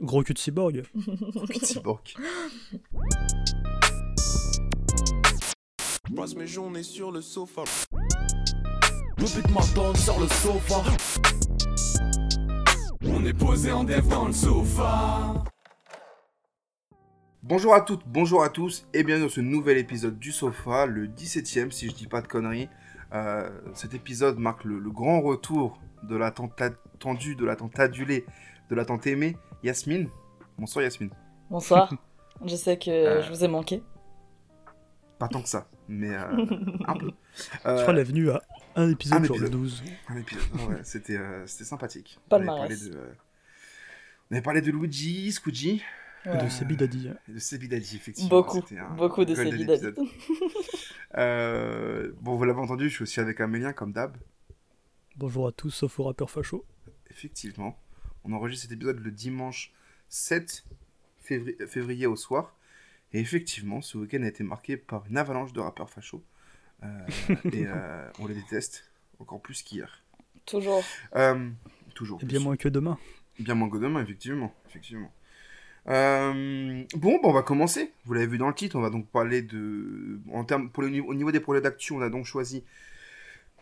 Gros cul de cyborg. Gros cul de cyborg. Je passe mes journées sur le sofa. Le but m'attend sur le sofa. On est posé en dev dans le sofa. Bonjour à toutes, bonjour à tous, et bienvenue dans ce nouvel épisode du Sofa, le 17ème si je dis pas de conneries. Euh, cet épisode marque le, le grand retour de la tante attendue, de la tante adulée, de la tante aimée, Yasmine. Bonsoir Yasmine. Bonsoir. je sais que Euh. je vous ai manqué. Pas tant que ça, mais euh, un peu. Je crois qu'elle est venue à un épisode un sur le épisode. 12. Un épisode, ouais, c'était euh, c'était sympathique. Pas on, avait parlé de, euh, on avait parlé de Luigi, Squidgy, Ouais. de Sebi Daddy. de Sebi Daddy, effectivement. Beaucoup, un beaucoup de Sebi Daddy. épisode. Euh, bon, vous l'avez entendu, je suis aussi avec Amélien, comme d'hab. Bonjour à tous, sauf au rappeur facho. Effectivement, on enregistre cet épisode le dimanche 7 février, février au soir. Et effectivement, ce week-end a été marqué par une avalanche de rappeurs fachos. Euh, et euh, on les déteste encore plus qu'hier. Toujours. Euh, toujours. Et bien plus. moins que demain. Bien moins que demain, effectivement. effectivement. Euh, bon, bah, on va commencer. Vous l'avez vu dans le titre, on va donc parler de. En termes, pour le, niveau- au niveau des projets d'actu, on a donc choisi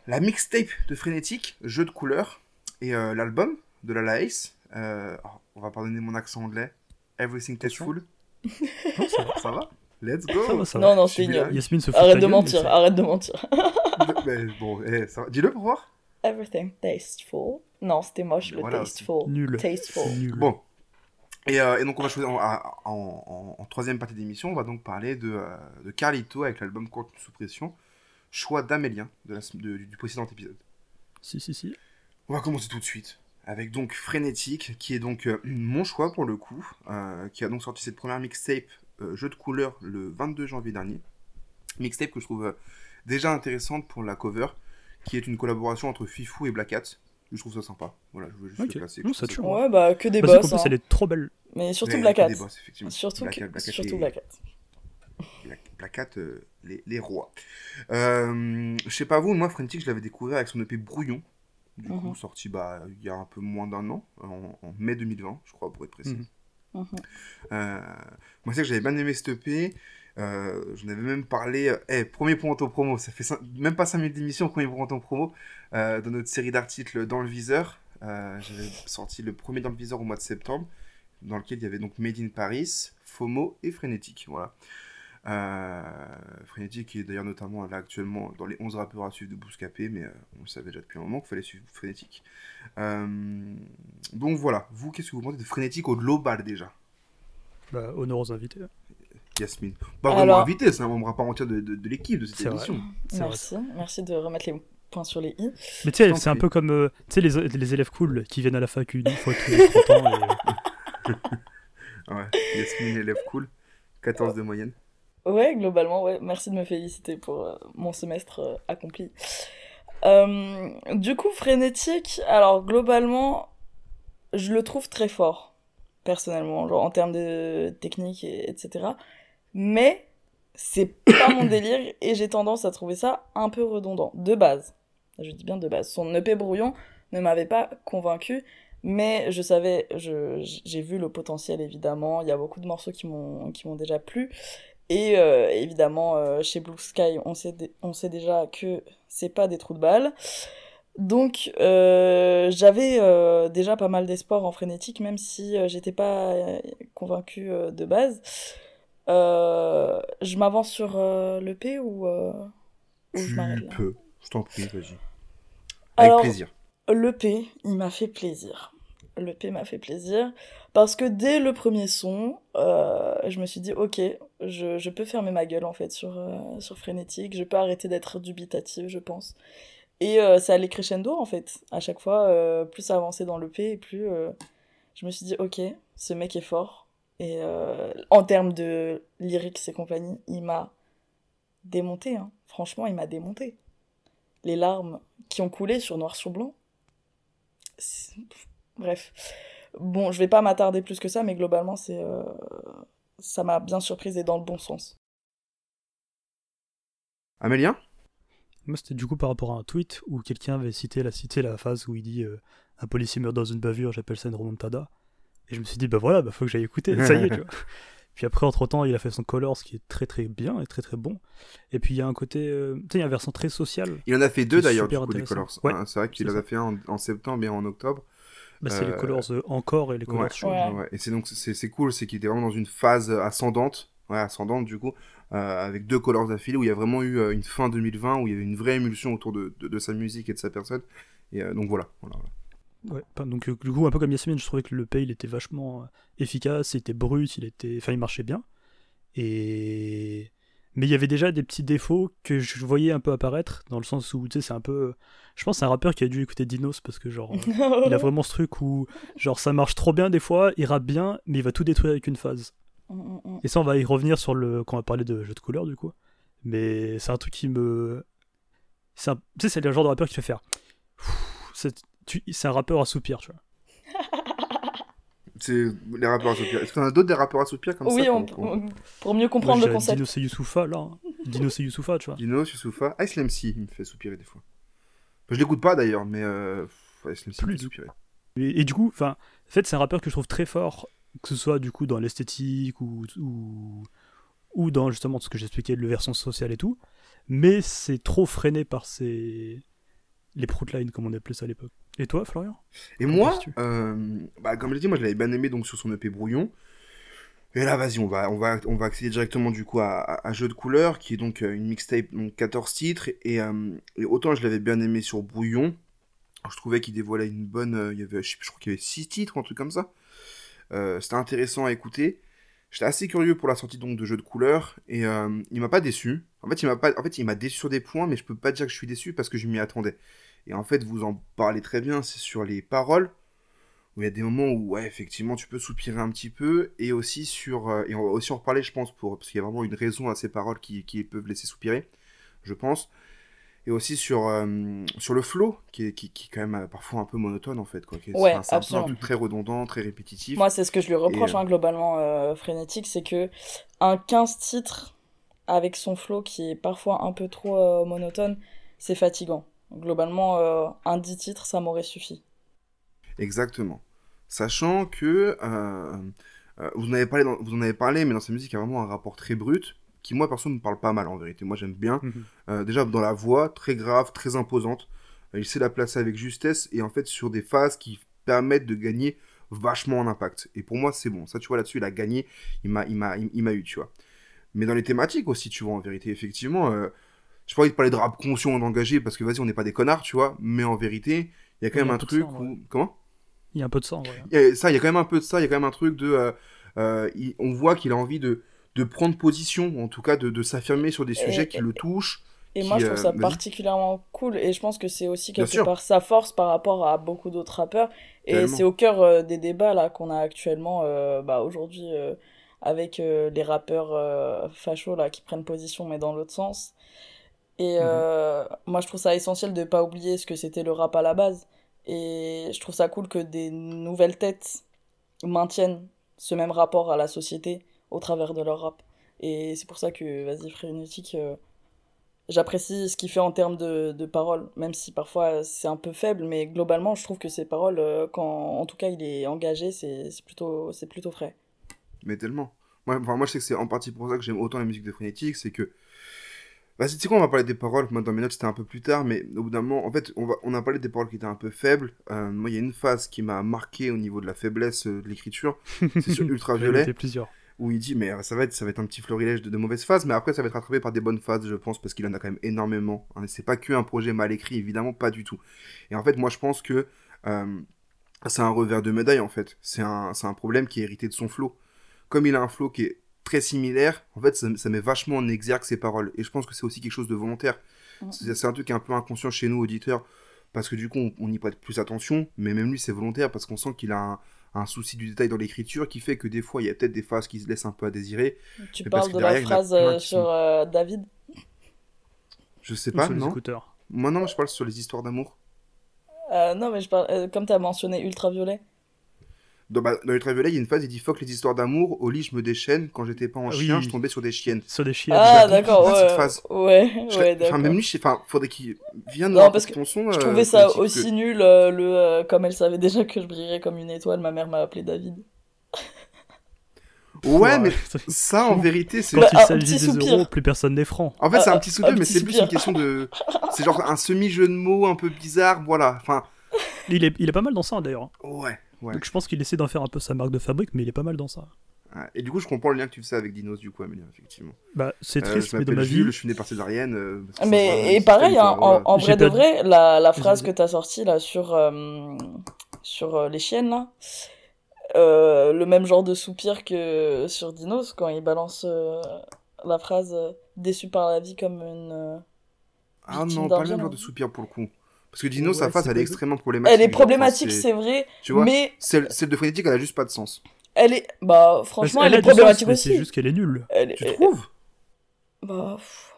la mixtape de Frénétique, Jeu de couleurs, et euh, l'album de la Lace. Euh, oh, on va pardonner mon accent anglais. Everything Tasteful. Non, ça va. Ça va Let's go Ça va, ça va. Non, non, c'est ignoble. bilingue. Yasmine se fout Arrête de gueule, mentir, arrête de mentir. Mais bon, eh, ça va. Dis-le pour voir. Everything tasteful. Non, c'était moche le Voilà, tasteful. c'est Nul. Tasteful. Nul. Bon. Et, euh, et donc, on va choisir en, en- en- en troisième partie d'émission, on va donc parler de, euh, de Carlito avec l'album Contenu sous pression, choix d'Amélien de de- du précédent épisode. Si, si, si. On va commencer tout de suite avec donc Frénétique, qui est donc euh, mon choix pour le coup, euh, qui a donc sorti cette première mixtape euh, Jeu de couleurs le 22 janvier dernier. Mixtape que je trouve euh, déjà intéressante pour la cover, qui est une collaboration entre Fifou et Black Hat. Je trouve ça sympa. Voilà, je veux juste Ok. le placer. Non, ça tue. Ouais, bah que des qu'en boss. hein. elle est trop belle. Mais surtout Mais Black Hat. des boss, effectivement. Surtout, Black que- Hat, Black Hat surtout et- Black Hat. Black, Black Hat, euh, les, les rois. Euh, je sais pas vous, moi, Frentic, je l'avais découvert avec son EP Brouillon, du coup, Mhm. sorti bah, il y a un peu moins d'un an, en, en mai 2020, je crois, pour être précis. Mhm. Mhm. Euh, moi, c'est que j'avais bien aimé cet EP. Euh, J'en avais même parlé. euh, eh, premier point en promo, ça fait même pas 5 minutes d'émission, premier point en promo, euh, dans notre série d'articles Dans le viseur. J'avais sorti le premier Dans le viseur au mois de septembre, dans lequel il y avait donc Made in Paris, FOMO et Frénétique. Voilà. Euh, Frénétique qui est d'ailleurs notamment là actuellement dans les 11 rappeurs à suivre de Bouscapé, mais euh, on le savait déjà depuis un moment qu'il fallait suivre Frénétique. Euh, donc voilà, vous, qu'est-ce que vous pensez de Frénétique au global déjà? Bah, honneur aux invités. Yasmine. Pas vraiment Alors- invité, c'est un membre à part entière de, de- de l'équipe de cette émission. Vrai. Merci. Merci de remettre les points sur les i. Mais tu sais, c'est un peu comme euh, tu sais, les, les élèves cool qui viennent à la fac une fois tous les 30 ans. et, Ouais, Yasmine, élève cool, 14 de moyenne. Ouais, globalement, ouais. Merci de me féliciter pour euh, mon semestre euh, accompli. Euh, du coup, frénétique, alors globalement, je le trouve très fort, personnellement, genre en termes de technique, et, etc. Mais c'est pas mon délire et j'ai tendance à trouver ça un peu redondant, de base. Je dis bien de base. Son EP brouillon ne m'avait pas convaincu, mais je savais, je- j'ai vu le potentiel évidemment. Il y a beaucoup de morceaux qui m'ont déjà plu. Et euh, évidemment, euh, chez Blue Sky, on sait, on sait déjà que c'est pas des trous de balles. Donc, euh, j'avais déjà pas mal d'espoir en frénétique, même si j'étais pas convaincue de base. Je m'avance sur euh, l'EP ou, ou je m'arrête là? peux, je t'en prie, vas-y. Avec Alors, plaisir. L'EP, il m'a fait plaisir. L'EP m'a fait plaisir parce que dès le premier son, euh, je me suis dit ok, je, peux fermer ma gueule en fait sur, euh, sur Frénétique, je peux arrêter d'être dubitative, je pense. Et euh, ça allait crescendo en fait. À chaque fois, euh, plus ça avançait dans l'EP et plus euh, je me suis dit ok, ce mec est fort. Et en termes de lyrics et compagnie, il m'a démonté. Hein. Franchement, il m'a démonté. Les larmes qui ont coulé sur noir sur blanc. Bref. Bon, je vais pas m'attarder plus que ça, mais globalement, c'est euh, ça m'a bien surprise et dans le bon sens. Amélien Moi, c'était du coup par rapport à un tweet où quelqu'un avait cité la, cité la phase où il dit euh, Un policier meurt dans une bavure, j'appelle ça une remontada. Et je me suis dit, bah voilà, bah faut que j'aille écouter, ça y est, tu vois. Puis après, entre-temps, il a fait son Colors qui est très très bien et très très bon. Et puis il y a un côté, euh, tu sais, il y a un versant très social. Il en a fait deux d'ailleurs, du coup, des. Colors. Ouais, Hein, c'est vrai qu'il en a fait un en, en septembre et un en octobre. Bah, c'est les Euh, Colors euh, encore et les Colors Ouais, Show. Ouais. ouais. Et c'est donc c'est cool, c'est qu'il était vraiment dans une phase ascendante, ouais, ascendante du coup, euh, avec deux Colors d'affilée où il y a vraiment eu une fin 2020 où il y avait une vraie émulsion autour de, de, de sa musique et de sa personne. Et euh, donc voilà. voilà, voilà. Ouais, pas- donc euh, du coup, un peu comme Yasmine, je trouvais que le pay il était vachement efficace, il était brut, il était, enfin, il marchait bien. Et mais il y avait déjà des petits défauts que je voyais un peu apparaître dans le sens où tu sais, c'est un peu, je pense, que c'est un rappeur qui a dû écouter Dinos parce que genre, euh, il a vraiment ce truc où genre ça marche trop bien des fois, il rappe bien, mais il va tout détruire avec une phase. Mm, mm, mm. Et ça, on va y revenir sur le quand on va parler de jeu de couleur du coup. Mais c'est un truc qui me, un... tu sais, c'est le genre de rappeur qui fait faire. C'est tu- c'est un rappeur à soupir, tu vois. C'est les rappeurs à soupir. Est-ce qu'on a d'autres des rappeurs à soupir comme Oui, ça on- pour mieux comprendre Moi, le concept. Dino c'est Youssoufa là. Dino c'est Youssoufa, tu vois. Dino, Youssoufa, Ice MC, il me fait soupirer des fois. Enfin, je l'écoute pas d'ailleurs, mais euh... Ice MC Plus me fait soupirer. Et, et du coup, enfin, en fait, c'est un rappeur que je trouve très fort, que ce soit du coup dans l'esthétique ou, ou ou dans justement ce que j'expliquais, le version sociale et tout. Mais c'est trop freiné par ses les proutlines comme on appelait ça à l'époque. Et toi, Florian? Et moi, euh, bah, comme je l'ai dit, moi je l'avais bien aimé donc sur son EP Brouillon. Et là, vas-y, on va, on, va, on va accéder directement du coup à, à- à Jeu de couleur, qui est donc euh, une mixtape, donc 14 titres. Et, euh, et autant je l'avais bien aimé sur Brouillon, je trouvais qu'il dévoilait une bonne. il y avait, je, crois qu'il y avait 6 titres, un truc comme ça. C'était intéressant à écouter. J'étais assez curieux pour la sortie donc de Jeu de couleur. Et il m'a pas déçu. En fait, il m'a pas, en fait, déçu sur des points, mais je peux pas dire que je suis déçu parce que je m'y attendais. Et en fait, vous en parlez très bien, c'est sur les paroles. Où il y a des moments où ouais effectivement tu peux soupirer un petit peu et aussi sur euh, et on va aussi en reparler je pense pour parce qu'il y a vraiment une raison à ces paroles qui, qui peuvent laisser soupirer je pense. Et aussi sur euh, sur le flow qui est qui, qui est quand même euh, parfois un peu monotone en fait quoi qui est- Ouais, c'est un- c'est un, truc très redondant très répétitif. Moi, c'est ce que je lui reproche Et, hein, globalement, Frénétique, c'est que un 15 titres avec son flow qui est parfois un peu trop monotone, c'est fatigant. Globalement, euh, un 10 titres, ça m'aurait suffi. Exactement. Sachant que euh, euh, vous, en avez parlé dans- vous en avez parlé, mais dans sa musique, il y a vraiment un rapport très brut qui, moi, perso, me parle pas mal en vérité. Moi, j'aime bien. Mhm. Euh, déjà, dans la voix, très grave, très imposante. Il sait la placer avec justesse et en fait, sur des phases qui permettent de gagner vachement en impact. Et pour moi, c'est bon. Ça, tu vois, là-dessus, il a gagné. Il m'a, il m'a, il, il m'a eu, tu vois. Mais dans les thématiques aussi, tu vois, en vérité, effectivement. Euh, je pourrais te parler de rap conscient engagé parce que, vas-y, on n'est pas des connards, tu vois. Mais en vérité, il y a quand même un de truc ça, où. ouais. Comment? Il y a un peu de sang, ouais. il y a- ça, il y a quand même un peu de ça, il y a quand même un truc de. euh, euh, il- on voit qu'il a envie de, de prendre position, en tout cas de, de s'affirmer sur des Et- sujets qui le touchent. Et Qui, moi, je trouve euh, ça particulièrement cool. Et je pense que c'est aussi quelque part sa force par rapport à beaucoup d'autres rappeurs. Et c'est au cœur euh, des débats là qu'on a actuellement euh, bah, aujourd'hui euh, avec euh, les rappeurs euh, fachos là qui prennent position mais dans l'autre sens. Et euh, moi, je trouve ça essentiel de pas oublier ce que c'était le rap à la base. Et je trouve ça cool que des nouvelles têtes maintiennent ce même rapport à la société au travers de leur rap. Et c'est pour ça que, vas-y, Frénétique, euh, j'apprécie ce qu'il fait en termes de, de paroles, même si parfois c'est un peu faible, mais globalement, je trouve que ses paroles, euh, quand en tout cas il est engagé, c'est plutôt, plutôt frais. Mais tellement. Moi, enfin, moi je sais que c'est en partie pour ça que j'aime autant la musique de Phonétique, c'est que. Vas-y, tu sais quoi, on va parler des paroles. Moi, dans mes notes, c'était un peu plus tard, mais au bout d'un moment, en fait, on, va, on a parlé des paroles qui étaient un peu faibles. Euh, moi, il y a une phase qui m'a marqué au niveau de la faiblesse euh, de l'écriture. C'est sur Ultraviolet. noté plusieurs. où il dit mais euh, ça va être ça va être un petit florilège de, de mauvaises phases mais après ça va être rattrapé par des bonnes phases je pense parce qu'il en a quand même énormément hein. c'est pas que un projet mal écrit évidemment pas du tout et en fait moi je pense que euh, c'est un revers de médaille en fait c'est un un problème qui est hérité de son flow comme il a un flow qui est très similaire en fait ça, ça met vachement en exergue ses paroles et je pense que c'est aussi quelque chose de volontaire c'est c'est un truc un peu inconscient chez nous auditeurs parce que du coup on, on y prête plus attention mais même lui c'est volontaire parce qu'on sent qu'il a un un souci du détail dans l'écriture qui fait que des fois il y a peut-être des phases qui se laissent un peu à désirer. Tu Mais parce parles que de la derrière, phrase euh, sur euh, David? Je sais Ou pas, sur les non écouteurs. Moi non, je parle sur les histoires d'amour. Euh, Non, mais je parle, euh, comme tu as mentionné Ultraviolet. Dans, bah, dans Ultraviolet, il y a une phase, il dit fuck les histoires d'amour, au lit je me déchaîne, quand j'étais pas en Ah chien, je tombais sur des chiennes. Sur des chiens. Ah, d'accord, pas, cette ouais. phrase. Ouais, Je- ouais, enfin, d'accord. même lui, je sais- enfin, faudrait qu'il vienne Non, dans parce que ton son. Je euh, trouvais ça aussi que- nul, euh, le, euh, comme elle savait déjà que je brillerais comme une étoile, ma mère m'a appelé David. Ouais, mais Ouais. ça, en vérité, c'est. Quand Bah, il un s'agit des soupir. euros, plus personne n'est franc. En fait, c'est un- un petit soupir, un mais c'est plus une question de. C'est genre un semi-jeu de mots un peu bizarre, voilà. Enfin, Il est, il est pas mal dans ça d'ailleurs. ouais, ouais. Donc je pense qu'il essaie d'en faire un peu sa marque de fabrique, mais il est pas mal dans ça. Ouais. Et du coup, je comprends le lien que tu fais avec Dinos, du coup, Amélie, effectivement. Bah, c'est Euh, triste, je mais dans ma Jules, vie, je suis né par césarienne. euh, Mais et pareil, hein, quoi, en, vrai de vrai, la, la phrase que t'as sortie là sur euh, sur euh, les chiennes là, euh, le même genre de soupir que sur Dinos quand il balance euh, la phrase euh, déçu par la vie comme une. euh, Ah non, pas le même genre de soupir pour le coup. Parce que Dino, Ouais, sa face, elle est extrêmement problématique. Elle est problématique, c'est vrai, Tu vois, mais celle, celle de phonétique, elle a juste pas de sens. elle est, bah franchement, elle est sens, problématique aussi. C'est juste qu'elle est nulle. Elle est- Tu trouves? Bah. pff.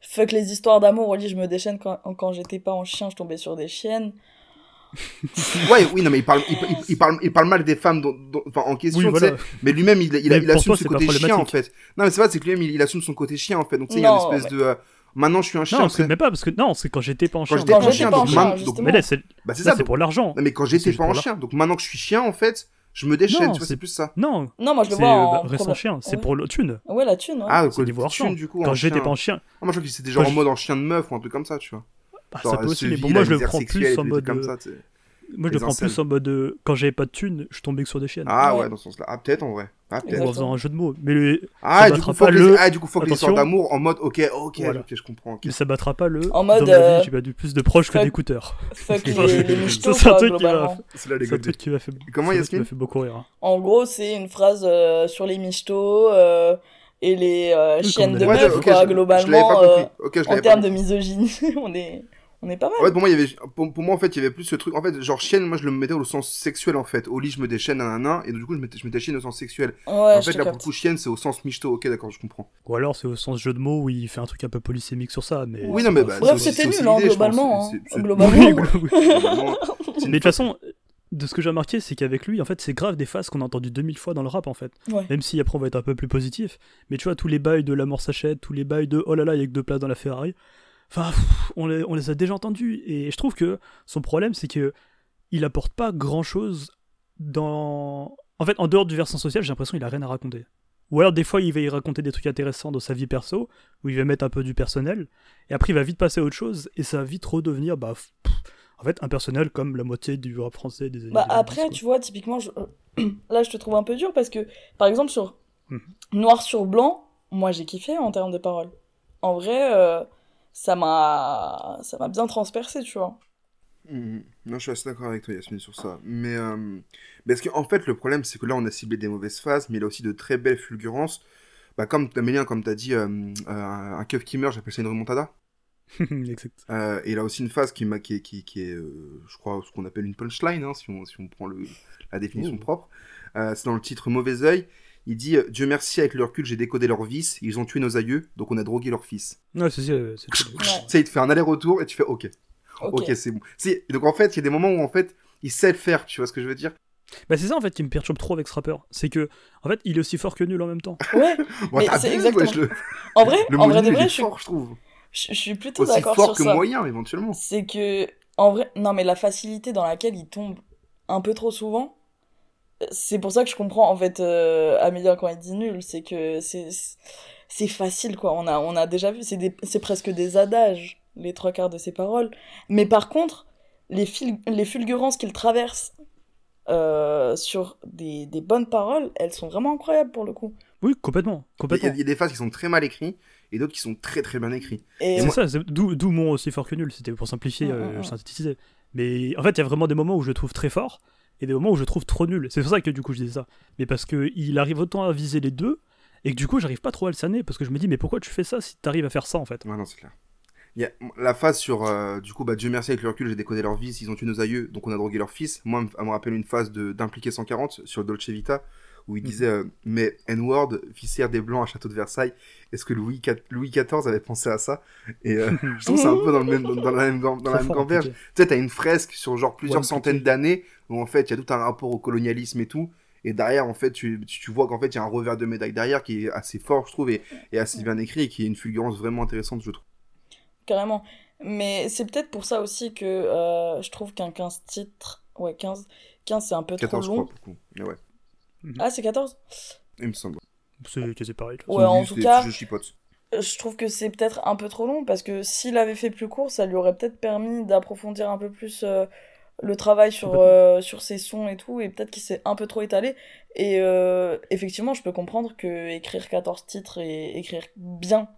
Fuck les histoires d'amour, lit, je me déchaîne quand, quand j'étais pas en chien, je tombais sur des chiennes. Ouais, oui, non, mais il parle, il, il- il parle, il parle mal des femmes dont- dont- enfin, en question, Oui, tu sais. voilà. Mais lui-même, il, il, assume toi, ce côté chien, en fait. Non, mais c'est vrai, c'est que lui-même, il, il assume son côté chien, en fait. Donc, tu sais, il y a une espèce mais- de. euh, maintenant, je suis un chien. Non, c'est mais pas parce que non, c'est quand j'étais pas en chien. Quand j'étais pas en chien, en donc, man- donc-. Mais là, c'est Bah, c'est là, ça. c'est donc- pour l'argent. Mais quand j'étais pas en la- chien, donc maintenant que je suis chien, en fait, je me déchaîne, Non, tu vois, c'est- plus ça. Non, Non, moi je le vois en. euh, récent problème- chien, c'est Ouais. pour le thune. Ouais, la thune. ouais. Ah, C'est niveau argent. du coup. Quand en j'étais pas en chien, Ah, moi, je crois que c'était genre en mode en chien de meuf ou un truc comme ça, tu vois. bah, ça peut aussi. Seville, Mais pour la moi, je le prends plus en mode. Moi, je les le prends plus en mode. euh, Quand j'avais pas de thune, je tombais que sur des chiennes. Ah, Ouais. ouais, dans ce sens-là. Ah, peut-être en vrai. Ah, peut-être. En faisant un jeu de mots. Mais, le- Ah, Ça du battra coup, faut pas que le- les... ah, du coup, faut que Attention. d'amour en mode, ok, ok, Voilà. ok, je comprends. ok. mais ça battra pas le. En mode, Dans ma euh, vie, j'ai perdu plus de proches que fuck. d'écouteurs. Fuck les, c'est un quoi, truc qui va- globalement. C'est là, les C'est un gars. truc qui m'a fait. Comment, c'est un truc qui Yasmine m'a fait beaucoup rire. hein. En gros, c'est une phrase euh, sur les michtos euh, et les euh, Oui, chiennes comme de Ouais, meufs, ok, quoi, je- Je l'avais globalement. pas euh, compris. Ok, je en l'avais pas termes de misogynie, on est, on est pas mal. En fait, pour moi, il y avait, pour, pour moi, en fait, il y avait plus ce truc. En fait, genre, chienne, moi, je le mettais au sens sexuel, en fait. Au lit, je me déchaîne, nanana, et du coup, je mettais, je mettais chienne au sens sexuel. Ouais, en fait, là, pour le coup, chienne, c'est au sens michto. Ok, d'accord, je comprends. Ou alors, c'est au sens jeu de mots où il fait un truc un peu polysémique sur ça. Mais Oui, non, mais bah, Bref, c'était nul, hein, globalement. Mais de toute façon, de ce que j'ai remarqué, c'est qu'avec lui, en fait, c'est grave des phases qu'on a entendues 2000 fois dans le rap, en fait. Ouais. Même si après on va être un peu plus positif. Mais tu vois, tous les bails de la mort s'achète, tous les bails de oh là là, il y a que deux places dans la Ferrari. Enfin, pff, on les, on les a déjà entendus. Et je trouve que son problème, c'est que il apporte pas grand chose dans. En fait, en dehors du versant social, j'ai l'impression qu'il a rien à raconter. Ou alors, des fois, il va y raconter des trucs intéressants dans sa vie perso, où il va mettre un peu du personnel. Et après, il va vite passer à autre chose, et ça va vite redevenir, bah, pff, en fait, un personnel comme la moitié du rap français des années Bah 2010, après, tu vois, typiquement, je- là, je te trouve un peu dur parce que, par exemple, sur Mhm. Noir sur Blanc, moi, j'ai kiffé en termes de paroles. En vrai, euh, ça m'a ça m'a bien transpercé, tu vois. Mhm. Non, je suis assez d'accord avec toi, Yasmine, sur ça. Mais euh, parce qu'en fait, le problème, c'est que là, on a ciblé des mauvaises phases, mais il a aussi de très belles fulgurances. Bah, comme Amélien, comme tu as dit, euh, euh, un keuf qui meurt, j'appelle ça une remontada. exact. Euh, et il a aussi une phase qui, m'a- qui, est- qui, qui est, euh, je crois, ce qu'on appelle une punchline, hein, si, on, si on prend le, la définition propre. Euh, c'est dans le titre Mauvais œil. Il dit euh, Dieu merci, avec le recul, j'ai décodé leurs vices. Ils ont tué nos aïeux, donc on a drogué leur fils. Ouais, c'est c'est- c'est- c'est- Ouais. Tu sais, il te fait un aller-retour et tu fais OK. Ok. C'est bon. C'est- Donc en fait, il y a des moments où en fait, il sait le faire, tu vois ce que je veux dire? Bah, c'est ça en fait qui me perturbe trop avec ce rappeur. C'est que, en fait, il est aussi fort que nul en même temps. Ouais, Bon, Mais c'est exactement- le, en vrai, le en vrai de vrai, est je suis, fort, je trouve. je, je suis plutôt Aussi d'accord fort sur que ça. moyen, éventuellement. C'est que, en vrai, non, mais la facilité dans laquelle il tombe un peu trop souvent, c'est pour ça que je comprends, en fait, euh, Amélia quand il dit nul, c'est que c'est, c'est facile, quoi. On a, on a déjà vu, c'est des, c'est presque des adages, les trois quarts de ses paroles. Mais par contre, les, fil- les fulgurances qu'il traverse euh, sur des, des bonnes paroles, elles sont vraiment incroyables pour le coup. Oui, complètement. Il y, a, complètement. il y a des phases qui sont très mal écrites et d'autres qui sont très très bien écrites. Et C'est ça, c'est- d'où d'où mon aussi fort que nul. C'était pour simplifier, Mm, euh, mm, mm. je synthétisais. Mais en fait, il y a vraiment des moments où je le trouve très fort et des moments où je trouve trop nul. C'est pour ça que du coup je disais ça. Mais parce que il arrive autant à viser les deux et que du coup j'arrive pas trop à le cerner parce que je me dis mais pourquoi tu fais ça si t'arrives à faire ça en fait? Ouais, non, c'est clair. La phase sur, euh, du coup, bah, Dieu merci, avec le recul, j'ai décodé leur vices, ils ont tué nos aïeux, donc on a drogué leur fils. Moi, elle me rappelle une phase d'impliqué 140 sur Dolce Vita, où il Mhm. disait, euh, mais N-word, viscère des Blancs à Château de Versailles, est-ce que Louis, IV Louis XIV avait pensé à ça? Et euh, je trouve c'est un peu dans, le même, dans la même, dans la même gamberge. Tu sais, t'as une fresque sur genre plusieurs Ouais, centaines d'années, où en fait, il y a tout un rapport au colonialisme et tout. Et derrière, en fait, tu, tu vois qu'en fait, il y a un revers de médaille derrière qui est assez fort, je trouve, et, et assez bien écrit, et qui est une fulgurance vraiment intéressante, je trouve. Carrément. Mais c'est peut-être pour ça aussi que euh, je trouve qu'un 15 titres. Ouais, 15. 15, c'est un peu 14, je trop long. crois, pour le coup. Ouais. Ah, c'est 14 Il me semble. C'est quasi pareil. Ouais, en tout cas- Je chipote. Je trouve que c'est peut-être un peu trop long parce que s'il avait fait plus court, ça lui aurait peut-être permis d'approfondir un peu plus euh, le travail sur, euh, sur ses sons et tout, et peut-être qu'il s'est un peu trop étalé. Et euh, effectivement, je peux comprendre que écrire 14 titres et écrire bien,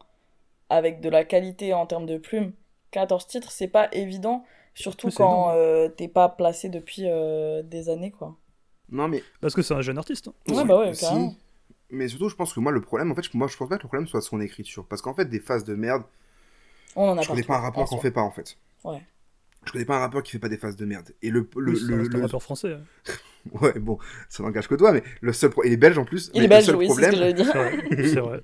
avec de la qualité en termes de plumes, 14 titres, c'est pas évident, surtout quand euh, t'es pas placé depuis euh, des années, quoi. Non, mais Parce que c'est un jeune artiste. hein. Ouais, bah ouais, carrément. Mais surtout, je pense que moi, le problème, en fait, je- moi, je pense pas que le problème soit son écriture. Parce qu'en fait, des phases de merde, On en a je connais pas un en rappeur qui en soi. fait pas, en fait. Ouais. Je connais pas un rappeur qui fait pas des phases de merde. Et le. le, Oui, le- le- rappeur français. hein. Ouais, bon, ça n'engage que toi, mais le seul. pro- Il est belge en plus. Il mais est belge, le seul oui, c'est ce problème, que j'allais dire. C'est vrai.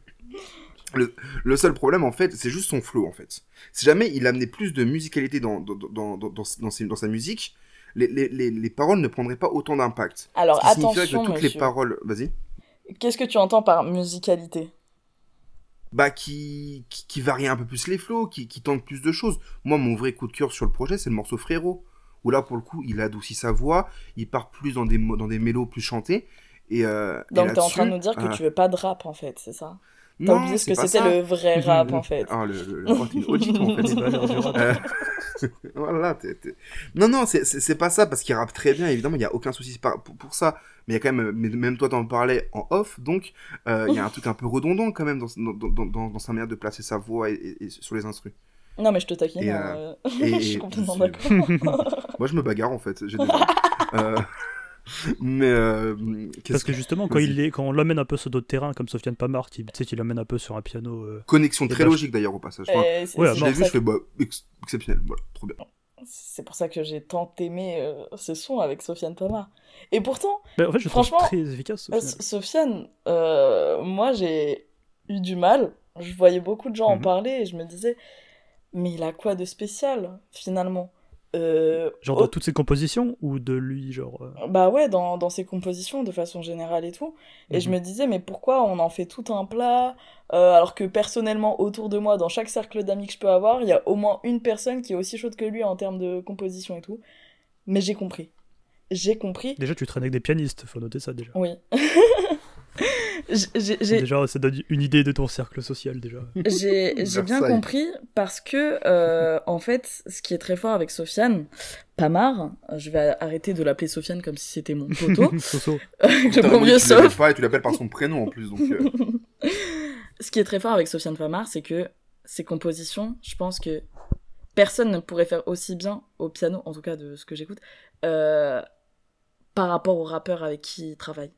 Le seul problème, en fait, c'est juste son flow, en fait. Si jamais il amenait plus de musicalité dans, dans, dans, dans, dans, dans ses- dans sa musique, les, les, les, les paroles ne prendraient pas autant d'impact. Alors Ce qui attention, que toutes monsieur. les paroles. Vas-y. Qu'est-ce que tu entends par musicalité? Bah, qui, qui, qui varie un peu plus les flows, qui, qui tente plus de choses. Moi, mon vrai coup de cœur sur le projet, c'est le morceau Frérot. Où là, pour le coup, il adoucit sa voix, il part plus dans des, dans des mélos plus chantés. Et, euh, Donc t'es en train de nous dire que euh, tu veux pas de rap en fait, c'est ça? T'as non, oublié ce c'est que pas c'était ça. le vrai rap en fait. Ah, le, le, le, une audite, en fait. Euh, voilà, t'es- t'es- Non, non, c'est- c'est c'est pas ça, parce qu'il rappe très bien, évidemment, il n'y a aucun souci pour, pour ça. Mais il y a quand même, mais même toi t'en parlais en off, donc euh, il y a un truc un peu redondant quand même dans, dans, dans, dans, dans sa manière de placer sa voix et, et- et sur les instrus. Non mais je te taquine, Et, hein, euh, euh, et- je suis complètement d'accord. Moi je me bagarre en fait, j'ai des euh, Mais euh, Parce que que- justement, quand, il est, quand on l'emmène un peu sur d'autres terrains, comme Sofiane Pamar, qui, tu sais, qui l'emmène un peu sur un piano. euh, Connexion très bah, logique d'ailleurs au passage. Enfin, ouais, c'est je pour l'ai vu, ça je fais bah, ex- exceptionnel, voilà, trop bien. C'est pour ça que j'ai tant aimé euh, ce son avec Sofiane Pamar. Et pourtant, bah, en fait, je le trouve Franchement, très efficace. euh. Sofiane, euh, moi j'ai eu du mal. Je voyais beaucoup de gens en Mhm. parler et je me disais, mais il a quoi de spécial finalement? Euh, Genre de toutes ses compositions ou de lui, genre. euh, Bah ouais, dans, dans ses compositions de façon générale et tout. Et je Mhm. me disais, mais pourquoi on en fait tout un plat euh, alors que personnellement, autour de moi, dans chaque cercle d'amis que je peux avoir, il y a au moins une personne qui est aussi chaude que lui en termes de composition et tout. Mais j'ai compris. J'ai compris. Déjà, tu traînes avec des pianistes, faut noter ça déjà. Oui. Déjà, ça donne une idée de ton cercle social, déjà. J'ai bien compris parce que, euh, en fait, ce qui est très fort avec Sofiane, Pamar, je vais arrêter de l'appeler Sofiane comme si c'était mon poteau, Soso. le bon vieux Sof. pas et tu l'appelles par son prénom en plus, donc. euh, Ce qui est très fort avec Sofiane Pamar, c'est que ses compositions, je pense que personne ne pourrait faire aussi bien au piano, en tout cas de ce que j'écoute, euh, par rapport aux rappeurs avec qui il travaille.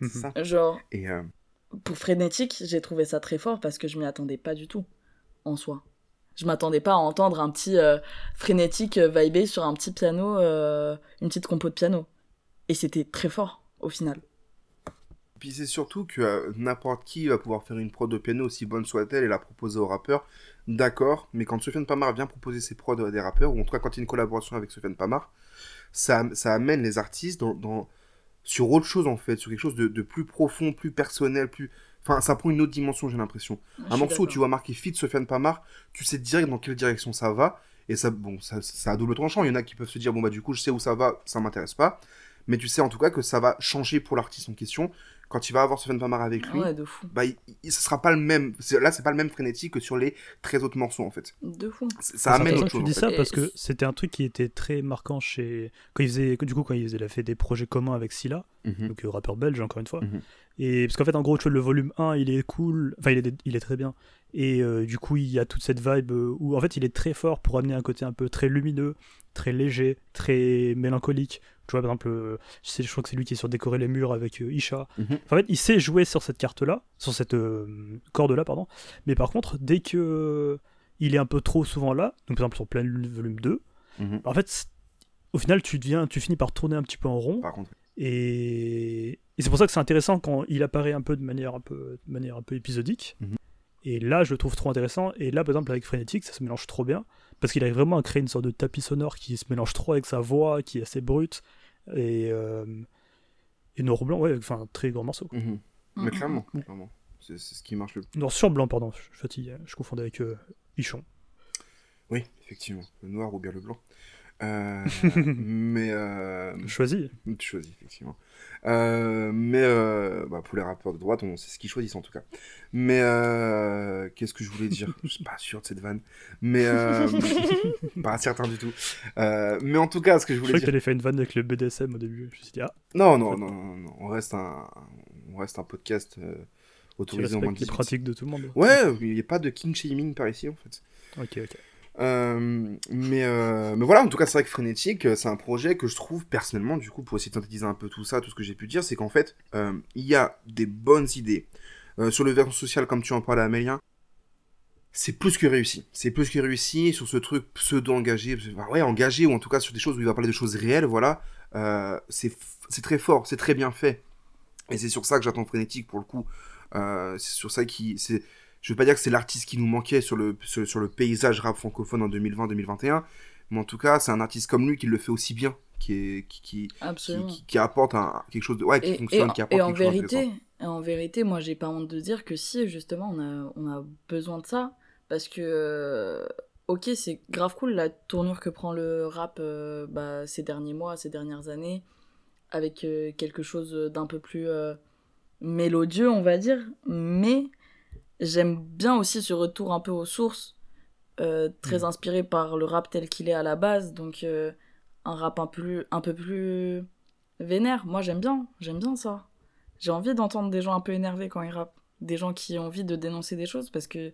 Mhm. c'est ça. Genre, Et euh, pour Frénétique, j'ai trouvé ça très fort parce que je m'y attendais pas du tout, en soi. Je m'attendais pas à entendre un petit euh, Frénétique euh, vibé sur un petit piano, euh, une petite compo de piano. Et c'était très fort, au final. Puis c'est surtout que euh, n'importe qui va pouvoir faire une prod de piano aussi bonne soit-elle et la proposer aux rappeurs. D'accord, mais quand Sofiane Pamar vient proposer ses prods à des rappeurs, ou en tout cas quand il y a une collaboration avec Sofiane Pamar, ça, ça amène les artistes dans, dans- sur autre chose en fait, sur quelque chose de, de plus profond, plus personnel, plus... Enfin, ça prend une autre dimension, j'ai l'impression. Un morceau où tu vois marqué feat Sofiane Pamar, tu sais direct dans quelle direction ça va, et ça, bon, ça, ça a double tranchant. Il y en a qui peuvent se dire, bon bah du coup, je sais où ça va, ça m'intéresse pas. Mais tu sais en tout cas que ça va changer pour l'artiste en question. Quand il va avoir Sofiane Pamar avec lui, Ouais, de fou. bah, il, il- ce sera pas le même. c'est- Là, c'est pas le même frénétique que sur les 13 autres morceaux, en fait. De fou. Ça amène autre chose. dis en fait. ça fait. parce que c'était un truc qui était très marquant chez quand il faisait du coup quand il, faisait, il a fait des projets communs avec Scylla Mhm. donc euh, rappeur belge encore une fois Mhm. et parce qu'en fait en gros tu vois le volume 1 il est cool enfin il est, il est très bien et euh, du coup il y a toute cette vibe euh, où en fait il est très fort pour amener un côté un peu très lumineux très léger très mélancolique tu vois par exemple euh, je, crois que c'est lui qui est sur décorer les murs avec euh, Isha Mhm. Enfin, en fait il sait jouer sur cette carte là sur cette corde là pardon mais par contre dès que euh, il est un peu trop souvent là donc par exemple sur plein Lune, volume 2 Mhm. en fait, au final, tu deviens, tu finis par tourner un petit peu en rond, Par contre, et, et c'est pour ça que c'est intéressant quand il apparaît un peu de manière un peu, de manière un peu épisodique. Mhm. Et là, je le trouve trop intéressant. Et là, par exemple, avec Frénétique, ça se mélange trop bien, parce qu'il arrive vraiment à créer une sorte de tapis sonore qui se mélange trop avec sa voix, qui est assez brute, et euh, et noir ou blanc, ouais, enfin, très grand morceau. quoi. Mhm. Mais Mhm. clairement, clairement. C'est ce qui marche le plus. Noir sur blanc, pardon, je suis fatigué, je confondais avec euh, Ichon. Oui, effectivement. Le noir ou bien le blanc. Euh, mais. Euh... Choisis. Tu choisis, effectivement. Euh, mais euh, bah, pour les rappeurs de droite, on sait ce qu'ils choisissent en tout cas. Mais euh, qu'est-ce que je voulais dire? Je suis pas sûr de cette vanne. Mais euh, pas certain du tout. Euh, mais en tout cas, ce que je Je voulais que dire. t'allais faire une vanne avec le BDSM au début. Je me suis dit, ah, Non, non, non, non, non, on reste un, on reste un podcast euh, autorisé en moins de les 18. pratiques de tout le monde. Ouais, il n'y a pas de king shaming par ici en fait. Ok, ok. Euh, mais, euh, mais voilà, en tout cas, c'est vrai que Frénétique, euh, c'est un projet que je trouve personnellement, du coup, pour essayer de synthétiser un peu tout ça, tout ce que j'ai pu dire, c'est qu'en fait, il y a des bonnes idées. Sur le versant social, comme tu en parlais, Amélien, c'est plus que réussi. C'est plus que réussi sur ce truc pseudo-engagé, ouais, engagé, ou en tout cas sur des choses où il va parler de choses réelles, voilà. C'est très fort, c'est très bien fait. Et c'est sur ça que j'attends Frénétique, pour le coup. C'est sur ça qui... c'est je veux pas dire que c'est l'artiste qui nous manquait sur le, sur, sur le paysage rap francophone en 2020-2021, mais en tout cas, c'est un artiste comme lui qui le fait aussi bien, qui, est, qui, qui, apporte un, quelque chose de. Ouais, qui Et, fonctionne, et- qui apporte et en quelque chose vérité, d'intéressant. et en vérité, moi j'ai pas honte de dire que si justement on a, on a besoin de ça parce que euh, ok c'est grave cool la tournure que prend le rap euh, bah, ces derniers mois, ces dernières années avec euh, quelque chose d'un peu plus euh, mélodieux on va dire, mais j'aime bien aussi ce retour un peu aux sources euh, très Mm. inspiré par le rap tel qu'il est à la base donc euh, un rap un peu un peu plus vénère. Moi, j'aime bien, j'aime bien ça. J'ai envie d'entendre des gens un peu énervés quand ils rappent, des gens qui ont envie de dénoncer des choses parce que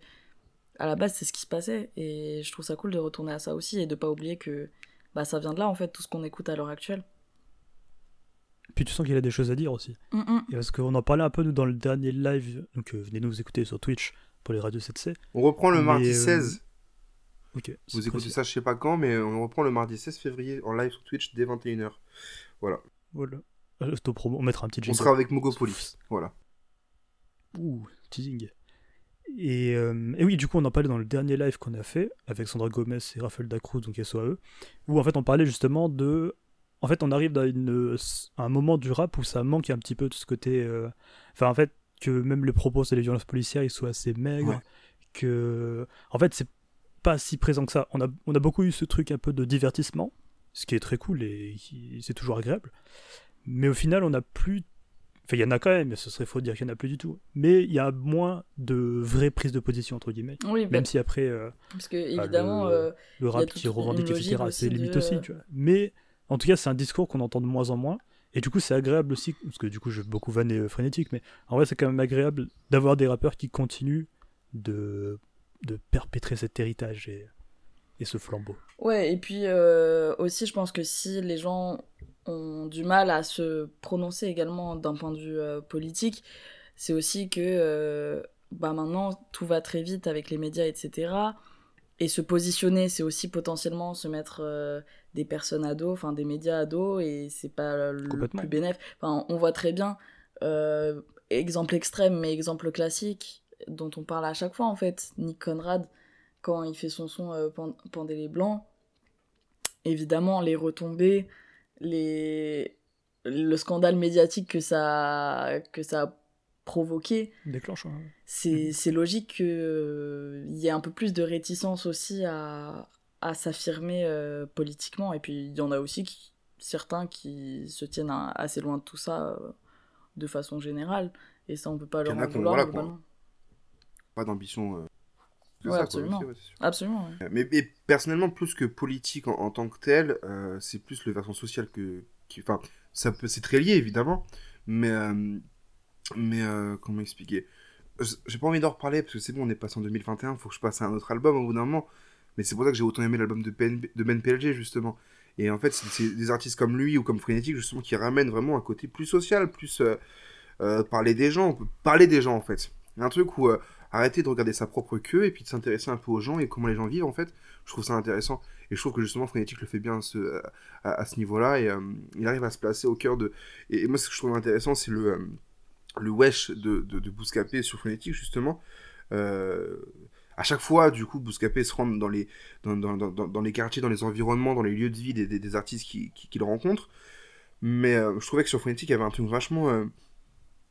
à la base, c'est ce qui se passait et je trouve ça cool de retourner à ça aussi et de pas oublier que bah ça vient de là en fait tout ce qu'on écoute à l'heure actuelle. Puis tu sens qu'il a des choses à dire aussi. Mm, mm. Et parce qu'on en parlait un peu nous dans le dernier live, donc euh, venez nous écouter sur Twitch pour les radios 7C. On reprend le Mais, mardi euh, 16. Ok. Vous écoutez ça, je sais pas quand, mais on reprend le mardi 16 février en live sur Twitch dès 21h. Voilà. Euh, Auto-promo, on mettra un petit On jingle. sera avec Mogopoly. Voilà. Ouh, teasing. Et, euh, et oui, du coup, on en parlait dans le dernier live qu'on a fait avec Sandra Gomez et Raphaël Dacruz, donc SOAE, où en fait on parlait justement de. En fait, on arrive dans une, un moment du rap où ça manque un petit peu de ce côté. euh, Enfin, en fait, que même les propos sur les violences policières ils soient assez maigres, Ouais. que. En fait, c'est pas si présent que ça. On a, on a beaucoup eu ce truc un peu de divertissement, ce qui est très cool et c'est toujours agréable. Mais au final, on a plus Enfin, il y en a quand même, mais ce serait faux de dire qu'il y en a plus du tout. Mais il y a moins de vraies prises de position, entre guillemets. Oui, bah, Même si après, euh, parce que évidemment le- euh, rap qui revendique, etc., c'est limite de- aussi, tu vois. Mais en tout cas, c'est un discours qu'on entend de moins en moins. Et du coup, c'est agréable aussi, parce que du coup, je veux beaucoup vanner euh, Frénétique, mais en vrai, c'est quand même agréable d'avoir des rappeurs qui continuent de, de perpétrer cet héritage et, et ce flambeau. Ouais, et puis euh, aussi, je pense que si les gens ont du mal à se prononcer également d'un point de vue euh, politique, c'est aussi que bah maintenant tout va très vite avec les médias, etc. Et se positionner, c'est aussi potentiellement se mettre euh, des personnes à dos, enfin des médias à dos, et c'est pas le plus bénéf. Enfin, on voit très bien, euh, exemple extrême, mais exemple classique, dont on parle à chaque fois en fait, Nick Conrad, quand il fait son son euh, Pendez les Blancs, évidemment, les retombées, les... le scandale médiatique que ça, que ça a provoqué, Déclenchant. hein. c'est c'est logique qu'il y ait un peu plus de réticence aussi à, à s'affirmer euh, politiquement. Et puis, il y en a aussi qui, certains qui se tiennent à- assez loin de tout ça euh, de façon générale. Et ça, on peut pas leur en vouloir, voilà, quoi. globalement. Pas d'ambition. euh, Ouais, quoi, absolument. aussi, ouais. Absolument, ouais. Mais, mais personnellement, plus que politique en, en tant que tel, euh, c'est plus le versant social que. Qui, enfin, ça peut, c'est très lié évidemment, mais euh, mais euh, comment expliquer? J'ai pas envie d'en reparler parce que c'est bon, on est passé en 2021, faut que je passe à un autre album au bout d'un moment. Mais c'est pour ça que j'ai autant aimé l'album de, PNB de Ben PLG justement. Et en fait, c'est des artistes comme lui ou comme Frénétique justement qui ramènent vraiment un côté plus social, plus euh, euh, parler des gens, parler des gens en fait. Un truc où arrêter de regarder sa propre queue et puis de s'intéresser un peu aux gens et comment les gens vivent en fait. Je trouve ça intéressant et je trouve que justement Frénétique le fait bien à ce, niveau-là et il arrive à se placer au cœur de. Et, moi, ce que je trouve intéressant, c'est le, le wesh de, de, de Bouscapé sur Frénétique justement. Euh, à chaque fois, du coup, Bouscapé se rend dans les, dans, dans, dans, dans les quartiers, dans les environnements, dans les lieux de vie des, des, des artistes qu'il qui, qui le rencontrent. Mais euh, je trouvais que sur Frénétique, il y avait un truc vachement. euh,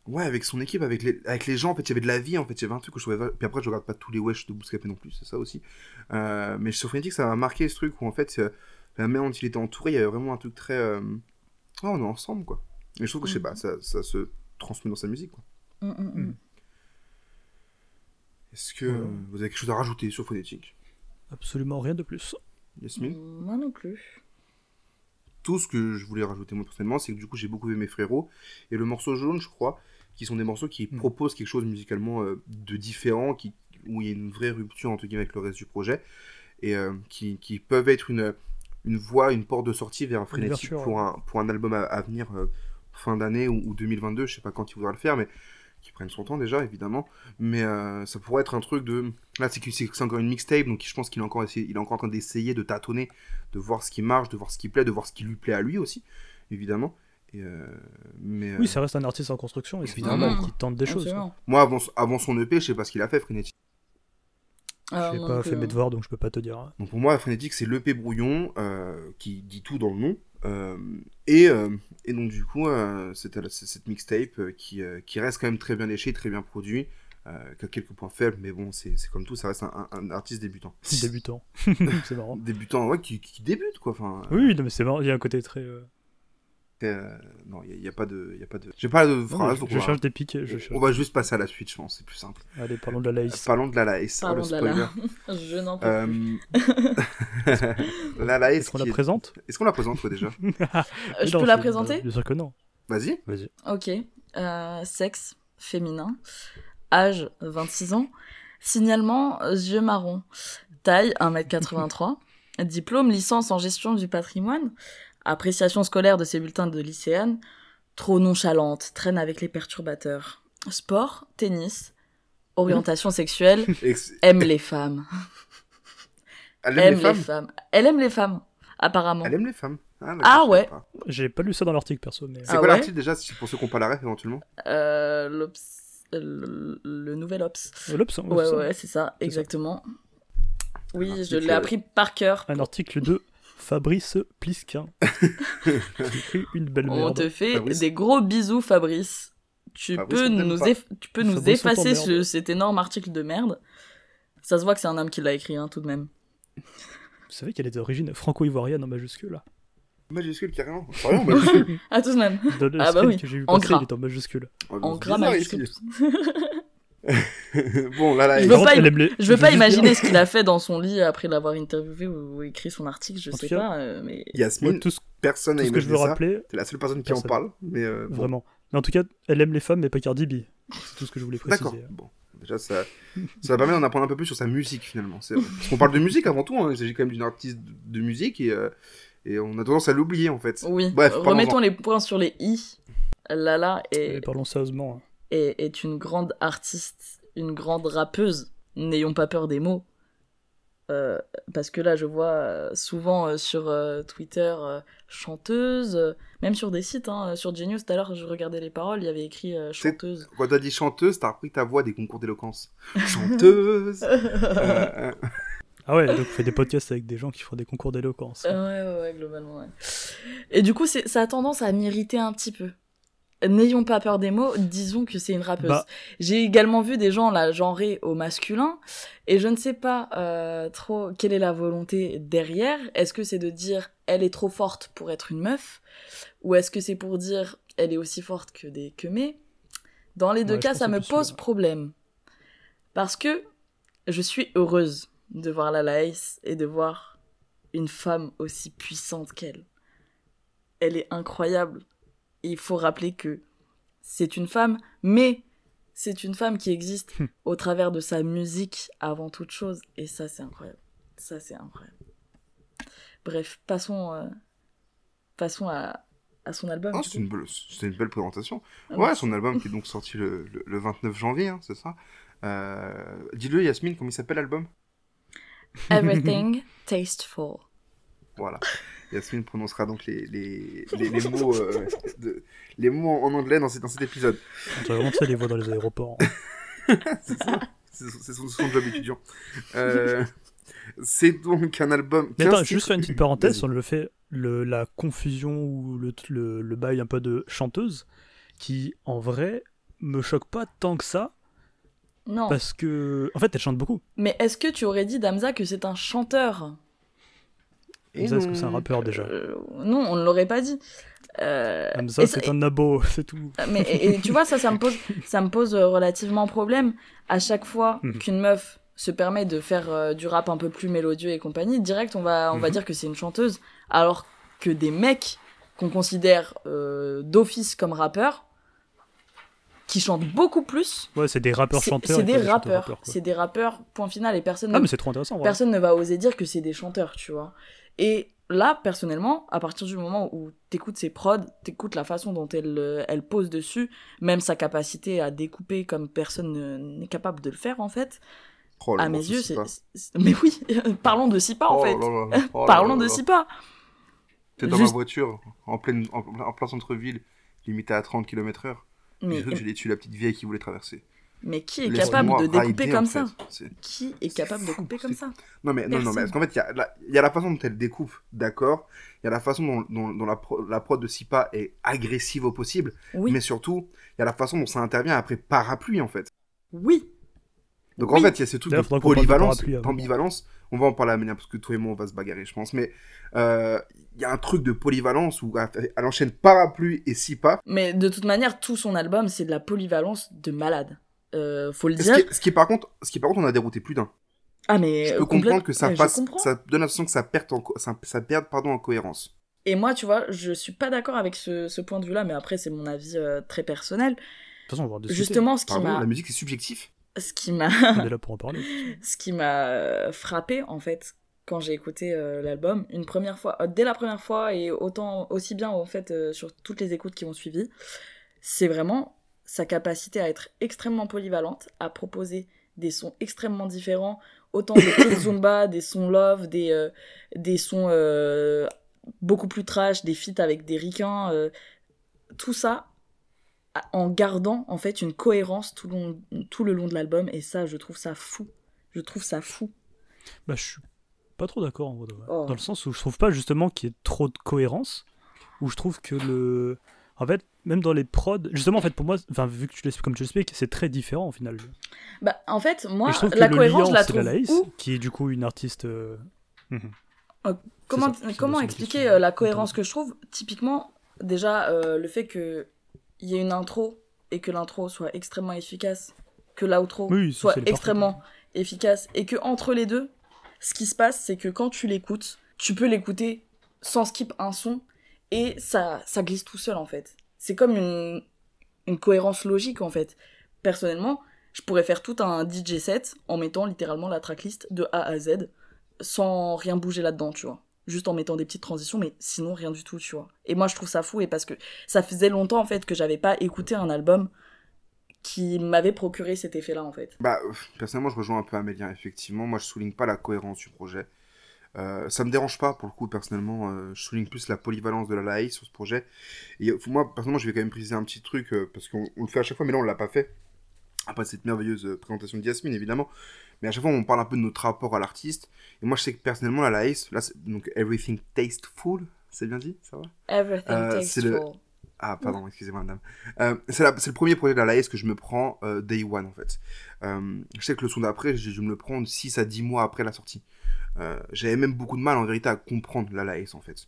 Ouais, avec son équipe, avec les, avec les gens, en fait, il y avait de la vie, en fait, il y avait un truc que je trouvais... va- Puis après, je regarde pas tous les wesh de Bouscapé non plus, c'est ça aussi. Euh, mais sur Frénétique, ça m'a marqué ce truc où, en fait, la manière dont il était entouré, il y avait vraiment un truc très. Ah, on est ensemble, quoi. Et je trouve que, je sais Mhm. pas, ça, ça se transmet dans sa musique, quoi. Mm, mm, mm. Est-ce que vous avez quelque chose à rajouter sur Phonétique? Absolument rien de plus. Yasmine? Moi non plus. Tout ce que je voulais rajouter moi personnellement, c'est que du coup j'ai beaucoup aimé Frérot. Et le morceau jaune, je crois, qui sont des morceaux qui Mm. proposent quelque chose musicalement euh, de différent, qui, où il y a une vraie rupture entre guillemets avec le reste du projet. Et euh, qui, qui peuvent être une, une voie, une porte de sortie vers un frénétique pour, un, pour un album à, à venir euh, fin d'année ou, ou 2022. Je sais pas quand il voudra le faire, mais qui prenne son temps déjà, évidemment. Mais euh, ça pourrait être un truc de. Là, c'est que c'est c'est encore une mixtape, donc je pense qu'il est encore, essayé- il est encore en train d'essayer de tâtonner, de voir ce qui marche, de voir ce qui plaît, de voir ce qui lui plaît à lui aussi, évidemment. Et, euh, mais euh, Oui, ça reste un artiste en construction et c'est Évidemment, normal qu'il tente des choses. quoi. Moi, avant, avant son EP, je sais pas ce qu'il a fait, Frenetic. Ah, J'ai moi pas fait mes devoirs donc je peux pas te dire. Donc pour moi, Frenetic, c'est l'EP brouillon euh, qui dit tout dans le nom. Euh, et, euh, et donc du coup, euh, c'est cette mixtape qui, qui reste quand même très bien léché, très bien produit, euh, qui a quelques points faibles, mais bon, c'est comme tout, ça reste un, un- un artiste débutant. Débutant. c'est marrant. Débutant, ouais, qui, qui débute quoi. Enfin, Oui, non, mais c'est marrant, il y a un côté très. euh, euh, non, il n'y a, pas de, il y a pas de. J'ai pas de non, phrase. je donc je va- cherche des pics. Je on va juste passer à la suite, je pense, c'est plus simple. Allez, parlons de la laïs. Parlons de la Laïs. Oh, le Parlons de la spoiler. la. Je n'en peux plus. Euh... la Laïs. Est-ce qu'on la présente? Est-ce qu'on la présente toi déjà Euh, Je non, peux la présenter? Bien sûr que non. Vas-y. Vas-y. Ok. Euh, sexe féminin. Âge 26 ans. Signalement yeux marrons. Taille 1m83. Diplôme licence en gestion du patrimoine. Appréciation scolaire de ses bulletins de lycéenne. Trop nonchalante. Traîne avec les perturbateurs. Sport, tennis. Orientation sexuelle. Ex- Aime les femmes. Elle Aime aime les femmes. Elle aime les femmes. Apparemment. Elle aime les femmes. Ah, Ah ouais. pas. J'ai pas lu ça dans l'article perso, mais. C'est Ah quoi ouais l'article déjà, pour ceux qui n'ont pas la ref éventuellement Euh, l'Obs- le, le nouvel Ops. Euh, l'Obs, hein, Ouais, c'est ça. ouais, c'est ça, exactement. Oui, je article- l'ai appris par cœur. Un article de Fabrice Plisquin. Une belle On merde. te fait Fabrice. des gros bisous, Fabrice. Tu Fabrice, peux on nous, pas. eff- tu peux nous Fabrice, on effacer ce- cet énorme article de merde. Ça se voit que c'est un homme qui l'a écrit, hein, tout de même. Vous savez qu'elle est d'origine franco-ivoirienne en majuscule. Majuscule carrément. En majuscule Ah, tout de même. Dans le Ah bah oui, que j'ai vu en passer, gras. il est en majuscule. Oh, En c'est gras majuscule. bon, là, là, Je veux pas contre, im- elle aime les- Je veux pas imaginer ce qu'il a fait dans son lit après l'avoir interviewé ou écrit son article, je En sais pas, euh, mais... Yasmine, Moi, tout ce, personne tout n'a ce que je veux imaginé ça. rappeler, T'es la seule personne qui en parle. Mais euh, bon. vraiment. Mais en tout cas, elle aime les femmes, mais pas Cardi B. C'est tout ce que je voulais D'accord. préciser. Bon, déjà, ça, ça permet d'en apprendre un peu plus sur sa musique finalement. vrai. Parce qu'on parle de musique avant tout. hein. Il s'agit quand même d'une artiste de musique et, euh, et on a tendance à l'oublier en fait. Oui, Bref, remettons les points sur les i. Lala Et parlons sérieusement. hein. Est, est une grande artiste, une grande rappeuse. N'ayons pas peur des mots. Euh, parce que là, je vois euh, souvent euh, sur euh, Twitter euh, chanteuse, euh, même sur des sites, hein, sur Genius, tout à l'heure, je regardais les paroles, il y avait écrit euh, chanteuse. Quand t'as dit chanteuse, t'as repris ta voix des concours d'éloquence. Chanteuse Ah ouais, donc on fait des podcasts avec des gens qui font des concours d'éloquence. Ouais, ouais, ouais, globalement, ouais. Et du coup, c'est- ça a tendance à m'irriter un petit peu. N'ayons pas peur des mots, disons que c'est une rappeuse. Bah. J'ai également vu des gens la genrer au masculin, et je ne sais pas euh, trop quelle est la volonté derrière. Est-ce que c'est de dire elle est trop forte pour être une meuf, ou est-ce que c'est pour dire elle est aussi forte que des que mais Dans les deux Ouais, cas, ça me pose problème. Parce que je suis heureuse de voir la Laïs et de voir une femme aussi puissante qu'elle. Elle est incroyable. Il faut rappeler que c'est une femme, mais c'est une femme qui existe Hmm. au travers de sa musique avant toute chose. Et ça, c'est incroyable. Ça, c'est incroyable. Bref, passons, euh, passons à, à son album. ah, du c'est coup. une, belle- c'est une belle présentation. Ah Ouais, son album qui est donc sorti le, le- le 29 janvier, hein, c'est ça Euh, Dis-le, Yasmine, comment il s'appelle l'album? Everything Tasteful. Voilà. Yasmine prononcera donc les, les, les, les mots, euh, de- les mots en anglais dans cet, dans cet épisode. On dirait vraiment les voit dans les aéroports. C'est ça. C'est son, son job étudiant. Euh, c'est donc un album. Mais 15 attends, juste faire une petite parenthèse, on le fait le, la confusion ou le, le, le bail un peu de chanteuse, qui en vrai me choque pas tant que ça, Non. parce que en fait elle chante beaucoup. Mais est-ce que tu aurais dit, Damza, que c'est un chanteur? Hamza, est-ce que c'est un rappeur déjà Euh, non, on ne l'aurait pas dit. Euh, Hamza, c'est un nabo, c'est tout. Mais et, et tu vois, ça, ça me pose, ça me pose euh, relativement problème. À chaque fois Mhm. qu'une meuf se permet de faire euh, du rap un peu plus mélodieux et compagnie, direct, on va, on va Mhm. dire que c'est une chanteuse. Alors que des mecs qu'on considère d'office comme rappeurs, qui chantent beaucoup plus, Ouais, c'est des rappeurs c'est chanteurs. c'est des rappeurs. C'est des rappeurs, point final, et personne Ah, ne mais c'est trop intéressant. voilà. personne ne va oser dire que c'est des chanteurs, tu vois. Et là, personnellement, à partir du moment où t'écoutes ses prods, t'écoutes la façon dont elle, euh, elle pose dessus, même sa capacité à découper comme personne ne- n'est capable de le faire, en fait, Oh à mes yeux, c'est Mais oui, parlons de Sipa, en Oh fait. là là, oh Parlons là de. Sipa. T'es dans Juste- ma voiture, en, pleine, en, en plein centre-ville, limité à 30 km/h. Mais, J'ai cru que j'allais tuer la petite vieille qui voulait traverser. Mais qui est capable de découper comme ça Qui est capable de couper comme ça Non, mais, non, non, mais parce qu'en fait, il y, a la- il y a la façon dont elle découpe, d'accord. Il y a la façon dont, dont- dont la, pro- la prod de Sipa est agressive au possible. Oui, Mais surtout, il y a la façon dont ça intervient après parapluie, en fait. oui. Donc Oui. en fait, il y a ce truc de polyvalence, d'ambivalence. On va en parler à manière parce que toi et moi, on va se bagarrer, je pense. Mais euh, il y a un truc de polyvalence où elle elle enchaîne parapluie et Sipa. Mais de toute manière, tout son album, c'est de la polyvalence de malade. Euh, faut le Ce dire. qui, ce qui est par contre, ce qui par contre, on a dérouté plus d'un. Ah, mais. Je euh, peux complète- comprendre que ça ça donne l'impression que ça perde, en, ça, ça perde pardon, en cohérence. Et moi, tu vois, je suis pas d'accord avec ce, ce point de vue-là, mais après, c'est mon avis euh, très personnel. De toute façon, on va en. Justement, ce qui m'a, la musique c'est subjectif. ce qui m'a, On est là pour en parler. ce qui m'a euh, frappé en fait quand j'ai écouté euh, l'album une première fois, euh, dès la première fois et autant aussi bien en fait euh, sur toutes les écoutes qui ont suivi, c'est vraiment sa capacité à être extrêmement polyvalente, à proposer des sons extrêmement différents, autant des petites zumba, des sons love, des euh, des sons euh, beaucoup plus trash, des feats avec des ricains, euh, tout ça en gardant en fait une cohérence tout, long, tout le long de l'album et ça je trouve ça fou. Je trouve ça fou. Bah, je suis pas trop d'accord en vrai. Oh. Dans le sens où je trouve pas justement qu'il y ait trop de cohérence. Où je trouve que le. En fait, même dans les prods, justement, en fait, pour moi, enfin, vu que tu l'expliques comme tu l'expliques, c'est très différent au final. Bah en fait moi la cohérence je la c'est trouve la Laïs, où qui est du coup une artiste. euh, mhm. Comment, C'est ça, c'est comment expliquer euh, la cohérence que je trouve? Typiquement, déjà, euh, le fait qu'il y ait une intro et que l'intro soit extrêmement efficace, que l'outro Oui, soit parfait. extrêmement efficace, et que entre les deux, ce qui se passe, c'est que quand tu l'écoutes, tu peux l'écouter sans skip un son, et ça, ça glisse tout seul, en fait. C'est comme une, cohérence logique, en fait. Personnellement, je pourrais faire tout un DJ set en mettant littéralement la tracklist de A à Z, sans rien bouger là-dedans, tu vois. Juste en mettant des petites transitions, mais sinon rien du tout, tu vois. Et moi, je trouve ça fou, et parce que ça faisait longtemps, en fait, que j'avais pas écouté un album qui m'avait procuré cet effet-là, en fait. Bah, euh, personnellement, je rejoins un peu Amélien, effectivement. Moi, je souligne pas la cohérence du projet. Euh, ça me dérange pas, pour le coup, personnellement. euh, je souligne plus la polyvalence de la Laïs sur ce projet. Et euh, moi, personnellement, je vais quand même préciser un petit truc, euh, parce qu'on on le fait à chaque fois, mais là, on l'a pas fait. Après cette merveilleuse présentation de Yasmine, évidemment. Mais à chaque fois, on parle un peu de notre rapport à l'artiste. Et moi, je sais que personnellement, la Laïs, là, donc Everything Tasteful, c'est bien dit, ça va? Everything le- tasteful. Ah, pardon, excusez-moi, madame. Euh, c'est le premier projet de la Laïs que je me prends euh, day one, en fait. Euh, je sais que le son d'après, je, je me le prends 6 à 10 mois après la sortie. Euh, J'avais même beaucoup de mal, en vérité, à comprendre la Laïs, en fait.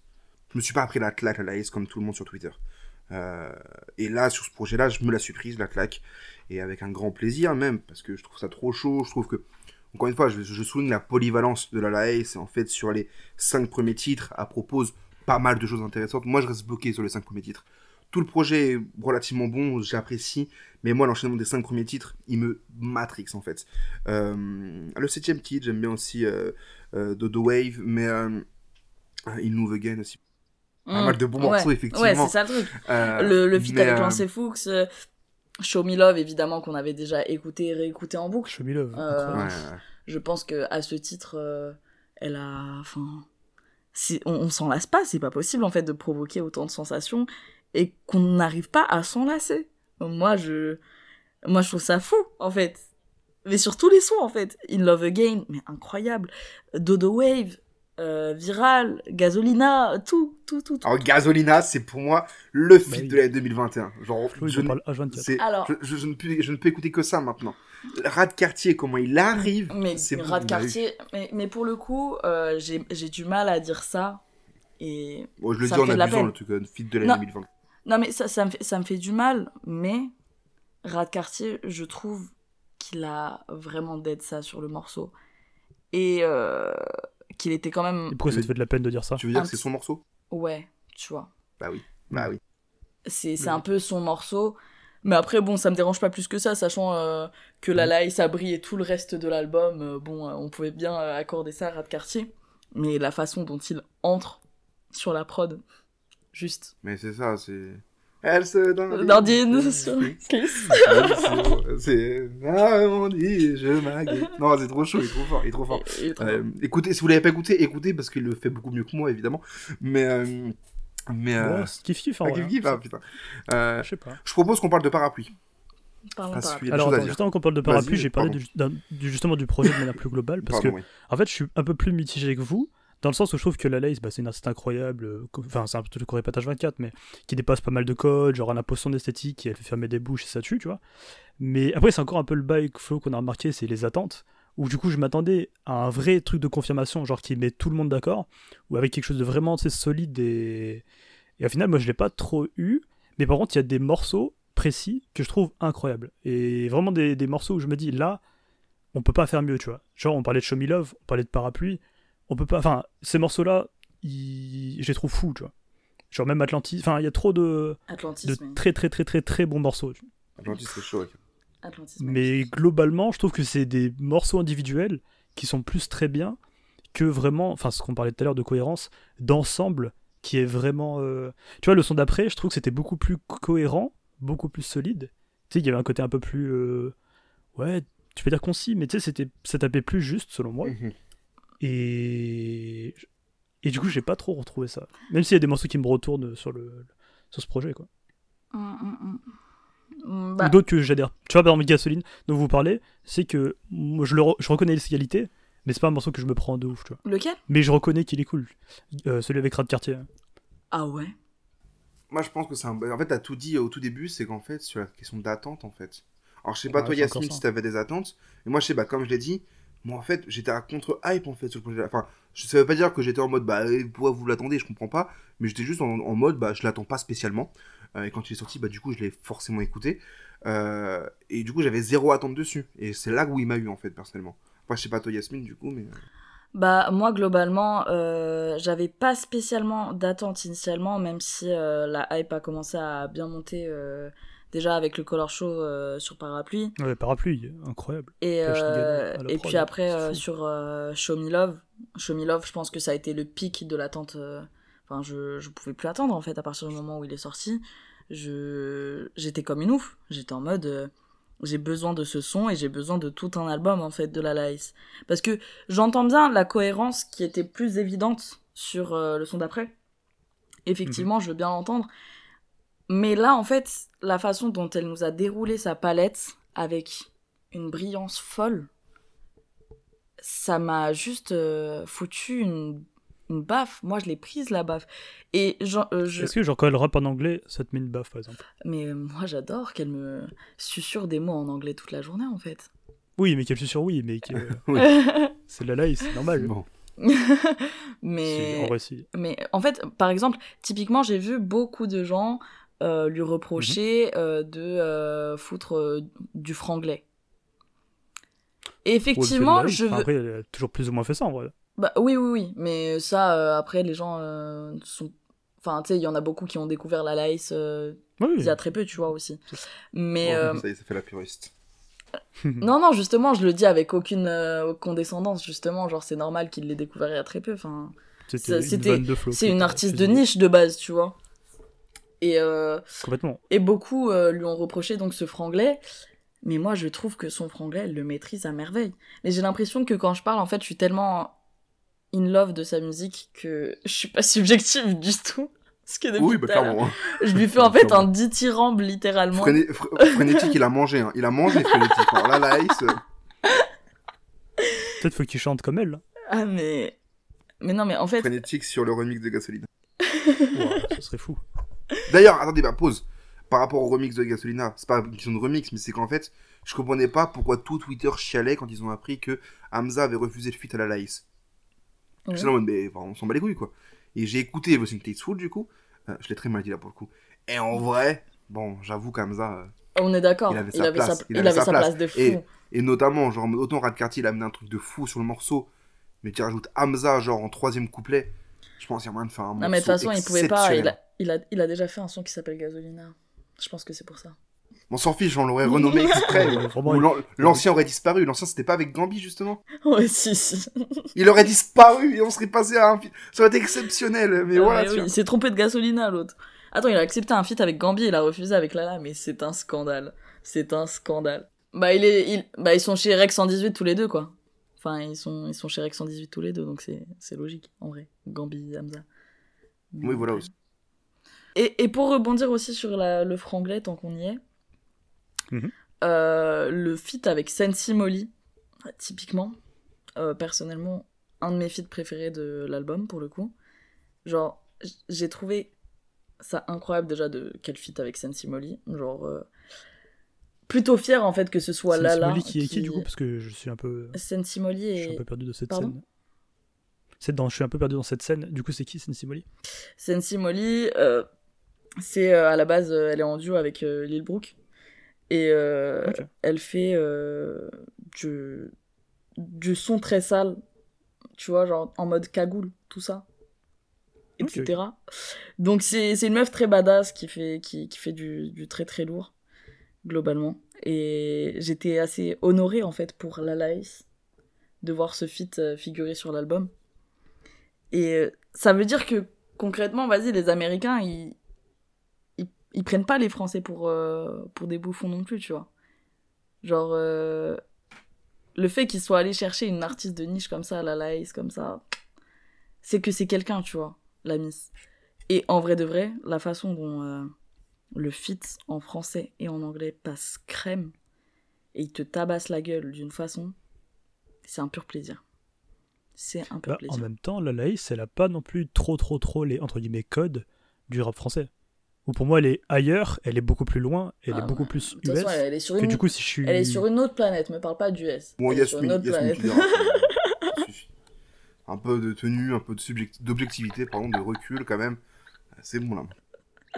Je me suis pas appris la claque, la Laïs, comme tout le monde sur Twitter. Euh, et là, sur ce projet-là, je me la suis prise, la claque. Et avec un grand plaisir, même, parce que je trouve ça trop chaud. Je trouve que, encore une fois, je, souligne la polyvalence de la Laïs. En fait, sur les 5 premiers titres, elle propose pas mal de choses intéressantes. Moi, je reste bloqué sur les 5 premiers titres. Tout le projet est relativement bon, j'apprécie, mais moi l'enchaînement des cinq premiers titres, il me matrix en fait. Euh, le septième titre, j'aime bien aussi euh, Dodo Wave, mais euh, Il Move Again aussi. Pas Mm. mal de bons Ouais. morceaux, Ouais, effectivement. c'est ça le truc. Euh, le le feat mais, avec euh, Lancey Fuchs, euh, Show Me Love, évidemment, qu'on avait déjà écouté et réécouté en boucle. Show me love. Euh, ouais, ouais. Je pense que à ce titre, euh, elle a. Enfin. On, on s'en lasse pas, c'est pas possible en fait de provoquer autant de sensations et qu'on n'arrive pas à s'en lasser. Moi, je. Moi, je trouve ça fou, en fait. Mais sur tous les sons, en fait. In Love Again, mais incroyable. Dodo Wave, euh, Viral, Gasolina, tout, tout, tout. tout. Alors, Gasolina, c'est pour moi le feat Bah oui. de l'année 2021. Genre, je, ne- parle H24. c'est- Alors- je, je- je ne peux, je ne peux écouter que ça maintenant. Rat Quartier, comment il arrive, Mais c'est rat de quartier, mais, mais pour le coup, euh, j'ai j'ai du mal à dire ça. Et Bon, je le Ça dis en fait de la abusant, peine. le truc, feat de l'année Non. 2020. non, mais ça, ça, me fait, ça me fait du mal. Mais rat de quartier, je trouve qu'il a vraiment d'aide ça sur le morceau. Et euh, qu'il était quand même. Et pourquoi ça te fait de la peine de dire ça Tu veux dire Un que c'est son morceau? Ouais, tu vois. Bah oui. Bah oui. C'est c'est Oui. un peu son morceau. Mais après, bon, ça me dérange pas plus que ça, sachant euh, que La Laï, Sabri et tout le reste de l'album, euh, bon, euh, on pouvait bien euh, accorder ça à Rat de Quartier. Mais la façon dont il entre sur la prod, juste. Mais c'est ça, c'est. Elle se dandine. Nardine sur. Kiss. C'est- C'est. Ah, on dit, je m'agaie. Non, c'est trop chaud, il est trop fort, il est trop fort. Euh, bien. écoutez, si vous l'avez pas écouté, écoutez parce qu'il le fait beaucoup mieux que moi, évidemment. Mais. Euh... Mais. Euh... Kiff kiff en ah, vrai, kiff, kiff, hein. ah, putain. Euh, Je sais pas. je propose qu'on parle de parapluie. Parlons parce par qu'il y a des Alors, attends, juste avant qu'on parle de parapluie, j'ai parlé du- du- justement du projet de manière plus globale. Parce Pardon, que, oui. en fait, je suis un peu plus mitigé que vous, dans le sens où je trouve que la Lace, bah, c'est une artiste incroyable, euh, enfin, c'est un peu le corépatage 24, mais qui dépasse pas mal de codes, genre elle impose son esthétique, et elle fait fermer des bouches et ça tue, tu vois. Mais après, c'est encore un peu le bail flow qu'on a remarqué, c'est les attentes, où du coup, je m'attendais à un vrai truc de confirmation, genre qui met tout le monde d'accord, ou avec quelque chose de vraiment sais, solide et. Et au final, moi, je l'ai pas trop eu, mais par contre, il y a des morceaux précis que je trouve incroyables. Et vraiment des, des morceaux où je me dis, là, on peut pas faire mieux, tu vois. Genre, on parlait de Show Me Love, on parlait de Parapluie, on peut pas. Enfin, ces morceaux-là, ils... je les trouve fous, tu vois. Genre, même Atlantis, enfin, il y a trop de, Atlantis, de mais... très, très, très, très, très bons morceaux. tu vois. Atlantis, c'est chaud. ok. Atlantis, Mais globalement, je trouve que c'est des morceaux individuels qui sont plus très bien que vraiment, enfin, ce qu'on parlait tout à l'heure de cohérence, d'ensemble qui est vraiment. euh, Tu vois, le son d'après, je trouve que c'était beaucoup plus cohérent, beaucoup plus solide. Tu sais, il y avait un côté un peu plus. euh, Ouais, tu peux dire concis, mais tu sais, c'était... ça tapait plus juste, selon moi. Mhm. Et. Et du coup, j'ai pas trop retrouvé ça. Même s'il y a des morceaux qui me retournent sur, le... sur ce projet, quoi. Hum, hum, hum. Ou bah, d'autres que j'adhère. Tu vois, par exemple, Gasoline, dont vous parlez, c'est que moi, je, le re- je reconnais les qualités, mais c'est pas un morceau que je me prends de ouf, tu vois. lequel? Mais je reconnais qu'il est cool. Euh, celui avec Rat de Quartier. Ah ouais? Moi, je pense que c'est un. En fait, t'as tout dit au tout début, c'est qu'en fait, sur la question d'attente, en fait. Alors, je sais pas, Ouais, toi, Yasmine, si t'avais des attentes. Mais moi, je sais, bah, comme je l'ai dit, moi, en fait, j'étais à contre-hype, en fait, sur le projet. Enfin, je- veut pas dire que j'étais en mode, bah, euh, pourquoi vous l'attendez, je comprends pas. Mais j'étais juste en, mode, bah, je l'attends pas spécialement. Euh, et quand il est sorti, bah, du coup, je l'ai forcément écouté. Euh, et du coup, j'avais zéro attente dessus. Et c'est là où il m'a eu, en fait, personnellement. Enfin, je sais pas, toi, Yasmine, du coup, mais. euh, Bah moi globalement, j'avais pas spécialement d'attente initialement, même si la hype a commencé à bien monter déjà avec le Color Show euh, sur Parapluie. Ouais, Parapluie, incroyable. Et, euh, et puis après euh, sur Show Me Love, Show Me Love, je pense que ça a été le pic de l'attente. Enfin, je, je pouvais plus attendre en fait à partir du moment où il est sorti. Je j'étais comme une ouf. J'étais en mode j'ai besoin de ce son et j'ai besoin de tout un album en fait de la Lice. Parce que j'entends bien la cohérence qui était plus évidente sur le son d'après. Effectivement, je veux bien l'entendre. Mais là, en fait, la façon dont elle nous a déroulé sa palette avec une brillance folle, ça m'a juste euh, foutu une, une baffe. Moi, je l'ai prise, la baffe. Et euh, je... Est-ce que, genre, quand elle rappe en anglais, ça te met une baffe, par exemple? Mais euh, moi, j'adore qu'elle me susurre des mots en anglais toute la journée, en fait. Oui, mais qu'elle sur oui, mais que Oui. c'est la live, c'est normal. Bon. C'est- mais... En. Mais en fait, par exemple, typiquement, j'ai vu beaucoup de gens euh, lui reprocher euh, de euh, foutre euh, du franglais. Et effectivement, Ouais, je enfin, veux. Après, elle a toujours plus ou moins fait ça, en vrai. Bah, oui, oui, oui, mais ça, euh, après, les gens euh, sont. Enfin, tu sais, il y en a beaucoup qui ont découvert la Laïs euh, Oui, il y a très peu, tu vois aussi. Mais. Oh, euh, Ça y est, ça fait la puriste. Non, non, justement, je le dis avec aucune euh, condescendance, justement. Genre, c'est normal qu'il l'ait découvert il y a très peu. Enfin, C'était une c'est une artiste de niche de base, tu vois. Et, euh, Complètement. et beaucoup euh, lui ont reproché donc ce franglais. Mais moi, je trouve que son franglais, elle le maîtrise à merveille. Mais j'ai l'impression que quand je parle, en fait, je suis tellement in love de sa musique que je suis pas subjective du tout. Parce que depuis Oui, bah clairement. hein. je lui fais en fait un dithyrambe littéralement. Fréné- fr- Frénétique, il a mangé. Hein. Il a mangé frénétique. Alors là, la Ice, Peut-être faut qu'il chante comme elle. là. Ah mais Mais non, mais en fait, Frénétique sur le remix de Gasolina. Ouah, ce serait fou. D'ailleurs, attendez, bah pause. Par rapport au remix de Gasolina, c'est pas une question de remix, mais c'est qu'en fait, je comprenais pas pourquoi tout Twitter chialait quand ils ont appris que Hamza avait refusé le feat à la Laïs. Ouais. J'étais en mode, mais enfin, on s'en bat les couilles quoi. Et j'ai écouté Everything Takes Food du coup. Euh, je l'ai très mal dit là pour le coup. Et en vrai, bon, j'avoue qu'Hamza. euh, on est d'accord. Il avait Il sa avait place, sa, il il avait avait sa place. place de fou. Et- Et notamment, genre, autant Rad Cartier, il a amené un truc de fou sur le morceau, mais tu rajoutes Hamza, genre, en troisième couplet, je pense qu'il y a moyen de faire un morceau Non, mais de toute façon, il pouvait pas. Il a, il, a, il a déjà fait un son qui s'appelle Gasolina. Je pense que c'est pour ça. On s'en fiche, on l'aurait renommé exprès. L'ancien aurait disparu. L'ancien, c'était pas avec Gambi, justement Ouais, si, si. Il aurait disparu et on serait passé à un film. Ça aurait été exceptionnel, mais Ah, voilà. mais oui, il s'est trompé de Gasolina, l'autre. Attends, il a accepté un feat avec Gambi, il a refusé avec Lala, mais c'est un scandale. C'est un scandale. Bah, il est, il, bah, ils sont chez Rex 118 tous les deux, quoi. Enfin, ils sont, ils sont chez Rex 118 tous les deux, donc c'est, c'est logique, en vrai. Gambi, Hamza. Oui, voilà aussi. Et, et pour rebondir aussi sur la- le franglais, tant qu'on y est, Mhm. euh, le feat avec Sensi Molly, typiquement, euh, personnellement, un de mes feats préférés de l'album, pour le coup. Genre, j'ai trouvé ça incroyable déjà de quel feat avec Sensi Molly. Genre, euh, plutôt fier en fait que ce soit C'est Lala. Simoli qui est qui du coup Parce que je suis un peu, Sensi Molly je suis un et peu perdu de cette Pardon scène. Dans, je suis un peu perdu dans cette scène. Du coup, c'est qui Sensi Molly? Sensi Molly, euh, c'est euh, à la base, euh, elle est en duo avec euh, Lil Brook. Et elle fait du, du son très sale, tu vois, genre en mode cagoule, tout ça, etc. Donc c'est c'est une meuf très badass qui fait, qui, qui fait du, du très très lourd, globalement. Et j'étais assez honorée en fait pour la Laïs de voir ce feat euh, figurer sur l'album. Et euh, ça veut dire que concrètement, vas-y, les Américains, ils, ils, prennent pas les Français pour, euh, pour des bouffons non plus, tu vois. Genre, euh, le fait qu'ils soient allés chercher une artiste de niche comme ça, la Laïs, comme ça, c'est que c'est quelqu'un, tu vois, la Miss. Et en vrai de vrai, la façon dont euh, le feat en français et en anglais passe crème, et il te tabasse la gueule d'une façon, c'est un pur plaisir. C'est un pur Bah, En plaisir. même temps, la Laïs, elle a pas non plus trop, trop, trop les entre guillemets codes du rap français. Ou pour moi, elle est ailleurs, elle est beaucoup plus loin, elle Ah, est beaucoup plus façon, US. elle est sur Que une du coup, si je suis. Elle est sur une autre planète, me parle pas d'US. Bon, Elle est sur une Yasmine, autre Yasmine, planète. suffit. Un peu de tenue, un peu d'objectivité, pardon, de recul quand même. C'est bon là.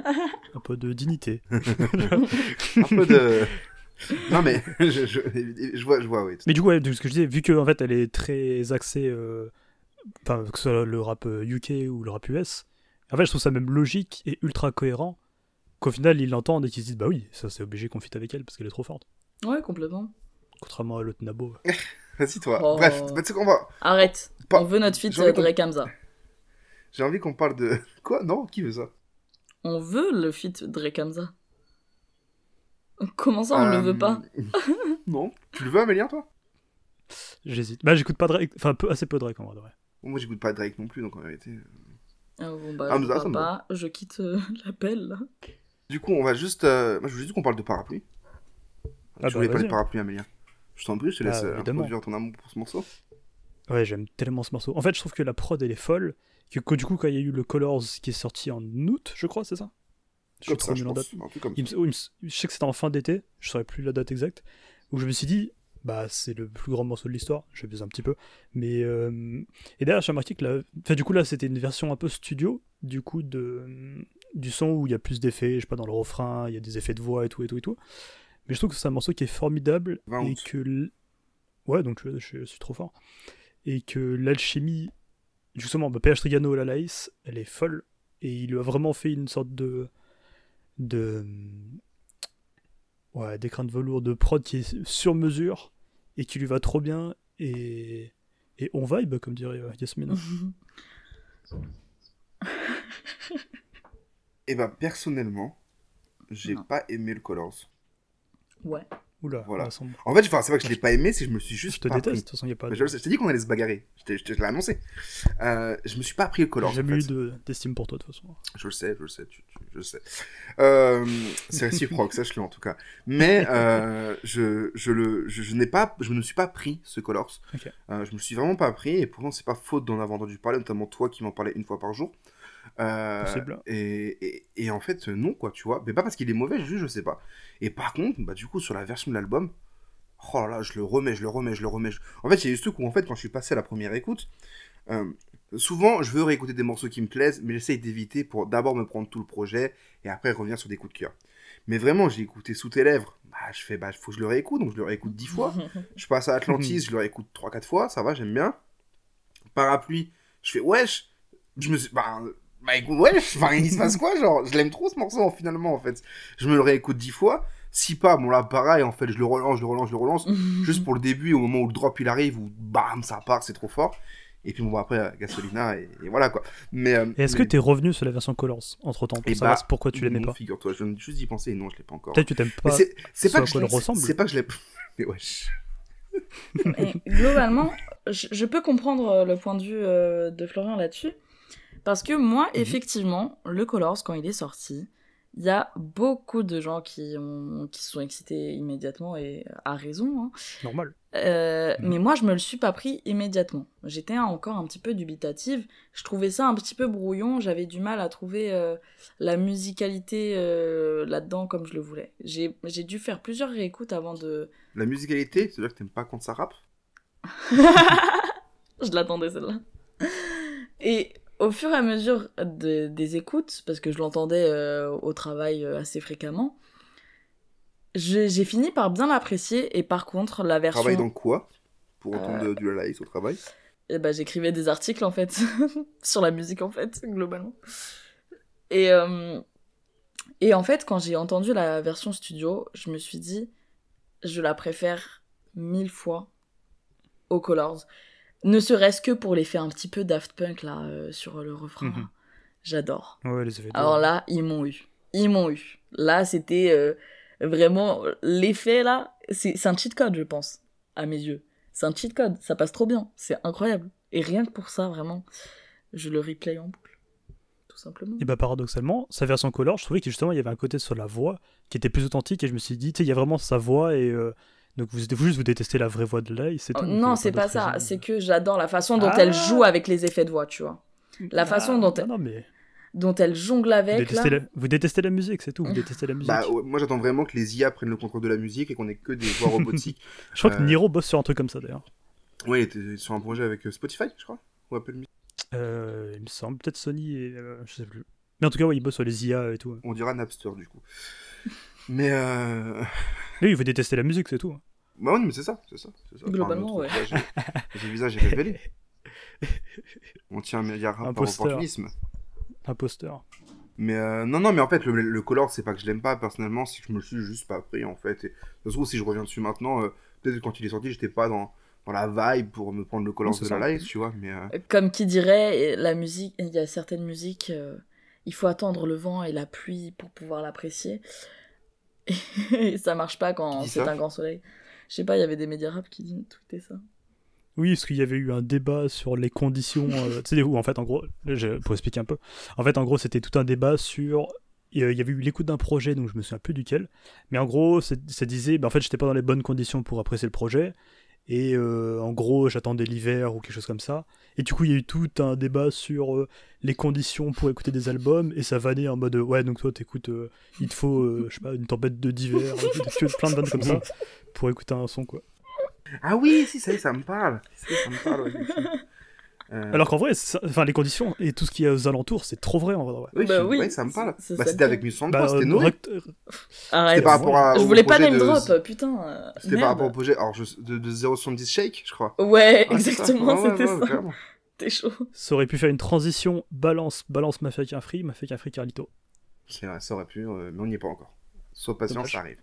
un peu de dignité. Un peu de. non mais, je, je, je vois, je vois, oui. Mais du coup, ouais, ce que je disais, vu qu'en fait, elle est très axée, euh, enfin, que ce soit le rap euh, UK ou le rap US, en fait, je trouve ça même logique et ultra cohérent qu'au final, ils l'entendent et qu'ils se disent, bah oui, ça c'est obligé qu'on fit avec elle parce qu'elle est trop forte. Ouais, complètement. Contrairement à l'autre Nabo. Vas-y toi. Oh. Bref, bah, tu sais qu'on va. Arrête. Pas- On veut notre euh, qu'on- Drake Hamza. J'ai envie qu'on parle de. Quoi? Non Qui veut ça? On veut le feat Drake Hamza. Comment ça, on Euh, le veut pas? Non. Tu le veux, Amélien, toi? J'hésite. Bah, j'écoute pas Drake, enfin, peu, assez peu Drake en vrai. Moi, j'écoute pas Drake non plus, donc en vérité. Ah, bon, bah, Hamza, je me pas. Je quitte euh, l'appel, là. Du coup, on va juste. euh, Moi, je veux juste qu'on parle de parapluie. Ah tu bah, voulais parler de parapluie, Amélien. Je t'en prie, je te laisse Ah, introduire ton amour pour ce morceau. Ouais, j'aime tellement ce morceau. En fait, je trouve que la prod, elle est folle. Que, que du coup, quand il y a eu le Colors qui est sorti en août, je crois, c'est ça? Je Comme ça, je date. comme me- me- je sais que c'était en fin d'été, je saurais plus la date exacte, où je me suis dit, bah c'est le plus grand morceau de l'histoire, je vais un petit peu, mais euh, et d'ailleurs j'ai remarqué que la, enfin du coup là c'était une version un peu studio, du coup de du son où il y a plus d'effets, je sais pas dans le refrain, il y a des effets de voix et tout et tout et tout, mais je trouve que c'est un morceau qui est formidable 20 et que l- ouais donc je, je suis trop fort. Et que l'alchimie justement bah, PH Trigano la Laïs elle est folle. Et il lui a vraiment fait une sorte de de ouais d'écran de velours de prod qui est sur mesure et qui lui va trop bien. Et et on vibe comme dirait euh, Et bah, personnellement, j'ai Non. pas aimé le Colors. ouais. Oula, Voilà. En fait, enfin, c'est vrai que je l'ai pas aimé, c'est que je me suis juste Je te pas déteste, de toute façon, il n'y a pas Mais de... Je, je t'ai dit qu'on allait se bagarrer. Je t'ai- je te l'ai annoncé. Euh, je me suis pas pris le. J'ai jamais eu de- d'estime pour toi, de toute façon. Je le sais, je le sais, tu- tu- je le sais. Euh, c'est réciproque, sache-le en tout cas. Mais euh, je, je, le, je, je n'ai pas, je ne me suis pas pris ce Colors. Ok. Euh, je me suis vraiment pas pris, et pourtant c'est pas faute d'en avoir entendu parler, notamment toi qui m'en parlais une fois par jour. Euh, et, et, et en fait, non, quoi, tu vois. Mais pas parce qu'il est mauvais, juste je sais pas. Et par contre, bah, du coup, sur la version de l'album, oh là là, je le remets, je le remets, je le remets. je- En fait, il y a eu ce truc où, en fait, quand je suis passé à la première écoute, euh, souvent, je veux réécouter des morceaux qui me plaisent, mais j'essaye d'éviter pour d'abord me prendre tout le projet et après revenir sur des coups de cœur. Mais vraiment, j'ai écouté sous tes lèvres. Bah, je fais, bah, faut que je le réécoute, donc je le réécoute dix fois. Je passe à Atlantis, je le réécoute 3-4 fois, ça va, j'aime bien. Parapluie, je fais wesh. Je me suis. Bah, bah écoute, wesh, enfin, il se passe quoi Genre, je l'aime trop ce morceau finalement en fait. Je me le réécoute 10 fois. Si pas, bon là, pareil, en fait, je le relance, je le relance, je le relance. Juste pour le début, au moment où le drop il arrive, où bam, ça part, c'est trop fort. Et puis bon, bah, après, Gasolina, et, et voilà quoi. Mais. euh, est-ce mais- que t'es revenu sur la version Colors entre temps pour Eh savoir bah, pourquoi tu l'aimais pas Figure-toi, je viens juste d'y penser et non, je l'ai pas encore. Peut-être que tu t'aimes pas. c'est c'est ce pas à que je ressemble. C'est pas que je l'ai. Mais wesh. Mais globalement, je, je peux comprendre euh, le point de vue euh, de Florian là-dessus. Parce que moi, Mhm. effectivement, le Colors, quand il est sorti, il y a beaucoup de gens qui, ont, qui sont excités immédiatement et à raison. hein. Normal. Euh, Mhm. Mais moi, je me le suis pas pris immédiatement. J'étais encore un petit peu dubitative. Je trouvais ça un petit peu brouillon. J'avais du mal à trouver euh, la musicalité euh, là-dedans comme je le voulais. J'ai j'ai dû faire plusieurs réécoutes avant de. La musicalité, c'est-à-dire que t'aimes pas quand ça rappe? Je l'attendais celle-là. Et au fur et à mesure de- des écoutes, parce que je l'entendais euh, au travail euh, assez fréquemment, j'ai fini par bien l'apprécier. Et par contre, la version. Travaille dans quoi Pour entendre Euh, du Lalaïs au travail? Ben, j'écrivais des articles en fait sur la musique en fait globalement. Et euh, et en fait quand j'ai entendu la version studio, je me suis dit je la préfère mille fois aux Colors. Ne serait-ce que pour l'effet un petit peu Daft Punk là euh, sur le refrain. Mhm. J'adore. Ouais, les Alors là, ils m'ont eu. Ils m'ont eu. Là, c'était euh, vraiment l'effet là. C'est c'est un cheat code, je pense, à mes yeux. C'est un cheat code. Ça passe trop bien. C'est incroyable. Et rien que pour ça, vraiment, je le replay en boucle. Tout simplement. Et bah paradoxalement, sa version color, je trouvais que justement il y avait un côté sur la voix qui était plus authentique et je me suis dit, tu sais, il y a vraiment sa voix et euh, donc vous, vous juste vous détestez la vraie voix de Lai, c'est Oh, non, c'est pas ça. C'est que j'adore la façon dont Ah. elle joue avec les effets de voix, tu vois. La façon dont Ah, elle, Non, non, mais dont elle jongle vous avec. détestez, Là. la... vous détestez la musique, c'est tout. Vous détestez la musique. Bah, ouais, moi j'attends vraiment que les IA prennent le contrôle de la musique et qu'on ait que des voix robotiques. je crois que euh, Niro bosse sur un truc comme ça d'ailleurs. ouais, il était sur un projet avec euh, Spotify, je crois. Ou Apple Music. Euh, il me semble peut-être Sony et euh, je sais plus. Mais en tout cas, ouais, il bosse sur les IA et tout. On dira Napster du coup. Mais euh... Lui, il veut détester la musique, c'est tout. Bah oui, mais c'est ça, c'est ça. ça. Globalement, notre ouais. Le visage est révélé. On tient un milliard Un par poster. opportunisme. Imposteur. Mais euh, non, non, mais en fait, le, le color, c'est pas que je l'aime pas personnellement, c'est que je me le suis juste pas pris en fait. Et ça se trouve, si je reviens dessus maintenant, euh, peut-être que quand il est sorti, j'étais pas dans, dans la vibe pour me prendre le color de la live, tu vois. Mais euh, Comme qui dirait, la musique, il y a certaines musiques, euh, il faut attendre le vent et la pluie pour pouvoir l'apprécier. Et ça marche pas quand c'est un grand soleil. Je sais pas, il y avait des médias rap qui tweetaient ça. Oui, parce qu'il y avait eu un débat sur les conditions. euh, tu sais, où en fait, en gros, je- pour expliquer un peu, en fait, en gros, c'était tout un débat sur. Il y avait eu l'écoute d'un projet, donc je me souviens plus duquel. Mais en gros, ça disait, ben, en fait, j'étais pas dans les bonnes conditions pour apprécier le projet. Et euh, en gros, j'attendais l'hiver ou quelque chose comme ça. Et du coup, il y a eu tout un débat sur euh, les conditions pour écouter des albums. Et ça vanait en mode, euh, ouais, donc toi, t'écoutes, il te faut, je sais pas, une tempête de d'hiver, plein de vannes comme ça, pour écouter un son, quoi. Ah oui, si, ça ça me parle. Ça me parle, ouais. Euh, Alors qu'en vrai, enfin, les conditions et tout ce qu'il y a aux alentours, c'est trop vrai en vrai. ouais. oui, Bah je- oui, ouais, ça me parle. Bah, c'était avec 63, Bah, c'était euh, rect- Arrête. Par rapport à. Je au voulais pas name de- drop, putain. euh, C'était par rapport au projet alors, je- de, de 070 Shake, je crois. Ouais, Ah, exactement, c'était ça. T'es chaud. Ça aurait pu faire une transition balance, balance Mafia qu'un free, Mafia qu'un free Carlito. C'est vrai, ça aurait pu, euh, mais on n'y est pas encore. Sois patient, ça arrive.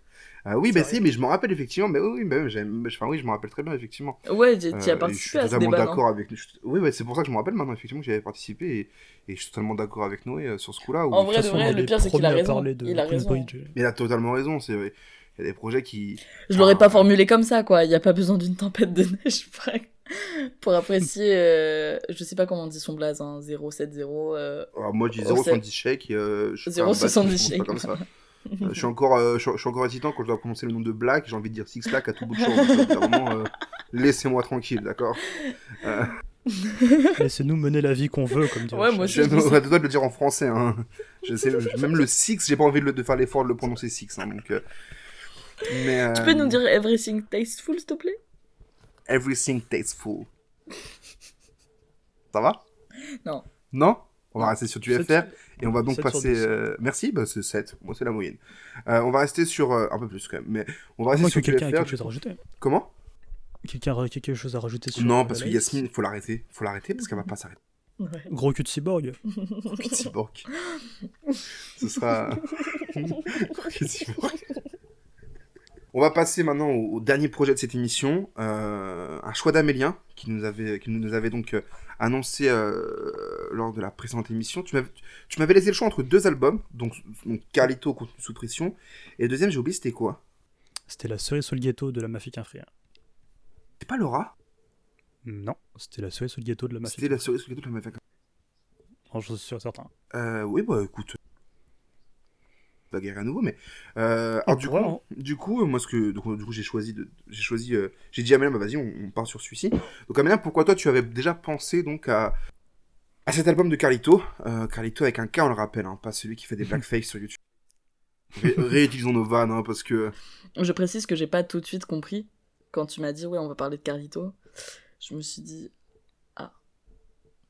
Euh, oui, bah si, mais je m'en rappelle effectivement. Mais oui, oui, bah, j'aime- enfin, oui, je me rappelle très bien, effectivement. Ouais, tu y Euh, as je suis participé à ce totalement débat, d'accord avec. je- Oui, ouais, c'est pour ça que je me rappelle maintenant, effectivement, que j'avais participé et, et je suis totalement d'accord avec Noé euh, sur ce coup-là. En vrai, De le pire, c'est qu'il a raison. de Il a raison. Queensbridge. Mais il a totalement raison. C'est Il y a des projets qui. Je l'aurais Ah. pas formulé comme ça, quoi. Il n'y a pas besoin d'une tempête de neige pour, pour apprécier. euh, Je sais pas comment on dit son blaze, hein, 070. euh, Alors, moi, je dis Oh, 0,70 chèques. et, euh, je suis pas un 0,70 bâtard, je chèques. prononce pas comme ça. Euh, je suis encore, euh, je, suis- je suis encore hésitant quand je dois prononcer le nom de Black. J'ai envie de dire Six Lack à tout bout de champ. Euh, Vraiment, euh, laissez-moi tranquille, d'accord Euh, Laissez-nous mener la vie qu'on veut, comme dirait Ouais, le moi le droit de le dire en français. Hein. Je sais, même le Six, j'ai pas envie de, le- de faire l'effort de le prononcer Six. Hein, donc, euh, mais, Tu peux nous dire Everything Tasteful, s'il te plaît? Everything tasteful. Ça va? Non. Non? On va rester sur du FR et on va donc 7 sur passer. 10. euh, Merci, bah, c'est 7. Moi, c'est la moyenne. Euh, on va rester sur. euh, un peu plus quand même. Mais on va rester sur que quelqu'un FR. quelque chose à rajouter. Comment? Quelqu'un a quelque chose à rajouter sur Non, parce que Yasmine, faut l'arrêter. Faut l'arrêter parce qu'elle va pas s'arrêter. Ouais. Gros cul de cyborg. Cyborg. Ce sera. Cyborg. On va passer maintenant au, au dernier projet de cette émission, euh, un choix d'Amélien qui nous avait, qui nous avait donc euh, annoncé euh, lors de la précédente émission. Tu m'avais, tu m'avais laissé le choix entre deux albums, donc, donc Carlito contenu sous pression, et le deuxième j'ai oublié c'était quoi? C'était la cerise sur le ghetto de la mafia qu'un frère. C'est pas Laura? Non, c'était la cerise sur le ghetto de la mafia. C'était la cerise sur le gâteau de la mafia. Oh, je suis sûr certain. Euh, oui bah écoute, pas guérir à nouveau, mais euh, On alors, du coup, hein. du coup, euh, moi ce que donc, du coup j'ai choisi de, j'ai choisi, euh, j'ai dit à Amélien bah vas-y on, on part sur celui-ci. Donc Amélien, pourquoi toi tu avais déjà pensé donc à à cet album de Carlito, euh, Carlito avec un K on le rappelle, hein, pas celui qui fait des blackface sur YouTube. Ré- réutilisons nos vannes hein, parce que Je précise que j'ai pas tout de suite compris. Quand tu m'as dit, ouais, on va parler de Carlito, je me suis dit, ah,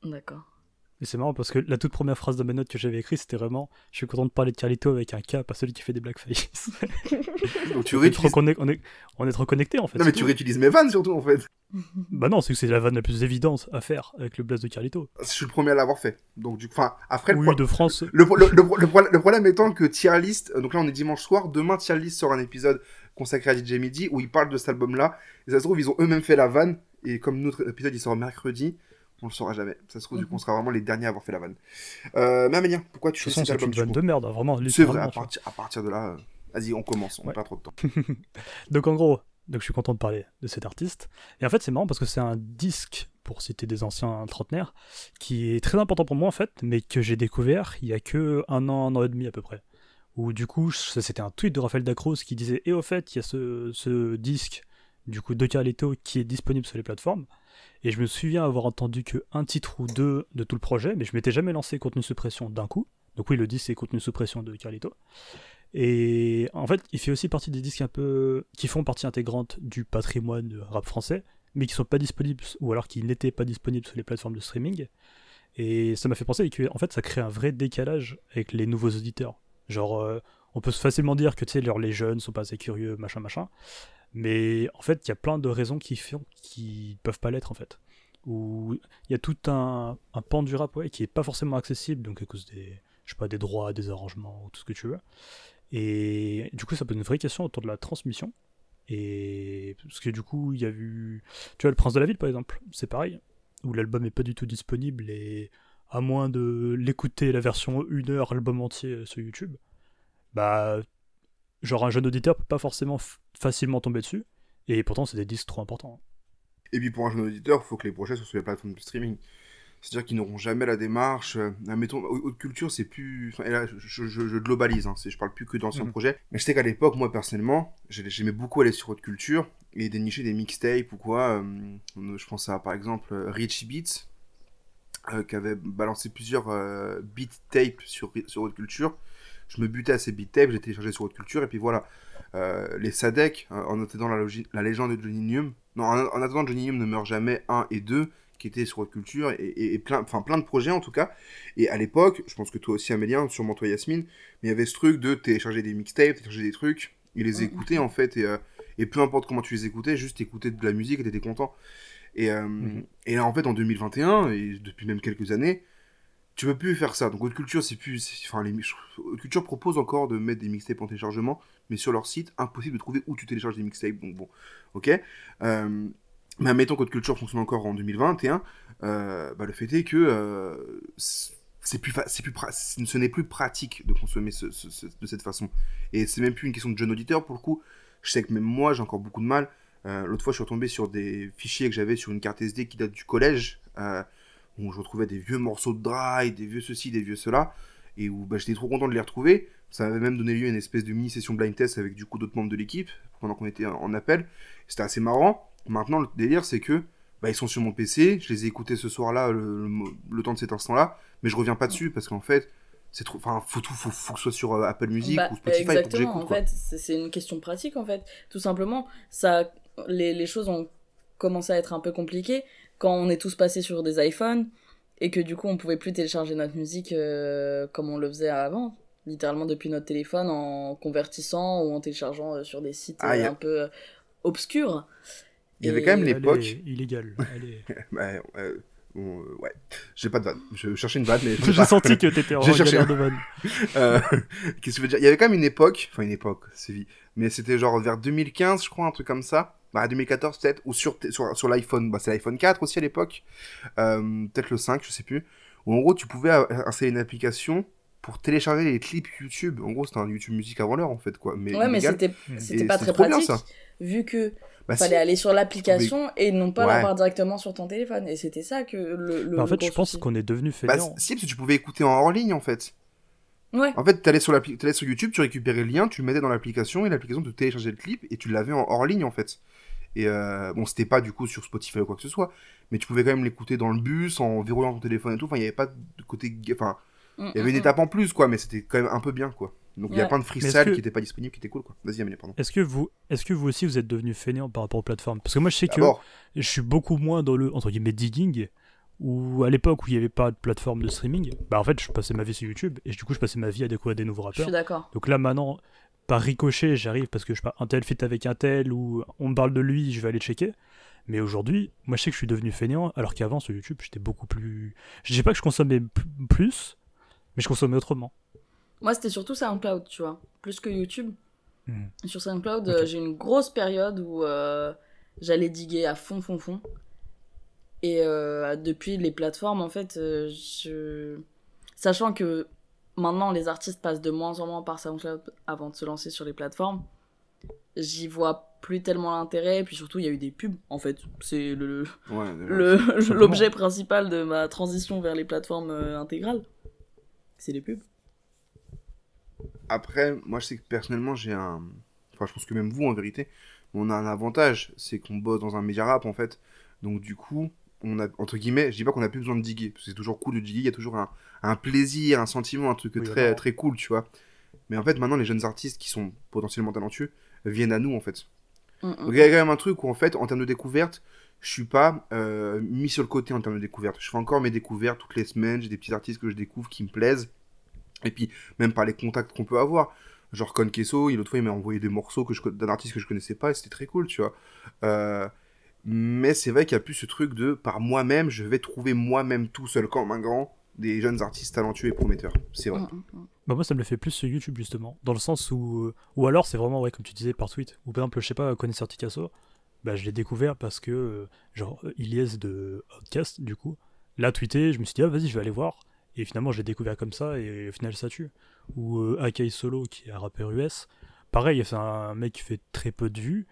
d'accord. Et c'est marrant parce que la toute première phrase de mes notes que j'avais écrite, c'était vraiment Je suis content de parler de Carlito avec un K, pas celui qui fait des blackface. donc tu on, est réutilises. trop connect- on, est, on est trop connectés en fait. Non mais tu réutilises mes vannes surtout en fait. Bah non, c'est que c'est la vanne la plus évidente à faire avec le blast de Carlito. Je suis le premier à l'avoir fait. Donc du enfin après le Oui, pro- de France. Le, le, le, pro- le pro- le problème étant que Tier List, euh, donc là on est dimanche soir, demain Tier List sort un épisode consacré à DJ Midi où ils parlent de cet album-là. Et ça se trouve, ils ont eux-mêmes fait la vanne. Et comme notre épisode il sort mercredi, on le saura jamais. Ça se trouve, du coup, on sera vraiment les derniers à avoir fait la vanne. Euh, mais Amélien, pourquoi tu fais cet c'est album une vanne de merde, vraiment. C'est vrai, à, partir- à partir de là, euh, vas-y, on commence, on n'a Ouais. pas trop de temps. Donc en gros, donc je suis content de parler de cet artiste. Et en fait, c'est marrant parce que c'est un disque, pour citer des anciens trentenaires, qui est très important pour moi en fait, mais que j'ai découvert il y a que un an, un an et demi à peu près. Où du coup, c'était un tweet de Raphaël Dacros qui disait Et au fait, il y a ce, ce disque du coup de Carlito qui est disponible sur les plateformes. Et je me souviens avoir entendu que un titre ou deux de tout le projet, mais je m'étais jamais lancé contenu sous pression d'un coup. Donc oui, le disque c'est contenu sous pression de Carlito. Et en fait, il fait aussi partie des disques un peu qui font partie intégrante du patrimoine rap français, mais qui sont pas disponibles ou alors qui n'étaient pas disponibles sur les plateformes de streaming. Et ça m'a fait penser que en fait, ça crée un vrai décalage avec les nouveaux auditeurs. Genre, euh, on peut facilement dire que tu les jeunes sont pas assez curieux, machin, machin. Mais en fait, il y a plein de raisons qui font qui peuvent pas l'être en fait. Il y a tout un, un pan du rap qui est pas forcément accessible, donc à cause des, je sais pas, des droits, des arrangements, ou tout ce que tu veux. Et du coup, ça pose une vraie question autour de la transmission. Et parce que du coup, il y a eu. Tu vois, Le Prince de la Ville, par exemple, c'est pareil, où l'album est pas du tout disponible et à moins de l'écouter la version 1 heure, album entier euh, sur YouTube, bah. Genre, un jeune auditeur peut pas forcément facilement tomber dessus. Et pourtant, c'est des disques trop importants. Et puis pour un jeune auditeur, il faut que les projets soient sur les plateformes de streaming. C'est-à-dire qu'ils n'auront jamais la démarche. euh, admettons, haute culture, c'est plus. enfin, et là, je, je- je globalise, hein, je parle plus que d'anciens Mhm. projets. Mais je sais qu'à l'époque, moi personnellement, j'ai- j'aimais beaucoup aller sur haute culture et dénicher des mixtapes ou quoi. euh, je pense à par exemple Richie Beats, euh, qui avait balancé plusieurs euh, beat tapes sur, sur haute culture. Je me butais à ces beat tapes, j'ai téléchargé sur haute culture, et puis voilà. Euh, les Sadek, euh, en attendant la, la légende de Johnny Newm, non, en, en attendant Johnny Newm ne meurt jamais 1 et 2, qui étaient sur haute culture, et, et- et plein, enfin, plein de projets en tout cas. Et à l'époque, je pense que toi aussi Amélien, sûrement toi Yasmine, mais il y avait ce truc de télécharger des mixtapes, télécharger des trucs, et les écouter en fait, et, euh, et peu importe comment tu les écoutais, juste écouter de la musique et t'étais content. Et, euh, Mhm. et là en fait en 2021, et depuis même quelques années, tu peux plus faire ça. Donc Haute Culture, c'est plus. Enfin, les, Culture propose encore de mettre des mixtapes en téléchargement, mais sur leur site, impossible de trouver où tu télécharges des mixtapes. Donc bon, ok. Euh, mais admettons qu'Haute Culture fonctionne encore en 2021, euh, bah, le fait est que euh, c'est plus, plus ce n'est plus pratique de consommer de cette façon. Et c'est même plus une question de jeune auditeur pour le coup. Je sais que même moi, j'ai encore beaucoup de mal. L'autre fois, je suis retombé sur des fichiers que j'avais sur une carte SD qui date du collège, où je retrouvais des vieux morceaux de dry, des vieux ceci, des vieux cela, et où bah, j'étais trop content de les retrouver. Ça avait même donné lieu à une espèce de mini-session blind test avec du coup d'autres membres de l'équipe, pendant qu'on était en, appel. C'était assez marrant. Maintenant, le délire, c'est que bah, ils sont sur mon PC, je les ai écoutés ce soir-là, le, le- le temps de cet instant-là, mais je reviens pas dessus parce qu'en fait, c'est trop. Enfin, faut tout, faut, faut que ce soit sur euh, Apple Music Bah, ou Spotify pour que exactement, j'écoute. en quoi. fait, c'est c'est une question pratique, en fait. Tout simplement, ça, les, les choses ont commencé à être un peu compliquées quand on est tous passés sur des iPhones et que du coup, on pouvait plus télécharger notre musique euh, comme on le faisait avant, littéralement depuis notre téléphone en convertissant ou en téléchargeant euh, sur des sites Ah, euh, a- un peu euh, obscurs. Il y avait quand même l'époque. illégale. Est- Ouais, ouais, euh, j'ai pas de vanne. Je cherchais une vanne, mais. J'ai senti que t'étais en J'ai cherché de vanne. Euh, Qu'est-ce que je veux dire? Il y avait quand même une époque, enfin une époque, c'est vie, mais c'était genre vers 2015, je crois, un truc comme ça. Bah, 2014 peut-être, ou sur, sur, sur l'iPhone, bah, c'est l'iPhone 4 aussi à l'époque, euh, peut-être le 5, je sais plus, où en gros tu pouvais euh, installer une application pour télécharger les clips YouTube. En gros, c'était un YouTube musique avant l'heure en fait, quoi. Mais, Ouais, mais illégal. c'était pas très bien, pratique, ça. vu que Bah, fallait aller sur l'application et non pas Ouais. l'avoir directement sur ton téléphone. Et c'était ça que le. le Bah, en fait, je pense qu'on est devenu Bah, fainéant. si, parce que tu pouvais écouter en hors ligne en fait. Ouais. En fait, t'allais sur, t'allais sur YouTube, tu récupérais le lien, tu le mettais dans l'application et l'application te téléchargeait le clip et tu l'avais en hors ligne en fait. Et euh, bon, c'était pas du coup sur Spotify ou quoi que ce soit, mais tu pouvais quand même l'écouter dans le bus en verrouillant ton téléphone et tout. Enfin, il y avait pas de côté. Enfin, Mm, il y avait une mm, étape en plus quoi, mais c'était quand même un peu bien quoi. Donc il y a plein de freestyle que- qui étaient pas disponibles, qui étaient cool quoi. Vas-y, Amélie, pardon. Est-ce que vous, est-ce que vous aussi vous êtes devenu fainéant par rapport aux plateformes? Parce que moi, je sais que je suis beaucoup moins dans le entre guillemets digging. Ou à l'époque où il n'y avait pas de plateforme de streaming, bah en fait je passais ma vie sur YouTube et du coup je passais ma vie à découvrir des nouveaux Je suis rappeurs. d'accord. Donc là maintenant, par ricochet, j'arrive parce que je pas, un tel fit avec un tel ou on me parle de lui, je vais aller checker. Mais aujourd'hui, moi je sais que je suis devenu fainéant alors qu'avant sur YouTube j'étais beaucoup plus. Je dis pas que je consommais plus, mais je consommais autrement. Moi, c'était surtout SoundCloud, tu vois, plus que YouTube. Hmm. Sur SoundCloud, Ok. euh, j'ai une grosse période où euh, j'allais diguer à fond, fond, fond. Et euh, depuis les plateformes, en fait, je... sachant que maintenant les artistes passent de moins en moins par SoundCloud avant de se lancer sur les plateformes, j'y vois plus tellement l'intérêt. Et puis surtout, il y a eu des pubs, en fait. C'est le, ouais, le- simplement. l'objet principal de ma transition vers les plateformes euh, intégrales. C'est les pubs. Après, moi, je sais que personnellement, j'ai un. Enfin, je pense que même vous, en vérité, on a un avantage, c'est qu'on bosse dans un média rap, en fait. Donc, du coup, on a, entre guillemets, je dis pas qu'on a plus besoin de diguer, parce que c'est toujours cool de diguer, il y a toujours un, un plaisir, un sentiment, un truc Oui, très, très cool, tu vois. Mais en fait, maintenant, les jeunes artistes qui sont potentiellement talentueux viennent à nous, en fait. Mm, mm. Donc, il y a quand même un truc où, en fait, en termes de découverte, je suis pas euh, mis sur le côté en termes de découverte. Je fais encore mes découvertes toutes les semaines, j'ai des petits artistes que je découvre qui me plaisent. Et puis, même par les contacts qu'on peut avoir. Genre Con Queso, il- l'autre fois, il m'a envoyé des morceaux d'un artiste que je connaissais pas et c'était très cool, tu vois. Euh, mais c'est vrai qu'il y a plus ce truc de, par moi-même, je vais trouver moi-même tout seul comme un grand des jeunes artistes talentueux et prometteurs. C'est vrai. Mm, mm, mm. Bah moi ça me le fait plus sur YouTube justement, dans le sens où euh, ou alors c'est vraiment ouais comme tu disais par tweet ou par exemple je sais pas connaisseur Ticasso, bah je l'ai découvert parce que euh, genre euh, Ilyes de Outcast du coup l'a tweeté, je me suis dit ah vas-y je vais aller voir et finalement je l'ai découvert comme ça et au final ça tue. Ou euh, Akai Solo qui est un rappeur US, pareil c'est un mec qui fait très peu de vues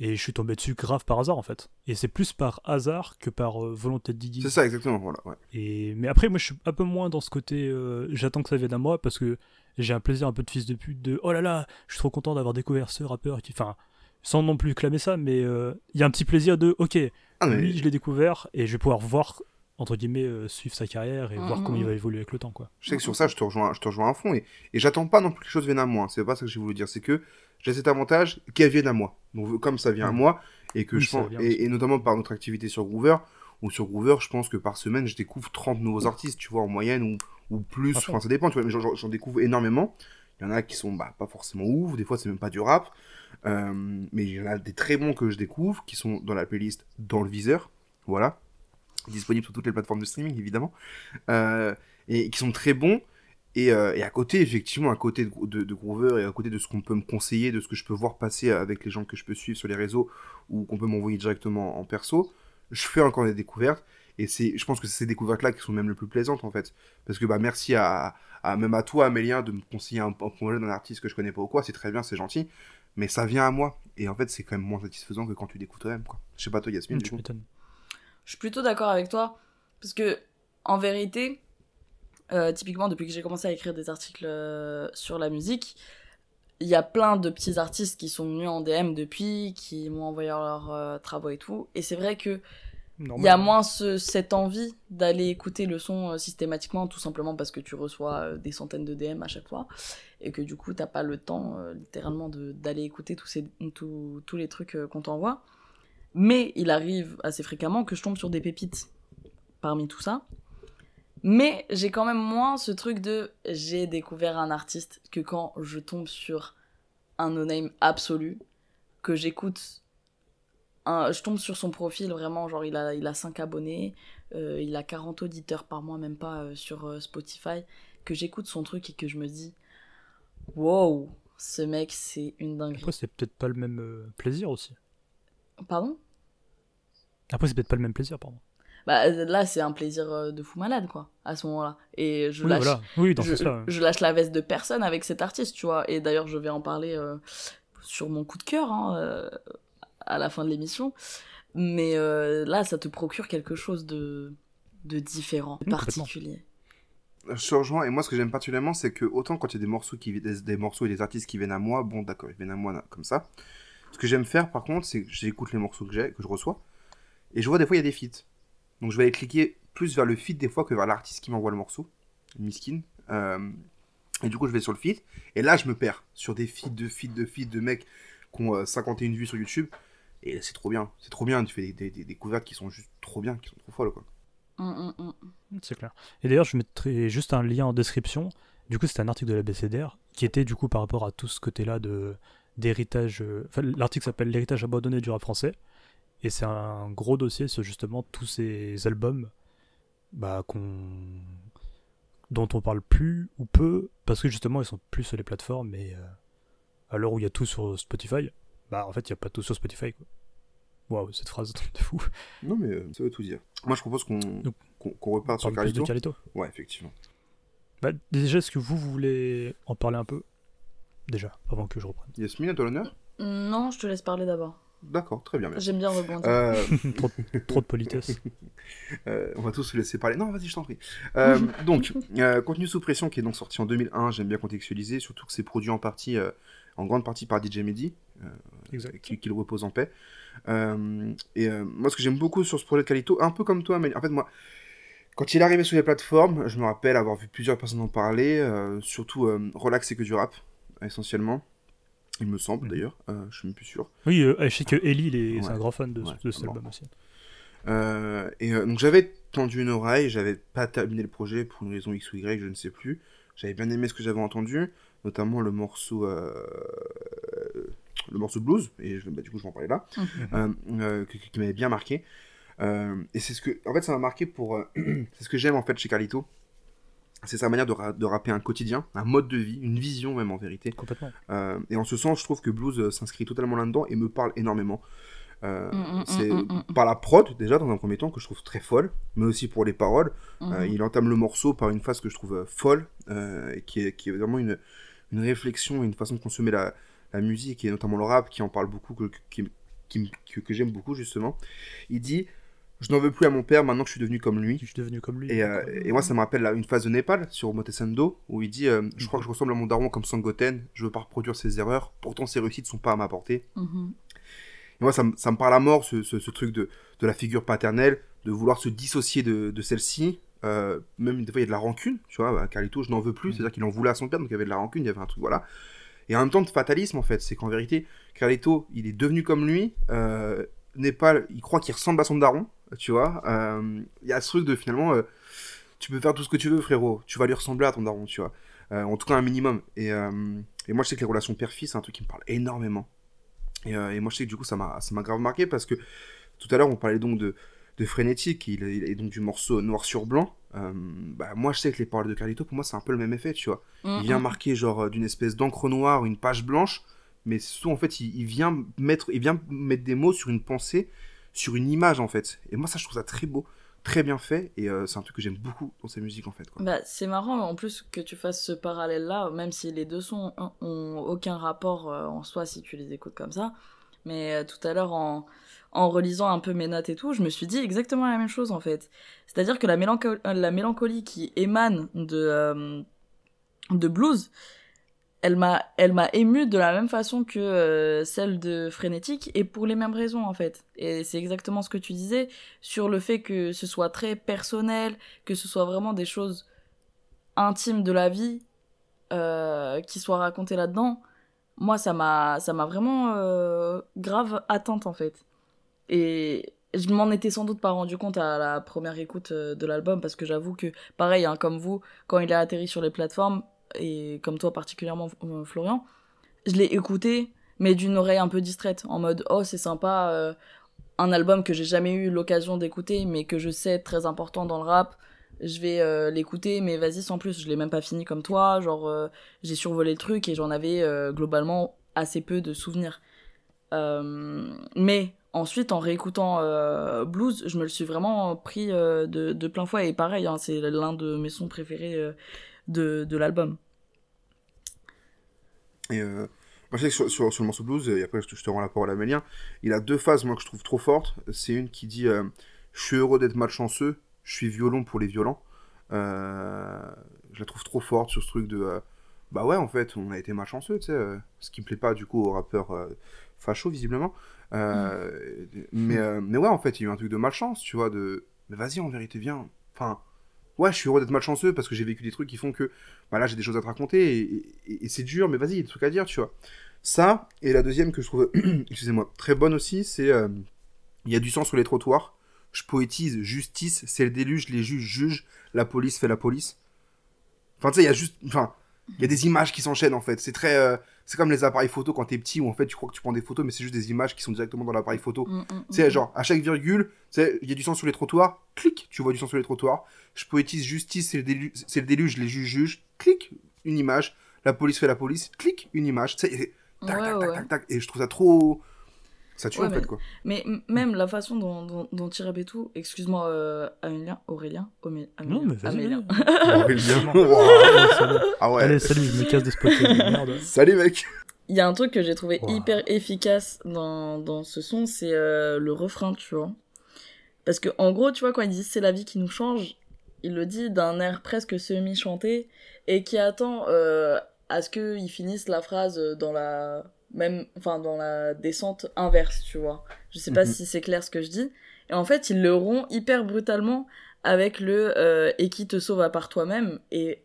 et je suis tombé dessus grave par hasard en fait. Et c'est plus par hasard que par euh, volonté de digging. C'est ça, exactement. Voilà, ouais. Et... Mais après, moi, je suis un peu moins dans ce côté. euh, J'attends que ça vienne à moi parce que j'ai un plaisir un peu de fils de pute de oh là là, je suis trop content d'avoir découvert ce rappeur qui. Enfin, sans non plus clamer ça, mais euh, il y a un petit plaisir de ok, Ah, mais- lui, je l'ai découvert et je vais pouvoir voir, entre guillemets, euh, suivre sa carrière et Mhm. voir comment il va évoluer avec le temps, quoi. Je sais que sur ça, je te rejoins, je te rejoins à fond. Et, et j'attends pas non plus que les choses viennent à moi. C'est pas ça que j'ai voulu dire. C'est que j'ai cet avantage qu'elles viennent à moi. Donc, comme ça vient à Mm. moi, et que Oui, je pense, et, notamment par notre activité sur Groover, ou sur Groover, je pense que par semaine, je découvre 30 nouveaux artistes, tu vois, en moyenne, ou, ou plus. Enfin, ça dépend, tu vois, mais j'en découvre énormément. Il y en a qui sont bah, pas forcément ouf, des fois, c'est même pas du rap. Euh, mais il y en a des très bons que je découvre, qui sont dans la playlist Dans le viseur. Voilà. Disponible sur toutes les plateformes de streaming, évidemment. Euh, et qui sont très bons. Et, euh, et à côté, effectivement, à côté de, de, de Groover et à côté de ce qu'on peut me conseiller, de ce que je peux voir passer avec les gens que je peux suivre sur les réseaux ou qu'on peut m'envoyer directement en perso, je fais encore des découvertes. Et c'est, je pense que c'est ces découvertes-là qui sont même les plus plaisantes, en fait. Parce que, bah, merci à, à même à toi, Amélien, de me conseiller un, un projet d'un artiste que je connais pas ou quoi. C'est très bien, c'est gentil. Mais ça vient à moi. Et en fait, c'est quand même moins satisfaisant que quand tu découvres toi-même, quoi. Je sais pas, toi, Yasmine, du tu m'étonnes. Je suis plutôt d'accord avec toi, parce que, en vérité, euh, typiquement, depuis que j'ai commencé à écrire des articles euh, sur la musique, il y a plein de petits artistes qui sont venus en DM depuis, qui m'ont envoyé leurs euh, travaux et tout. Et c'est vrai que il y a moins ce- cette envie d'aller écouter le son systématiquement, tout simplement parce que tu reçois des centaines de DM à chaque fois, et que du coup, t'as pas le temps, littéralement, d'aller écouter tous, ces, tous, tous les trucs qu'on t'envoie. Mais il arrive assez fréquemment que je tombe sur des pépites parmi tout ça. Mais j'ai quand même moins ce truc de j'ai découvert un artiste que quand je tombe sur un no-name absolu, que j'écoute un- je tombe sur son profil vraiment genre il a il a 5 abonnés euh, il a 40 auditeurs par mois même pas euh, sur euh, Spotify que j'écoute son truc et que je me dis wow ce mec c'est une dinguerie Après, c'est peut-être pas le même plaisir aussi. Pardon? Après, c'est peut-être pas le même plaisir, pardon. bah là c'est un plaisir euh, de fou malade quoi à ce moment-là et je Oui, lâche voilà. Oui, dans je, ce sens-là. je lâche la veste de personne avec cet artiste tu vois et d'ailleurs je vais en parler euh, sur mon coup de cœur hein, euh, à la fin de l'émission mais euh, là ça te procure quelque chose de de différent de particulier Je te rejoins, et moi, ce que j'aime particulièrement, c'est que autant quand il y a des morceaux, qui, des, des morceaux et des artistes qui viennent à moi, bon, d'accord, ils viennent à moi comme ça. Ce que j'aime faire, par contre, c'est que j'écoute les morceaux que j'ai, que je reçois, et je vois des fois, il y a des feats. Donc, je vais aller cliquer plus vers le feat des fois que vers l'artiste qui m'envoie le morceau, miskin. Euh, et du coup, je vais sur le feat, et là, je me perds sur des feats, de feats, de feats, de mecs qui ont euh, 51 vues sur YouTube. Et c'est trop bien, c'est trop bien, tu fais des, des, des découvertes qui sont juste trop bien, qui sont trop folles, quoi. Hum, hum, hum. C'est clair. Et d'ailleurs, je mettrai juste un lien en description. Du coup, c'était un article de la BCDR qui était du coup par rapport à tout ce côté-là de d'héritage. euh, Enfin, l'article s'appelle L'héritage abandonné du rap français. Et c'est un gros dossier sur justement tous ces albums bah, qu'on dont on parle plus ou peu parce que justement ils sont plus sur les plateformes et euh, à l'heure où il y a tout sur Spotify, bah en fait il n'y a pas tout sur Spotify quoi. Waouh, cette phrase de fou. Non, mais euh, ça veut tout dire. Moi, je propose qu'on qu'on qu'on reparte sur Carlito. Carlito. Ouais, effectivement. Bah, déjà, est-ce que vous, vous voulez en parler un peu? Déjà, avant que je reprenne. Yasmine, à toi l'honneur non je te laisse parler d'abord D'accord, très bien. j'aime bien rebondir Euh, trop, trop de politesse. euh, on va tous se laisser parler. Non, vas-y, je t'en prie. Euh, donc, euh, Contenu sous pression, qui est donc sorti en 2001, j'aime bien contextualiser, surtout que c'est produit en partie, euh, en grande partie par DJ Mehdi, Exact. qui, repose en paix. Euh, et euh, moi, ce que j'aime beaucoup sur ce projet de Calito, un peu comme toi, mais en fait, moi, quand il est arrivé sur les plateformes, je me rappelle avoir vu plusieurs personnes en parler, euh, surtout euh, Relax et que du rap, essentiellement. Il me semble Mhm. d'ailleurs, euh, je suis même plus sûr. Oui, euh, je sais que Ellie, il est, c'est Ouais. un grand fan de, Ouais, de cet bon. album aussi. Euh, et euh, donc j'avais tendu une oreille, j'avais pas terminé le projet pour une raison X ou Y, je ne sais plus. J'avais bien aimé ce que j'avais entendu, notamment le morceau, euh, le morceau blues, et je, bah, du coup je vais en parler là, euh, qui, qui m'avait bien marqué. Euh, et c'est ce que, en fait, ça m'a marqué pour, euh, c'est ce que j'aime en fait chez Carlito. C'est sa manière de, ra- de rapper un quotidien, un mode de vie, une vision même en vérité. Complètement. Euh, et en ce sens, je trouve que Blues euh, s'inscrit totalement là-dedans et me parle énormément. Euh, Mm, mm, c'est mm, par la prod, déjà, dans un premier temps, que je trouve très folle, mais aussi pour les paroles. Il entame le morceau par une phase que je trouve euh, folle, euh, et qui, est, qui est vraiment une, une réflexion et une façon de consommer la, la musique, et notamment le rap, qui en parle beaucoup, que, qui- qui- que, que j'aime beaucoup, justement. Il dit Je n'en veux plus à mon père maintenant que je suis devenu comme lui. Je suis devenu comme lui. Et, euh, et moi, ça me rappelle là, une phase de Népal sur Motesando où il dit euh, Je crois que je ressemble à mon daron comme Sangoten, je veux pas reproduire ses erreurs, pourtant ses réussites sont pas à ma portée. Mhm. Et moi, ça, me- ça me parle à mort, ce, ce- ce truc de, de la figure paternelle, de vouloir se dissocier de, de celle-ci. Euh, même des fois, il y a de la rancune, tu vois. bah, Carlito, je n'en veux plus, c'est-à-dire qu'il en voulait à son père, donc il y avait de la rancune, il y avait un truc, voilà. Et en même temps, de fatalisme, en fait. C'est qu'en vérité, Carlito, il est devenu comme lui. Euh, Népal, il croit qu'il ressemble à son daron, tu vois. Euh, Il y a ce truc de finalement, euh, tu peux faire tout ce que tu veux, frérot. Tu vas lui ressembler à ton daron, tu vois. Euh, en tout cas, un minimum. Et, euh, et moi, je sais que les relations père-fils, c'est un truc qui me parle énormément. Et, euh, et moi, je sais que du coup, ça m'a grave marqué parce que tout à l'heure, on parlait donc de, de Frénétique, et donc du morceau Noir sur Blanc. Euh, bah, moi, je sais que les paroles de Carlito, pour moi, c'est un peu le même effet, tu vois. Il vient Mhm. marquer, genre, euh, d'une espèce d'encre noire, une page blanche, mais surtout, en fait, il, il vient mettre, il vient mettre des mots sur une pensée, sur une image, en fait. Et moi, ça, je trouve ça très beau, très bien fait, et euh, c'est un truc que j'aime beaucoup dans sa musique, en fait. Bah, c'est marrant en plus que tu fasses ce parallèle-là, même si les deux sons ont aucun rapport euh, en soi si tu les écoutes comme ça. Mais euh, tout à l'heure, en, en relisant un peu mes notes et tout, je me suis dit exactement la même chose en fait. C'est-à-dire que la, mélanco- euh, la mélancolie qui émane de, de blues, elle m'a elle m'a émue de la même façon que euh, celle de frénétique et pour les mêmes raisons en fait. Et c'est exactement ce que tu disais sur le fait que ce soit très personnel que ce soit vraiment des choses intimes de la vie euh, qui soient racontées là-dedans. Moi ça m'a ça m'a vraiment euh, grave atteinte en fait. Et je m'en étais sans doute pas rendu compte à la première écoute de l'album parce que j'avoue que pareil hein, comme vous quand il a atterri sur les plateformes et comme toi particulièrement euh, Florian, je l'ai écouté mais d'une oreille un peu distraite en mode oh c'est sympa euh, un album que j'ai jamais eu l'occasion d'écouter mais que je sais très important dans le rap. Je vais euh, l'écouter mais vas-y sans plus. Je l'ai même pas fini comme toi. Genre j'ai survolé le truc et j'en avais globalement assez peu de souvenirs. Mais ensuite en réécoutant Blues je me le suis vraiment pris de, plein fouet. Et pareil hein, c'est l'un de mes sons préférés de, de l'album Et euh, moi, je sais que sur, sur, sur le morceau blues, et après je te, je te rends la parole à Mélien, il a deux phases, moi, que je trouve trop fortes. C'est une qui dit euh, Je suis heureux d'être malchanceux, je suis violon pour les violents. Euh, je la trouve trop forte sur ce truc de. bah ouais, en fait, on a été malchanceux, tu sais. ce qui me plaît pas, du coup, au rappeur facho, visiblement. Euh, mais, mais ouais, en fait, il y a eu un truc de malchance, tu vois, de. Mais vas-y, en vérité, viens. Enfin. Ouais, je suis heureux d'être malchanceux parce que j'ai vécu des trucs qui font que bah là j'ai des choses à te raconter et c'est dur, mais vas-y, il y a des trucs à dire, tu vois. Ça, et la deuxième que je trouve, excusez-moi, très bonne aussi, c'est euh, il y a du sang sur les trottoirs, je poétise, justice, c'est le déluge, les juges jugent, la police fait la police. Enfin, tu sais, il y a juste, enfin, il y a des images qui s'enchaînent en fait. C'est très, euh, c'est comme les appareils photo quand t'es petit où en fait tu crois que tu prends des photos, mais c'est juste des images qui sont directement dans l'appareil photo. Mm, mm, Tu mm, sais, genre, à chaque virgule, il y a du sang sur les trottoirs, clic, tu vois du sang sur les trottoirs. Je poétise justice, c'est le, délu- c'est le déluge, les juges jugent, clic, une image. La police fait la police, clic, une image. Tac, Ouais, tac, ouais, tac, tac, tac. Et je trouve ça trop. Ça tue Ouais, en mais- fait, quoi. Mais même la façon dont, dont, dont tout, excuse-moi euh, Amélien, Aurélien, Omé- Amélien, Non, mais vas-y. Amélien. Wow. ah ouais. Allez, salut, je me casse de spotter. merde. Salut, mec. Il y a un truc que j'ai trouvé Wow. hyper efficace dans, dans ce son, c'est euh, le refrain, tu vois. Parce que en gros, tu vois, quand il dit c'est la vie qui nous change, il le dit d'un air presque semi-chanté et qui attend euh, à ce qu'il finisse la phrase dans la même, enfin dans la descente inverse, tu vois. Je sais pas Mhm. si c'est clair ce que je dis. Et en fait, il le rompt hyper brutalement avec le euh, et qui te sauve à part toi-même. Et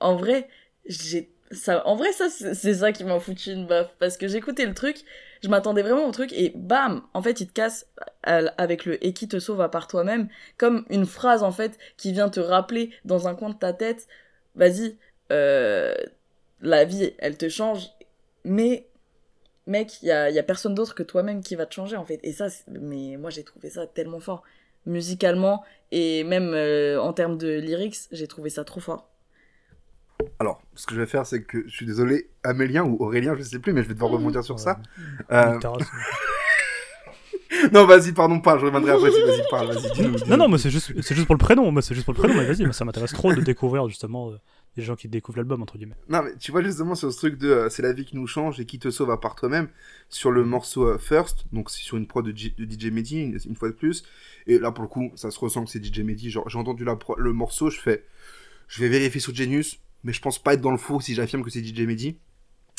en vrai, j'ai ça en vrai ça c'est ça qui m'a foutu une baffe parce que j'écoutais le truc je m'attendais vraiment au truc et bam en fait il te casse avec le et qui te sauve à part toi-même comme une phrase en fait qui vient te rappeler dans un coin de ta tête vas-y euh, la vie elle te change mais mec il y a, y a personne d'autre que toi-même qui va te changer en fait et ça mais moi j'ai trouvé ça tellement fort musicalement et même euh, en termes de lyrics j'ai trouvé ça trop fort Alors, ce que je vais faire, c'est que je suis désolé, Amélien ou Aurélien, je sais plus, mais je vais devoir rebondir sur ça. Ouais. Euh. non, vas-y, pardon, parle, je reviendrai après. Vas-y, parle, vas-y, dis-nous. Non, non, moi c'est juste, c'est juste pour le prénom. C'est juste pour le prénom, mais vas-y, ça m'intéresse trop de découvrir justement euh, des gens qui découvrent l'album entre guillemets. Non, mais tu vois justement sur ce truc de euh, c'est la vie qui nous change et qui te sauve à part toi-même, sur le morceau euh, First, donc c'est sur une prod de, DJ Mehdi, une, une fois de plus, et là pour le coup, ça se ressent que c'est DJ Mehdi. Genre, j'ai entendu la pro- le morceau, je fais, je vais vérifier sur Genius, mais je pense pas être dans le faux si j'affirme que c'est DJ Mehdi.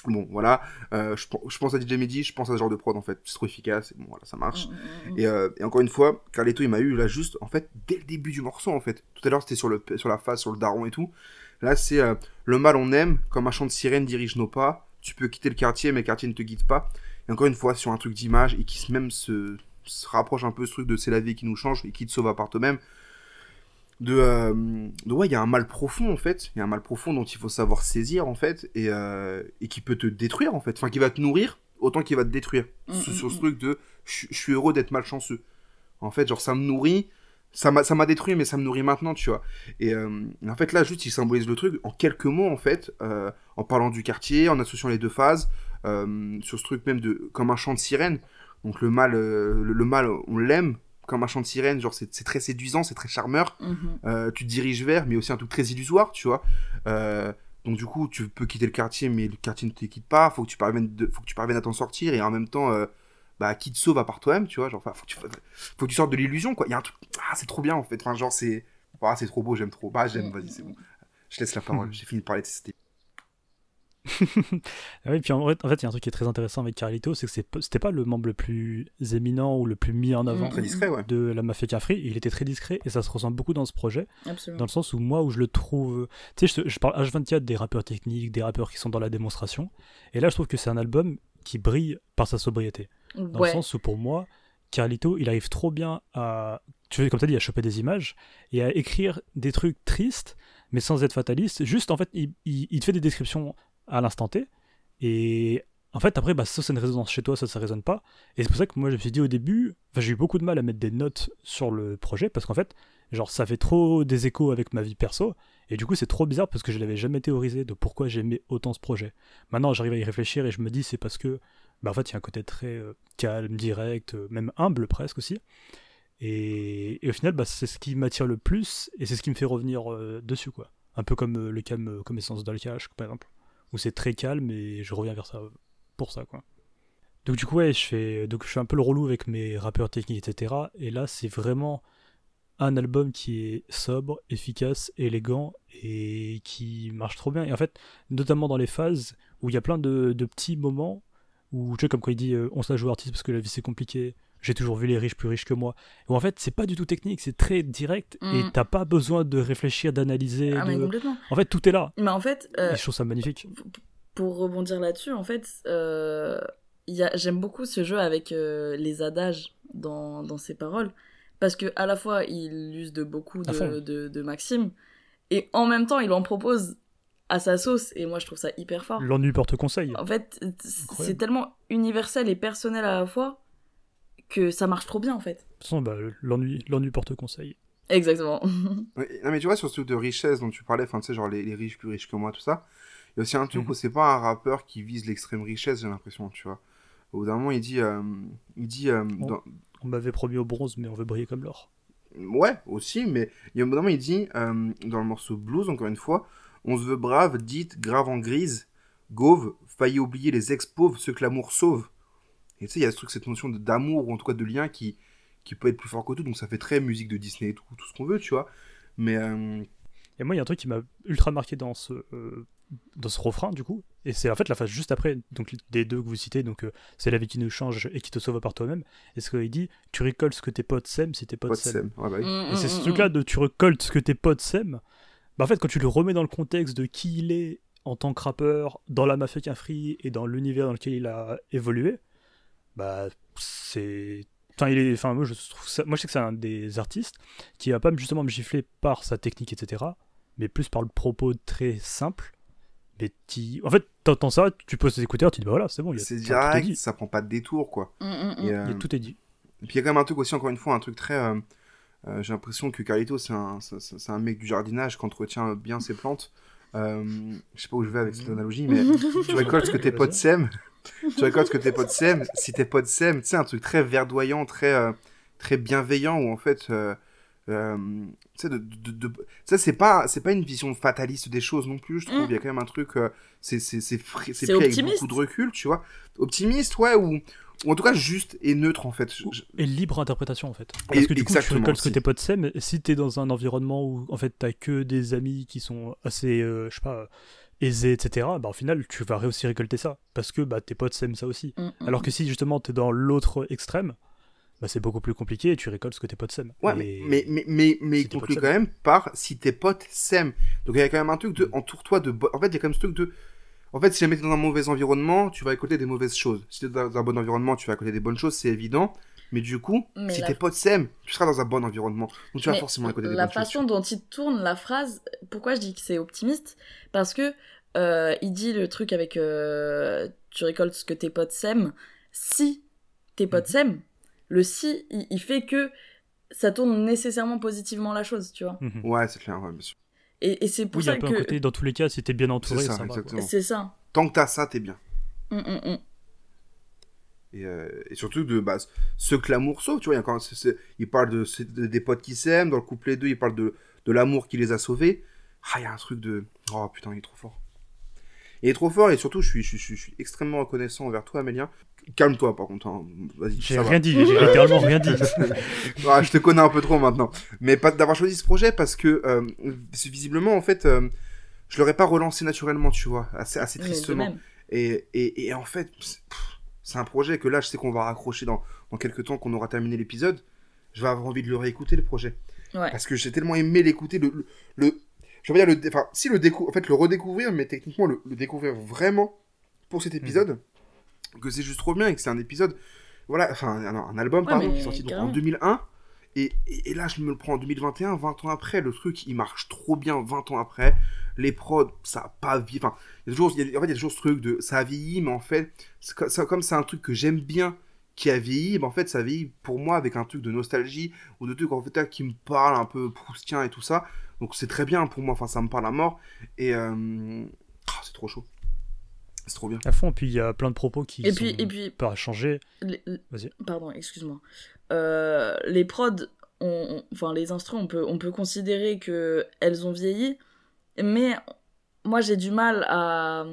Bon, voilà, euh, je, pen- je pense à DJ Mehdi, je pense à ce genre de prod en fait, c'est trop efficace, et bon, voilà, ça marche. Mm, mm, mm. Et, euh, et encore une fois, Carletto, il m'a eu là juste, en fait, dès le début du morceau, en fait. Tout à l'heure, c'était sur, le, sur la face, sur le daron et tout. Là, c'est euh, le mal on aime, comme un chant de sirène dirige nos pas. Tu peux quitter le quartier, mais le quartier ne te guide pas. Et encore une fois, sur un truc d'image et qui même se, se rapproche un peu ce truc de c'est la vie qui nous change et qui te sauve à part toi-même. De, euh, de ouais, il y a un mal profond en fait. Il y a un mal profond dont il faut savoir saisir en fait et, euh, et qui peut te détruire en fait. Enfin, qui va te nourrir autant qu'il va te détruire. Mm, sur, mm, sur ce mm. truc de je suis heureux d'être malchanceux. En fait, genre, ça me nourrit. Ça m'a ça m'a détruit, mais ça me nourrit maintenant, tu vois. Et, euh, en fait, là, juste, il symbolise le truc en quelques mots, en fait, euh, en parlant du quartier, en associant les deux phases, euh, sur ce truc même de comme un chant de sirène. Donc, le mal, le, le mal on l'aime comme un chant de sirène, genre, c'est c'est très séduisant, c'est très charmeur. Mhm. Euh, tu te diriges vers, mais aussi un truc très illusoire, tu vois. Euh, donc du coup, tu peux quitter le quartier, mais le quartier ne te quitte pas. Faut que tu parviennes, de- faut que tu parviennes à t'en sortir, et en même temps, euh, bah, qui te sauve à part toi-même, tu vois. Genre, faut que tu, faut que tu sortes de l'illusion, quoi. Il y a un truc, ah, c'est trop bien, en fait. Enfin, genre, c'est, ah, c'est trop beau, j'aime trop. Bah, j'aime, vas-y, c'est bon. Je laisse la parole, j'ai fini de parler de cette ah oui, puis en fait, en fait, il y a un truc qui est très intéressant avec Carlito, c'est que c'était pas le membre le plus éminent ou le plus mis en avant Très discret, ouais. de la mafia Cafri. Il était très discret et ça se ressent beaucoup dans ce projet. Absolument. Dans le sens où moi, où je le trouve. Tu sais, je, je parle H24 des rappeurs techniques, des rappeurs qui sont dans la démonstration. Et là, je trouve que c'est un album qui brille par sa sobriété. Dans ouais. le sens où pour moi, Carlito, il arrive trop bien à. Tu veux, comme tu as dit, à choper des images et à écrire des trucs tristes, mais sans être fataliste. Juste, en fait, il, il, il te fait des descriptions à l'instant T. Et en fait, après, bah, ça, c'est une résonance chez toi, ça, ça résonne pas. Et c'est pour ça que moi, je me suis dit au début, j'ai eu beaucoup de mal à mettre des notes sur le projet parce qu'en fait, genre, ça fait trop des échos avec ma vie perso. Et du coup, c'est trop bizarre parce que je l'avais jamais théorisé de pourquoi j'aimais autant ce projet. Maintenant, j'arrive à y réfléchir et je me dis, c'est parce que, bah, en fait, il y a un côté très euh, calme, direct, euh, même humble presque aussi. Et, au final, bah, c'est ce qui m'attire le plus et c'est ce qui me fait revenir euh, dessus, quoi. Un peu comme le calme comme essence d'Alcash, par exemple, où c'est très calme et je reviens vers ça pour ça, quoi. Donc du coup, ouais, je fais, donc je fais un peu le relou avec mes rappeurs techniques, etc. Et là, c'est vraiment un album qui est sobre, efficace, élégant et qui marche trop bien. Et en fait, notamment dans les phases où il y a plein de, de petits moments où, tu sais, comme quand il dit euh, on se la joue artiste parce que la vie c'est compliqué, j'ai toujours vu les riches plus riches que moi. Où en fait, c'est pas du tout technique, c'est très direct et Mm. t'as pas besoin de réfléchir, d'analyser. Ah, de... complètement. En fait, tout est là. Mais en fait, euh, Et je trouve ça magnifique. pour rebondir là-dessus, en fait, euh, j'aime beaucoup ce jeu avec euh, les adages dans, dans ses paroles. Parce que à la fois, il use de beaucoup de, de, de maximes, et en même temps, il en propose à sa sauce, et moi, je trouve ça hyper fort. L'ennui porte conseil. En fait, c'est tellement universel et personnel à la fois que ça marche trop bien, en fait. De toute façon, bah, l'ennui, l'ennui porte conseil. Exactement. Ouais, Non, mais tu vois, sur ce truc de richesse dont tu parlais, enfin, tu sais, genre les, les riches plus riches que moi, tout ça, il y a aussi un truc Mhm. où c'est pas un rappeur qui vise l'extrême richesse, j'ai l'impression, tu vois. Au bout d'un moment, il dit. euh, il dit euh, dans- On m'avait promis au bronze, mais on veut briller comme l'or. Ouais, aussi, mais il y a un moment, il dit, euh, dans le morceau Blues, encore une fois, on se veut brave, dite, grave en grise, gauve, failli oublier les ex-pauvres, ceux que l'amour sauve. Et tu sais, il y a ce truc, cette notion d'amour, ou en tout cas de lien, qui, qui peut être plus fort que tout, donc ça fait très musique de Disney et tout, tout ce qu'on veut, tu vois. Mais euh, Et moi, il y a un truc qui m'a ultra marqué dans ce, euh, dans ce refrain, du coup. Et c'est en fait la phase juste après, donc des deux que vous citez, donc euh, c'est la vie qui nous change et qui te sauve par toi-même. Et ce qu'il dit, tu récoltes ce que tes potes sèment si tes potes pas de s'aiment. sème. Ouais, bah oui. Et c'est ce Mm, mm, truc-là mm. de tu récoltes ce que tes potes s'aiment. Bah en fait, quand tu le remets dans le contexte de qui il est en tant que rappeur, dans la mafia Cafri et dans l'univers dans lequel il a évolué, bah c'est. Enfin, il est... enfin moi, je trouve ça... moi, je sais que c'est un des artistes qui va pas justement me gifler par sa technique, etc., mais plus par le propos très simple. Mais qui... En fait, t'entends ça, tu poses tes écouteurs, tu dis bah voilà, c'est bon, C'est direct, dit. ça prend pas de détour, quoi. Mm, mm, mm. Et, euh, a- tout est dit. Et puis il y a quand même un truc aussi, encore une fois, un truc très. euh, euh, J'ai l'impression que Carlito, c'est un, c'est- un mec du jardinage qui entretient bien ses plantes. Euh, je sais pas où je vais avec cette analogie, mais tu récoltes ce que tes potes sèment. Tu récoltes ce que tes potes sèment. Si tes potes sèment, tu sais, un truc très verdoyant, très, euh, très bienveillant, où en fait. euh, euh, tu sais, de, de, de- ça c'est pas c'est pas une vision fataliste des choses non plus je trouve Mm. il y a quand même un truc euh, c'est c'est c'est avec beaucoup de recul tu vois optimiste ouais ou ou en tout cas juste et neutre en fait Et libre interprétation en fait. Et- Parce que du coup, tu récoltes ce que tes potes s'aiment. Si t'es dans un environnement où en fait t'as que des amis qui sont assez, euh, je sais pas, aisés, etc., bah au final tu vas aussi récolter ça. Parce que bah, tes potes s'aiment ça aussi. Mm, mm. Alors que si justement t'es dans l'autre extrême, bah, c'est beaucoup plus compliqué et tu récoltes ce que tes potes s'aiment. Ouais, mais, mais, mais, mais, mais si il tes conclut potes quand même par si tes potes s'aiment. Donc il y a quand même un truc de entoure-toi de. En fait, il y a quand même ce truc de. En fait, si jamais t'es dans un mauvais environnement, tu vas récolter des mauvaises choses. Si t'es dans un bon environnement, tu vas récolter des bonnes choses, c'est évident. Mais du coup, Mais si la- tes potes s'aiment, tu seras dans un bon environnement. Donc tu vas Mais forcément récolter des la bonnes choses. façon dont il tourne la phrase, pourquoi je dis que c'est optimiste? Parce que euh, il dit le truc avec euh, tu récoltes ce que tes potes s'aiment. Si tes potes Mhm. s'aiment, le si, il, il fait que ça tourne nécessairement positivement la chose, tu vois. Mhm. Ouais, c'est clair, ouais, bien sûr. Et, et c'est pour Oui, il y a ça un peu un que côté, dans tous les cas, si t'es bien entouré, C'est ça, ça, c'est ça. Tant que t'as ça, t'es bien. Mm, mm, mm. Et, euh, et surtout de bah, ce que l'amour sauve, tu vois. Il, y a quand même- c'est- c'est- il parle de, c'est- de- des potes qui s'aiment, dans le couplet 2, il parle de, de l'amour qui les a sauvés. Ah, il y a un truc de. Oh putain, il est trop fort. Il est trop fort et surtout, je suis, je, suis- je suis extrêmement reconnaissant envers toi, Amélien. calme-toi par contre. hein. Vas-y. J'ai va. rien dit, j'ai littéralement rien dit. Ah, je te connais un peu trop maintenant. Mais pas d'avoir choisi ce projet parce que euh, visiblement, en fait, euh, je l'aurais pas relancé naturellement, tu vois, assez, assez tristement. Et, et, et en fait, c'est un projet que là, je sais qu'on va raccrocher dans, dans quelques temps, qu'on aura terminé l'épisode. Je vais avoir envie de le réécouter, le projet. Ouais. Parce que j'ai tellement aimé l'écouter, le, le, le- je veux dire, le, enfin, si le en fait, le redécouvrir, mais techniquement, le, le découvrir vraiment pour cet épisode, que c'est juste trop bien et que c'est un épisode, voilà, enfin, un, un album, Ouais, pardon, mais qui est sorti donc, en carrément. 2001. Et, et, et là, je me le prends en 2021, 20 ans après. Le truc, il marche trop bien 20 ans après. Les prods, ça a pas vieilli. Enfin, il y a toujours, en fait, il y a toujours ce truc de ça a vieilli, mais en fait, c'est comme c'est un truc que j'aime bien qui a vieilli, ben en fait, ça vieillit pour moi avec un truc de nostalgie ou de trucs en fait qui me parle un peu proustien et tout ça. Donc c'est très bien pour moi. Enfin, ça me parle à mort. Et euh, ah, c'est trop chaud. C'est trop bien. À fond, puis il y a plein de propos qui Et sont puis, et puis, pas changés. les- pardon, excuse-moi. Euh, les prods, on- on- enfin les instruments, on peut, on peut considérer que elles ont vieilli, mais moi j'ai du mal à,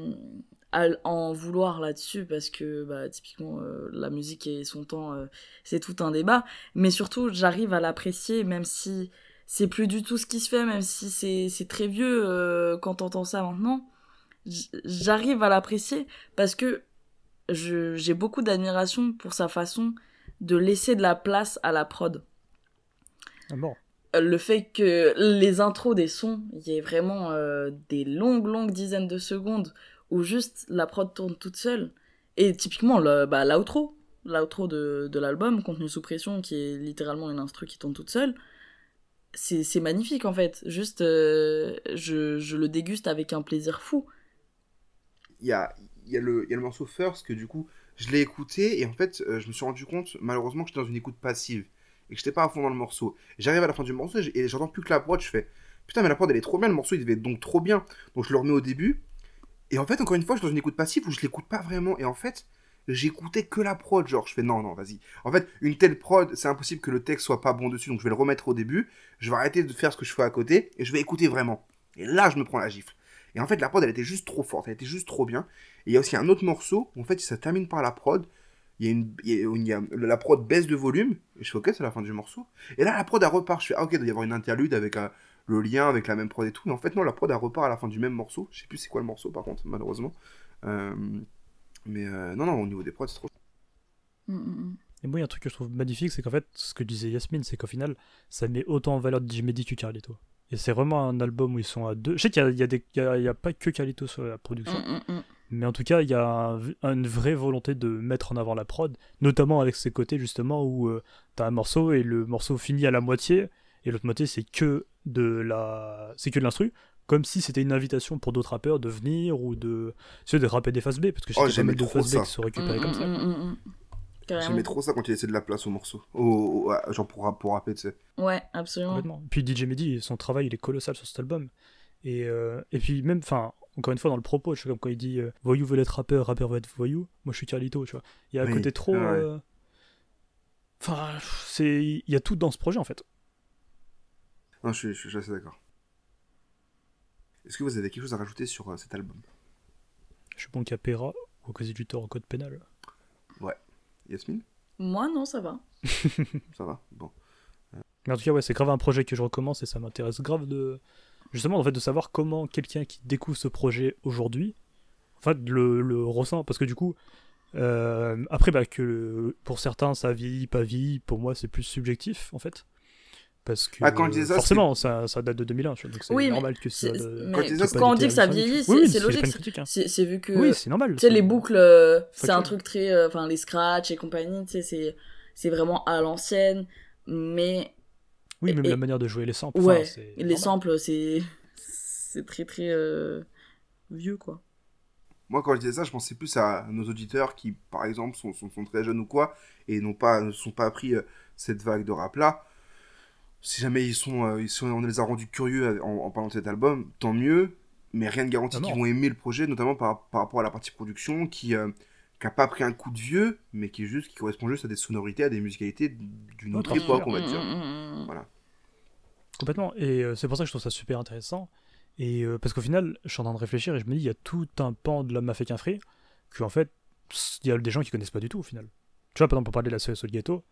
à en vouloir là-dessus parce que bah, typiquement euh, la musique et son temps, euh, c'est tout un débat. Mais surtout, j'arrive à l'apprécier même si c'est plus du tout ce qui se fait, même si c'est très vieux euh, quand t'entends ça maintenant. J'arrive à l'apprécier parce que j'ai beaucoup d'admiration pour sa façon de laisser de la place à la prod. Ah, bon? Euh, Le fait que les intros des sons, il y ait vraiment euh, des longues, longues dizaines de secondes où juste la prod tourne toute seule. Et typiquement, le, bah, l'outro, l'outro de, de l'album, Contenu sous pression, qui est littéralement une instru qui tourne toute seule, c'est, magnifique en fait. Juste, euh, je, je le déguste avec un plaisir fou. il y a, y, a le- y a le morceau First que du coup je l'ai écouté et en fait euh, je me suis rendu compte malheureusement que j'étais dans une écoute passive et que j'étais pas à fond dans le morceau. J'arrive à la fin du morceau et j'entends plus que la prod, je fais putain mais la prod elle est trop bien, le morceau il devait être donc trop bien. Donc je le remets au début et en fait encore une fois je suis dans une écoute passive où je l'écoute pas vraiment et en fait j'écoutais que la prod genre je fais non non vas-y. En fait une telle prod c'est impossible que le texte soit pas bon dessus donc je vais le remettre au début, je vais arrêter de faire ce que je fais à côté et je vais écouter vraiment. Et là je me prends la gifle. Et en fait, la prod, elle était juste trop forte, elle était juste trop bien. Et il y a aussi un autre morceau, en fait, ça termine par la prod. Il y a une, la prod baisse de volume, et je fais ok, c'est la fin du morceau. Et là, la prod, elle repart. Je fais ah, ok, il doit y avoir une interlude avec euh, le lien, avec la même prod et tout. Mais en fait, non, la prod, elle repart à la fin du même morceau. Je sais plus c'est quoi le morceau, par contre, malheureusement. Euh, mais euh, non, non, au niveau des prods, c'est trop. Mm, mm, mm. Et moi, il y a un truc que je trouve magnifique, c'est qu'en fait, ce que disait Yasmine, c'est qu'au final, ça met autant en valeur DJ Mehdi que Carlito. Et c'est vraiment un album où ils sont à deux. Je sais qu'il y a, il y a des- il y a- il y a pas que Carlito sur la production, Mm, mais en tout cas, il y a un- une vraie volonté de mettre en avant la prod, notamment avec ces côtés justement où euh, t'as un morceau et le morceau finit à la moitié, et l'autre moitié, c'est que de la, c'est que de l'instru. Comme si c'était une invitation pour d'autres rappeurs de venir ou de, sais, de rapper des phases B, parce que je sais Oh, pas j'aimais mal de trop phases B ça. qui sont récupérées Mm, comme ça. mm, mm, mm. Carrément. J'aimais trop ça quand il laissait de la place au morceau. Au, au- à- genre pour, pour rapper, tu sais. Ouais, absolument. Complètement. Puis DJ Mehdi, son travail, il est colossal sur cet album. Et, euh, et puis même, enfin, encore une fois, dans le propos, je sais comme quand il dit euh, Voyou veut être rappeur, rappeur veut être voyou, moi je suis Carlito, tu vois. Il y a un Oui, côté trop... ouais. euh, Enfin, c'est... il y a tout dans ce projet, en fait. Non, je suis- je suis assez d'accord. Est-ce que vous avez quelque chose à rajouter sur euh, cet album? Je suis bon Capera ou à cause du tort en code pénal. Yasmine? Moi, non, ça va. Ça va? Bon. Mais en tout cas, ouais, c'est grave un projet que je recommence et ça m'intéresse grave de... Justement, en fait, de savoir comment quelqu'un qui découvre ce projet aujourd'hui, en fait, le, le ressent. Parce que du coup, euh, après, bah, que pour certains, ça vieillit, pas vieillit, pour moi, c'est plus subjectif, en fait. Parce que Ah, quand je dis ça, forcément, ça, ça date de 2001, tu vois, donc c'est Oui, mais normal que ça... mais Quand ça, on dit que ça vieillit, c'est- oui, logique. critique, hein. C'est c'est vu que. Oui, c'est normal. Tu sais, les boucles, euh, c'est un truc très. euh, Enfin, les scratchs et compagnie, tu sais, c'est- c'est vraiment à l'ancienne. Mais Oui, même et- la manière de jouer les samples. ouais, les samples, c'est. C'est très très euh, vieux, quoi. Moi, quand je disais ça, je pensais plus à nos auditeurs qui, par exemple, sont, sont, sont très jeunes ou quoi, et n'ont pas, ne sont pas appris euh, cette vague de rap-là. Si jamais ils sont, euh, on les a rendus curieux en, en parlant de cet album, tant mieux, mais rien ne garantit Ah qu'ils vont aimer le projet, notamment par, par rapport à la partie production, qui n'a pas pris un coup de vieux, mais qui, est juste, qui correspond juste à des sonorités, à des musicalités d'une autre époque, on va Mm, dire. mm, mm. Voilà. Complètement. Et euh, c'est pour ça que je trouve ça super intéressant. Et euh, parce qu'au final, je suis en train de réfléchir et je me dis, il y a tout un pan de l'homme africain free que, en fait, il y a des gens qui connaissent pas du tout au final. Tu vois, par exemple, pour parler de la CSO de Ghetto,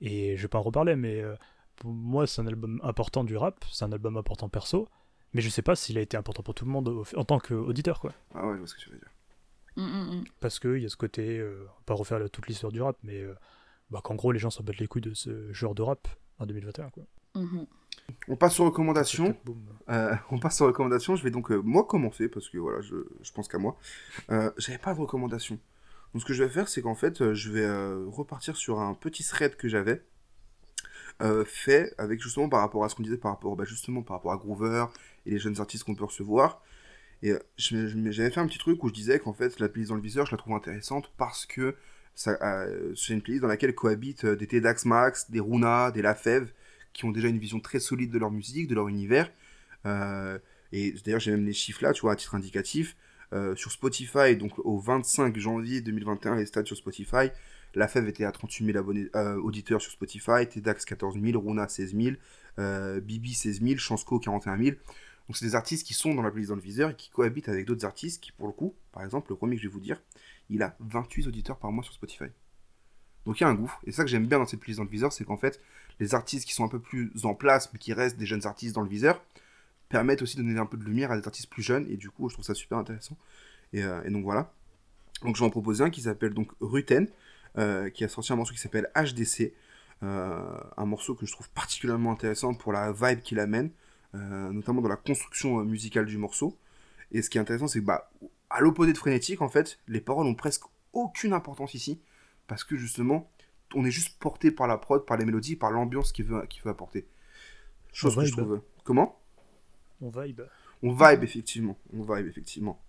et je vais pas en reparler, mais euh, pour moi, c'est un album important du rap, c'est un album important perso, mais je sais pas s'il a été important pour tout le monde en tant qu'auditeur, quoi. Ah ouais, je vois ce que tu veux dire. Mm, mm, mm. Parce qu'il y a ce côté, euh, on va pas refaire la- toute l'histoire du rap, mais euh, bah, qu'en gros, les gens s'en battent les couilles de ce genre de rap en 2021, quoi. Mhm. On passe aux recommandations. Euh, on passe aux recommandations. Je vais donc, euh, moi, commencer, parce que voilà, je, je pense qu'à moi. Euh, J'avais pas de recommandations. Donc, ce que je vais faire, c'est qu'en fait, euh, je vais euh, repartir sur un petit thread que j'avais euh, fait avec justement par rapport à ce qu'on disait par rapport, bah, justement, par rapport à Groover et les jeunes artistes qu'on peut recevoir. Et euh, j'avais fait un petit truc où je disais qu'en fait, la playlist dans le viseur, je la trouve intéressante parce que euh, c'est une playlist dans laquelle cohabitent des Tedax Max, des Runa, des Lafèvre, qui ont déjà une vision très solide de leur musique, de leur univers. Et d'ailleurs, j'ai même les chiffres là, tu vois, à titre indicatif. Sur Spotify, donc au 25 janvier 2021, les stats sur Spotify, la FEV était à 38 000 abonnés, euh, auditeurs sur Spotify, TEDx 14 000, Runa 16 000, euh, Bibi 16 000, Chansco 41 000. Donc c'est des artistes qui sont dans la playlist dans le viseur et qui cohabitent avec d'autres artistes qui, pour le coup, par exemple, le premier que je vais vous dire, il a 28 auditeurs par mois sur Spotify. Donc il y a un gouffre. Et ça que j'aime bien dans cette playlist dans le viseur, c'est qu'en fait, les artistes qui sont un peu plus en place, mais qui restent des jeunes artistes dans le viseur, permettent aussi de donner un peu de lumière à des artistes plus jeunes, et du coup, je trouve ça super intéressant. Et, euh, et donc voilà. Donc je vais en proposer un qui s'appelle donc Ruten, euh, qui a sorti un morceau qui s'appelle HDC, euh, un morceau que je trouve particulièrement intéressant pour la vibe qu'il amène, euh, notamment dans la construction musicale du morceau. Et ce qui est intéressant, c'est que, bah, à l'opposé de Frénétique, en fait, les paroles ont presque aucune importance ici, parce que justement, on est juste porté par la prod, par les mélodies, par l'ambiance qu'il veut, qu'il veut apporter. Chose On que je trouve. Comment? On vibe. On vibe effectivement, on vibe effectivement.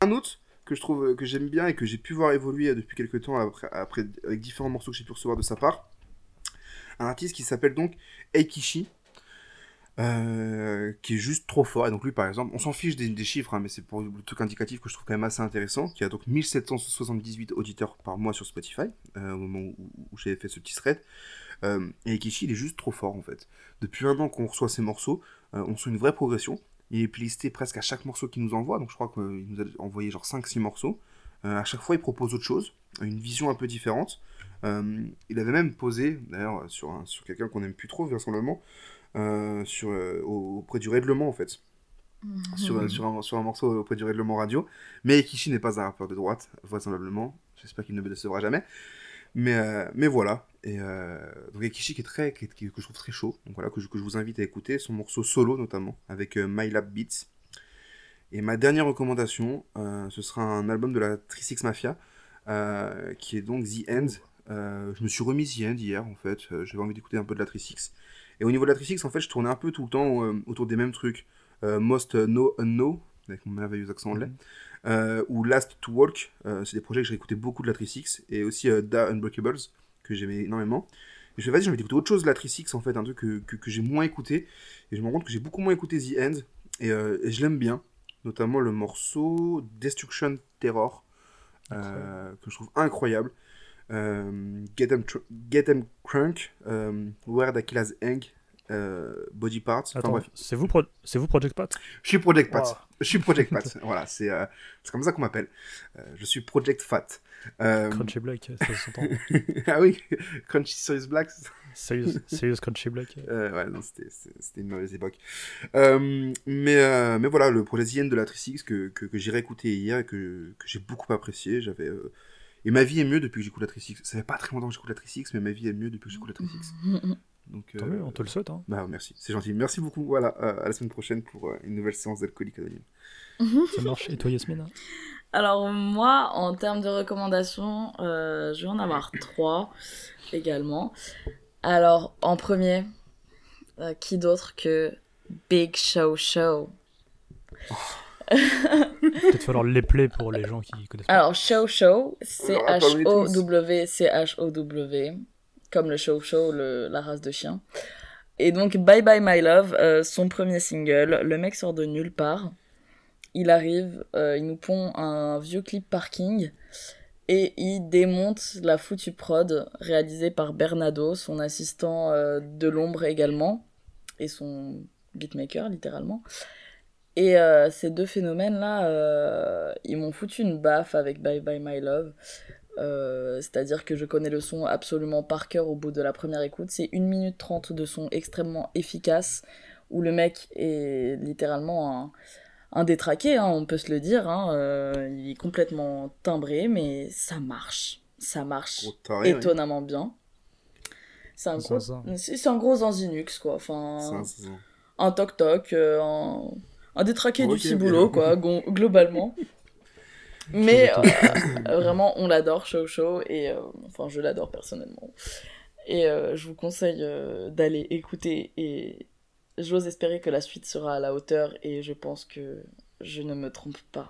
Un autre que je trouve que j'aime bien et que j'ai pu voir évoluer depuis quelques temps après, avec différents morceaux que j'ai pu recevoir de sa part, un artiste qui s'appelle donc Eikishi, euh, qui est juste trop fort. Et donc lui par exemple, on s'en fiche des, chiffres, hein, mais c'est pour le truc indicatif que je trouve quand même assez intéressant, qui a donc 1778 auditeurs par mois sur Spotify, euh, au moment où, où j'avais fait ce petit thread. Euh, il est juste trop fort en fait. Depuis un an qu'on reçoit ces morceaux, euh, on sent une vraie progression. Il est playlisté presque à chaque morceau qu'il nous envoie, donc je crois qu'il nous a envoyé genre 5-6 morceaux. Euh, à chaque fois, il propose autre chose, une vision un peu différente. Euh, il avait même posé, d'ailleurs, sur, un- sur quelqu'un qu'on aime plus trop, vraisemblablement, euh, sur, auprès du règlement en fait. Sur, un- sur, un, sur un morceau auprès du règlement radio. Mais Kishi n'est pas un rappeur de droite, vraisemblablement. J'espère qu'il ne me décevra jamais. Mais, euh, mais voilà. Et euh, donc Kishi qui est très, que je trouve très chaud. Donc voilà, que je, que je vous invite à écouter. Son morceau solo notamment, avec euh, My Lab Beats. Et ma dernière recommandation, euh, ce sera un album de la 36 Mafia, qui est donc The End. Je me suis remis The End hier en fait. J'avais envie d'écouter un peu de la 36. Et au niveau de la 36, en fait, je tournais un peu tout le temps autour des mêmes trucs. Most No Unknow, avec mon merveilleux accent anglais, euh, ou Last to Walk, euh, c'est des projets que j'ai écouté beaucoup de la 36, et aussi euh, Da Unbreakables, que j'aimais énormément. Et je me suis dit, vas-y, j'ai envie d'écouter autre chose de la 36, en fait, un truc que, que, que j'ai moins écouté, et je me rends compte que j'ai beaucoup moins écouté The End, et, et je l'aime bien, notamment le morceau Destruction Terror, que je trouve incroyable. Get, them Tr- Get Them Crunk, Where Dakila's Hang, euh, Body Parts. Enfin, c'est vous, Pro- c'est vous Project Pat? Je suis Project Pat. Wow. Je suis Project Pat. voilà, c'est euh, c'est comme ça qu'on m'appelle. Euh, je suis Project Fat. Euh, Crunchy Black, ça s'entend. ah oui, Crunchy Serious Black. Sérieux Crunchy Black. Euh, ouais, non, c'était une mauvaise époque. Euh, mais, euh, mais voilà, le projet de la 36 que, que, que j'ai réécouté hier et que, que j'ai beaucoup apprécié. J'avais. euh, Et ma vie est mieux depuis que j'écoute la 36. Ça fait pas très longtemps que j'écoute la 36, mais ma vie est mieux depuis que j'écoute la 36. Donc, Tant euh, mieux, on te le souhaite. Hein. bah, merci, c'est gentil. Merci beaucoup. Voilà, euh, à la semaine prochaine pour euh, une nouvelle séance d'alcoolique anonyme. Ça marche. Et toi, Yasmine? Alors moi, en termes de recommandations, euh, je vais en avoir trois également. Alors en premier, euh, qui d'autre que Big Show Show? Peut-être falloir les play pour les gens qui connaissent pas. Alors Show Show. C-H-O-W-C-H-O-W, comme le Show Show, la race de chien. Et donc Bye Bye My Love, euh, son premier single, le mec sort de nulle part. Il arrive, euh, il nous pond un vieux clip parking et il démonte la foutue prod réalisée par Bernardo, son assistant euh, de l'ombre également, et son beatmaker littéralement. Et ces deux phénomènes-là, ils m'ont foutu une baffe avec Bye Bye My Love. Euh, C'est-à-dire que je connais le son absolument par cœur au bout de la première écoute. C'est 1 minute 30 de son extrêmement efficace, où le mec est littéralement un, un détraqué, hein, on peut se le dire. Hein, euh, il est complètement timbré, mais ça marche. Ça marche taré, étonnamment bien. C'est un, gros, c'est un gros Zinux, quoi. Enfin, un- toc-toc, euh, un, un détraqué du ciboulot, quoi, globalement. Mais euh, vraiment, on l'adore, Show Show, et euh, enfin, je l'adore personnellement. Et euh, je vous conseille d'aller écouter, et j'ose espérer que la suite sera à la hauteur, et je pense que je ne me trompe pas.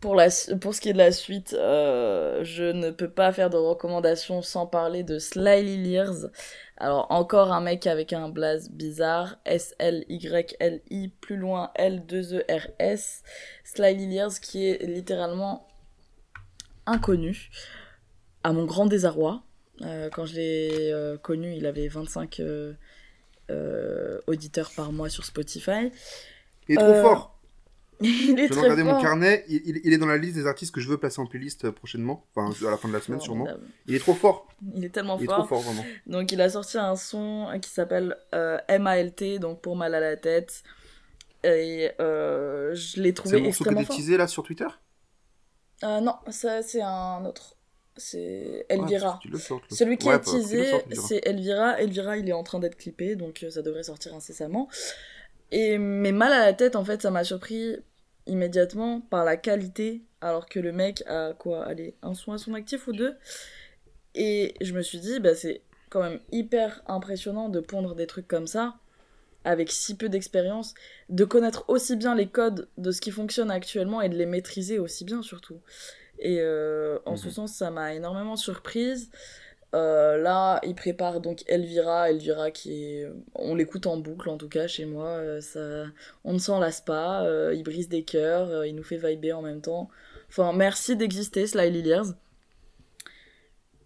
Pour, la, pour ce qui est de la suite, euh, je ne peux pas faire de recommandations sans parler de Slyly Lears. Alors, encore un mec avec un blaze bizarre. S-L-Y-L-I, plus loin L-2-E-R-S. Slyly Lears qui est littéralement inconnu. À mon grand désarroi. Euh, quand je l'ai euh, connu, il avait 25 euh, euh, auditeurs par mois sur Spotify. Il est trop fort. Il est Je très regarder fort. mon carnet. Il, il- il est dans la liste des artistes que je veux passer en playlist euh, prochainement. Enfin, à la fin de la semaine, sûrement. Il est trop fort. Il est tellement Il est fort. trop fort, vraiment. Donc il a sorti un son qui s'appelle euh, MALT, donc pour mal à la tête. Et euh, je l'ai C'est trouvé extrêmement fort. teasé là sur Twitter? Euh, non, ça c'est un autre. C'est Ah, Elvira. sortes, Celui qui Ouais, a bah, le teasé, c'est Elvira. Elvira, il est en train d'être clippé, donc ça devrait sortir incessamment. Et mais mal à la tête, en fait, ça m'a surpris immédiatement par la qualité, alors que le mec a quoi Allez, un son à son actif ou deux. Et je me suis dit, bah c'est quand même hyper impressionnant de pondre des trucs comme ça, avec si peu d'expérience, de connaître aussi bien les codes de ce qui fonctionne actuellement et de les maîtriser aussi bien surtout. Et euh, en ce Mhm. sens, ça m'a énormément surprise. Euh, là, il prépare donc Elvira, Elvira qui est, on l'écoute en boucle en tout cas chez moi. euh, ça, on ne s'en lasse pas. euh, il brise des cœurs, il nous fait vibrer en même temps. Enfin, merci d'exister, Sly Lears.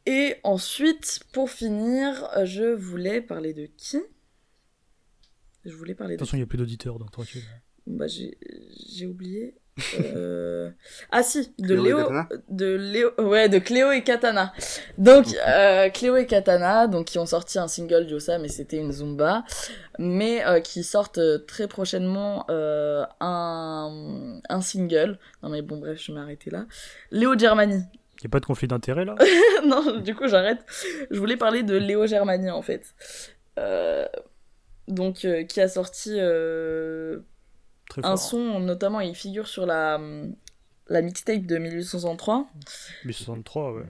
Et ensuite, pour finir, je voulais parler de qui? Je voulais parler De de toute façon, il n'y a plus d'auditeurs, donc tranquille. bah, j'ai oublié. Euh, Ah si, de Cléo et Léo, Katana de Léo, ouais, de Cléo et Katana. Donc euh, Cléo et Katana, donc qui ont sorti un single Josa, mais c'était une Zumba, mais euh, qui sortent euh, très prochainement euh, un un single. Non mais bon bref, je vais m'arrêter là. Léo Germani. Il n'y a pas de conflit d'intérêt là? Non, du coup j'arrête. Je voulais parler de Léo Germani en fait. Euh, donc euh, qui a sorti euh, Très un fort. son, notamment, il figure sur la, la mixtape de 1863. 1063, ouais.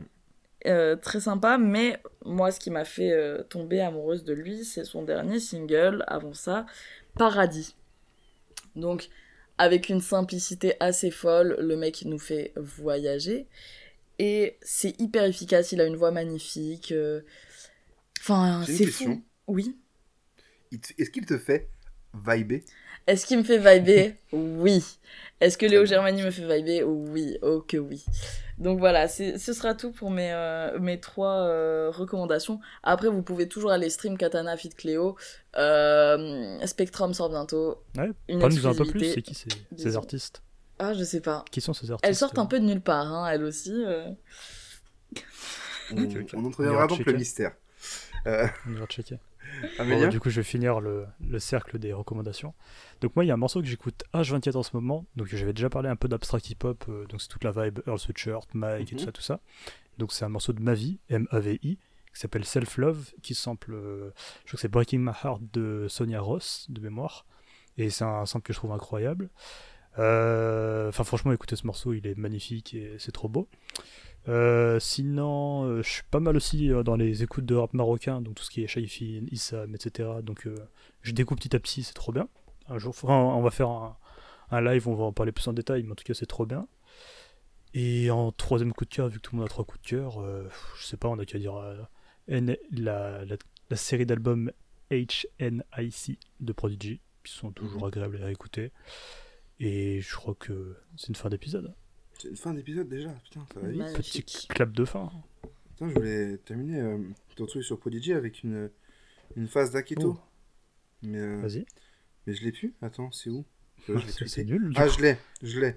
Euh, très sympa, mais moi, ce qui m'a fait euh, tomber amoureuse de lui, c'est son dernier single, avant ça, Paradis. Donc, avec une simplicité assez folle, le mec nous fait voyager. Et c'est hyper efficace, il a une voix magnifique. euh, Enfin, c'est question. fou. Oui. Est-ce qu'il te fait vibrer Est-ce qu'il me fait vibrer Oui. Est-ce que Léo. Germani me fait vibrer Oui, oh que oui. Donc voilà, ce sera tout pour mes, euh, mes trois euh, recommandations. Après, vous pouvez toujours aller stream Katana Fit Cléo. Euh, Spectrum sort bientôt. Ouais, Parle-nous un peu plus, c'est qui ces, artistes? Ah, je sais pas. Qui sont ces artistes Elles sortent un peu de nulle part, hein, elles aussi. euh. On, Ok, ok. on entreverra donc le mystère. Euh, On va checker. Bon, bah, du coup, je vais finir le, le cercle des recommandations. Donc, moi, il y a un morceau que j'écoute H24 en ce moment. Donc, j'avais déjà parlé un peu d'abstract hip-hop. euh, donc, c'est toute la vibe Earl Sweatshirt, Mike et tout Mhm. ça, tout ça. Donc, c'est un morceau de ma vie, M-A-V-I, qui s'appelle Self Love, qui sample, euh, je crois que c'est Breaking My Heart de Sonia Ross, de mémoire. Et c'est un sample que je trouve incroyable. Euh, Enfin, franchement, écoutez ce morceau, il est magnifique et c'est trop beau. Euh, sinon, euh, je suis pas mal aussi euh, dans les écoutes de rap marocain, donc tout ce qui est Shaifin, Issam, etc. Donc je découvre petit à petit, c'est trop bien. Un jour, enfin, on va faire un, un live, on va en parler plus en détail, mais en tout cas, c'est trop bien. Et en troisième coup de cœur, vu que tout le monde a trois coups de cœur, je sais pas, on a qu'à dire N- la, la- la série d'albums HNIC de Prodigy, qui sont toujours Mhm. agréables à écouter. Et je crois que c'est une fin d'épisode. C'est une fin d'épisode déjà, putain, ça va vite. Petit Magnifique. clap de fin. Putain, je voulais terminer euh, ton truc sur Prodigy avec une, une phase d'Aketo. Oh. Mais, euh, Vas-y. mais je l'ai plus. Attends, c'est où? Euh, je l'ai C'est nul. Ah, je l'ai, je l'ai.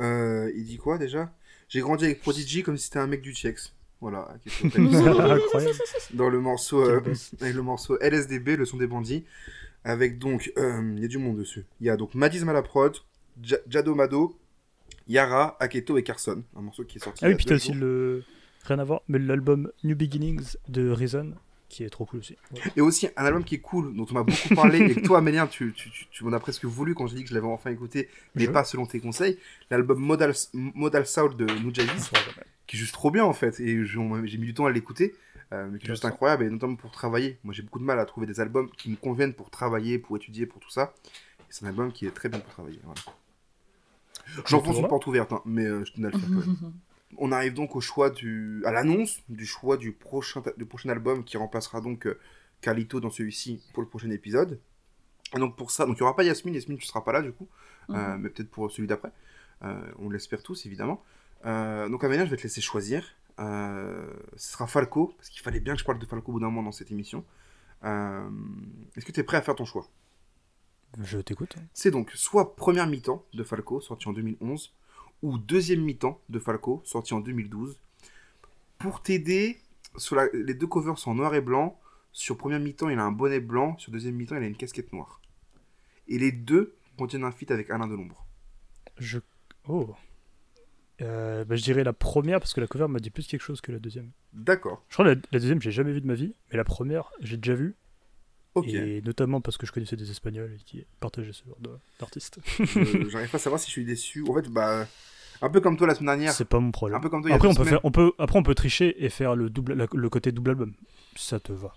Euh, il dit quoi déjà? J'ai grandi avec Prodigy comme si c'était un mec du Tchex. Voilà, dans le morceau, euh, avec le morceau LSDB, le son des bandits, avec donc, euh, il y a du monde dessus. Il y a donc Madiz Malaprod, Ja- Jado Mado, Yara, Aketo et Carson, un morceau qui est sorti. Ah oui, puis t'as aussi le. Rien à voir, mais l'album New Beginnings de Reason, qui est trop cool aussi. Voilà. Et aussi un album qui est cool, dont on m'a beaucoup parlé, et que toi, Amélien, tu, tu, tu, tu m'en as presque voulu quand j'ai dit que je l'avais enfin écouté, mais Je- pas selon tes conseils. L'album Modal, Modal Soul de Nujavis, qui est juste trop bien en fait, et j'ai mis du temps à l'écouter, euh, mais qui est juste incroyable, et notamment pour travailler. Moi j'ai beaucoup de mal à trouver des albums qui me conviennent pour travailler, pour étudier, pour tout ça. C'est un album qui est très bien pour travailler. Voilà. J'enfonce une porte ouverte, hein, mais euh, je tenais à le faire quand même. On arrive donc au choix du, à l'annonce du choix du prochain, du prochain album qui remplacera donc euh, Carlito dans celui-ci pour le prochain épisode. Et donc pour ça, donc il n'y aura pas Yasmine, Yasmine tu seras pas là du coup, euh, mais peut-être pour celui d'après. Euh, on l'espère tous évidemment. Donc Amélien, je vais te laisser choisir. Ce sera Falco, parce qu'il fallait bien que je parle de Falco au bout d'un moment dans cette émission. Est-ce que tu es prêt à faire ton choix? Je t'écoute. C'est donc soit première mi-temps de Falco, sorti en 2011, ou deuxième mi-temps de Falco, sorti en 2012. Pour t'aider, sur la- les deux covers sont en noir et blanc. Sur première mi-temps, il a un bonnet blanc. Sur deuxième mi-temps, il a une casquette noire. Et les deux contiennent un feat avec Alain Delombre. Je. Oh. Euh, bah, je dirais la première parce que la cover m'a dit plus quelque chose que la deuxième. D'accord. Je crois que la, la deuxième, j'ai jamais vu de ma vie, mais la première, j'ai déjà vu. Et notamment parce que je connaissais des Espagnols qui partageaient ce genre d'artistes. J'arrive pas à savoir si je suis déçu. En fait, bah, un peu comme toi la semaine dernière. C'est pas mon problème. Un peu comme toi il y a Après, on peut faire, on peut, après, on peut tricher et faire le, double, la- le côté double album. Si Ça te va.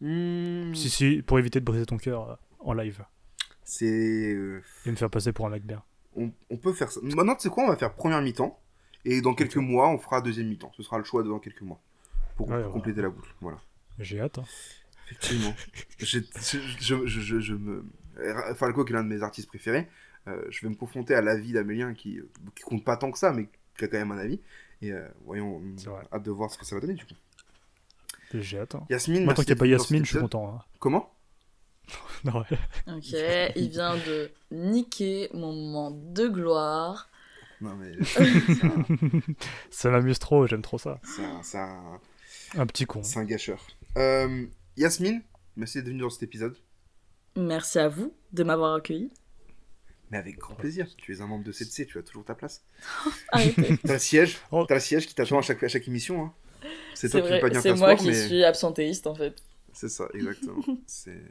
Hmm, Si, si, pour éviter de briser ton cœur euh, en live C'est. euh, et me faire passer pour un mec bien. on, on peut faire ça. Maintenant, tu sais quoi On va faire première mi-temps. Et dans quelques mois, on fera deuxième mi-temps. Ce sera le choix de dans quelques mois. Pour, Ouais, pour ouais. compléter la boucle. Voilà. J'ai hâte. hein. Effectivement. Je, je, je, je- je me... Falco, qui est l'un de mes artistes préférés, euh, je vais me confronter à l'avis d'Amélien qui, euh, qui compte pas tant que ça, mais qui a quand même un avis. Et euh, voyons, vrai. hâte de voir ce que ça va donner du coup. J'ai hâte. hein. Yasmine, Moi, tant qu'il n'y a pas Yasmine, je suis content. hein. Comment? Non, ouais. Ok, il vient de niquer mon moment de gloire. Non, mais Ça m'amuse trop, j'aime trop ça. c'est un- c'est un, Un petit con. c'est un gâcheur. Euh, Yasmine, merci d'être venue dans cet épisode. Merci à vous de m'avoir accueilli. Mais avec grand plaisir. Tu es un membre de CDC, tu as toujours ta place. T'as le siège, Oh. t'as le siège qui t'attend à chaque, à chaque émission. Hein. C'est toi qui veux vrai, pas bien c'est moi sport, qui mais suis absentéiste en fait. c'est ça, exactement. c'est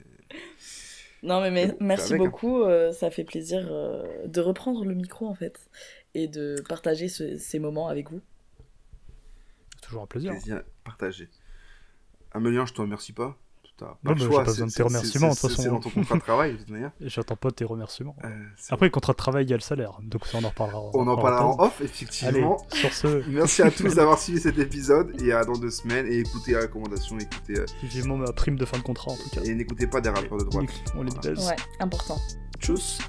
Non mais, mais- Mais bon, merci hein. beaucoup, euh, ça fait plaisir euh, de reprendre le micro en fait et de partager ce- ces moments avec vous. C'est toujours un plaisir. plaisir partagé. Amélien, je te remercie pas. T'as pas Non, le mais choix. j'ai pas besoin de tes remerciements, c'est- façon. Dans ton contrat de travail, de toute manière. Et J'attends pas tes remerciements. Euh, Après, le contrat de travail, il y a le salaire. Donc ça, on en reparlera. On en parlera en off, Allez, effectivement. sur ce, Merci à tous d'avoir suivi cet épisode et à dans deux semaines. Et écoutez la recommandation, écoutez, euh, vivement ma prime de fin de contrat en tout cas. et n'écoutez pas des rappeurs de droite. On les baise. Ouais, important. Tchuss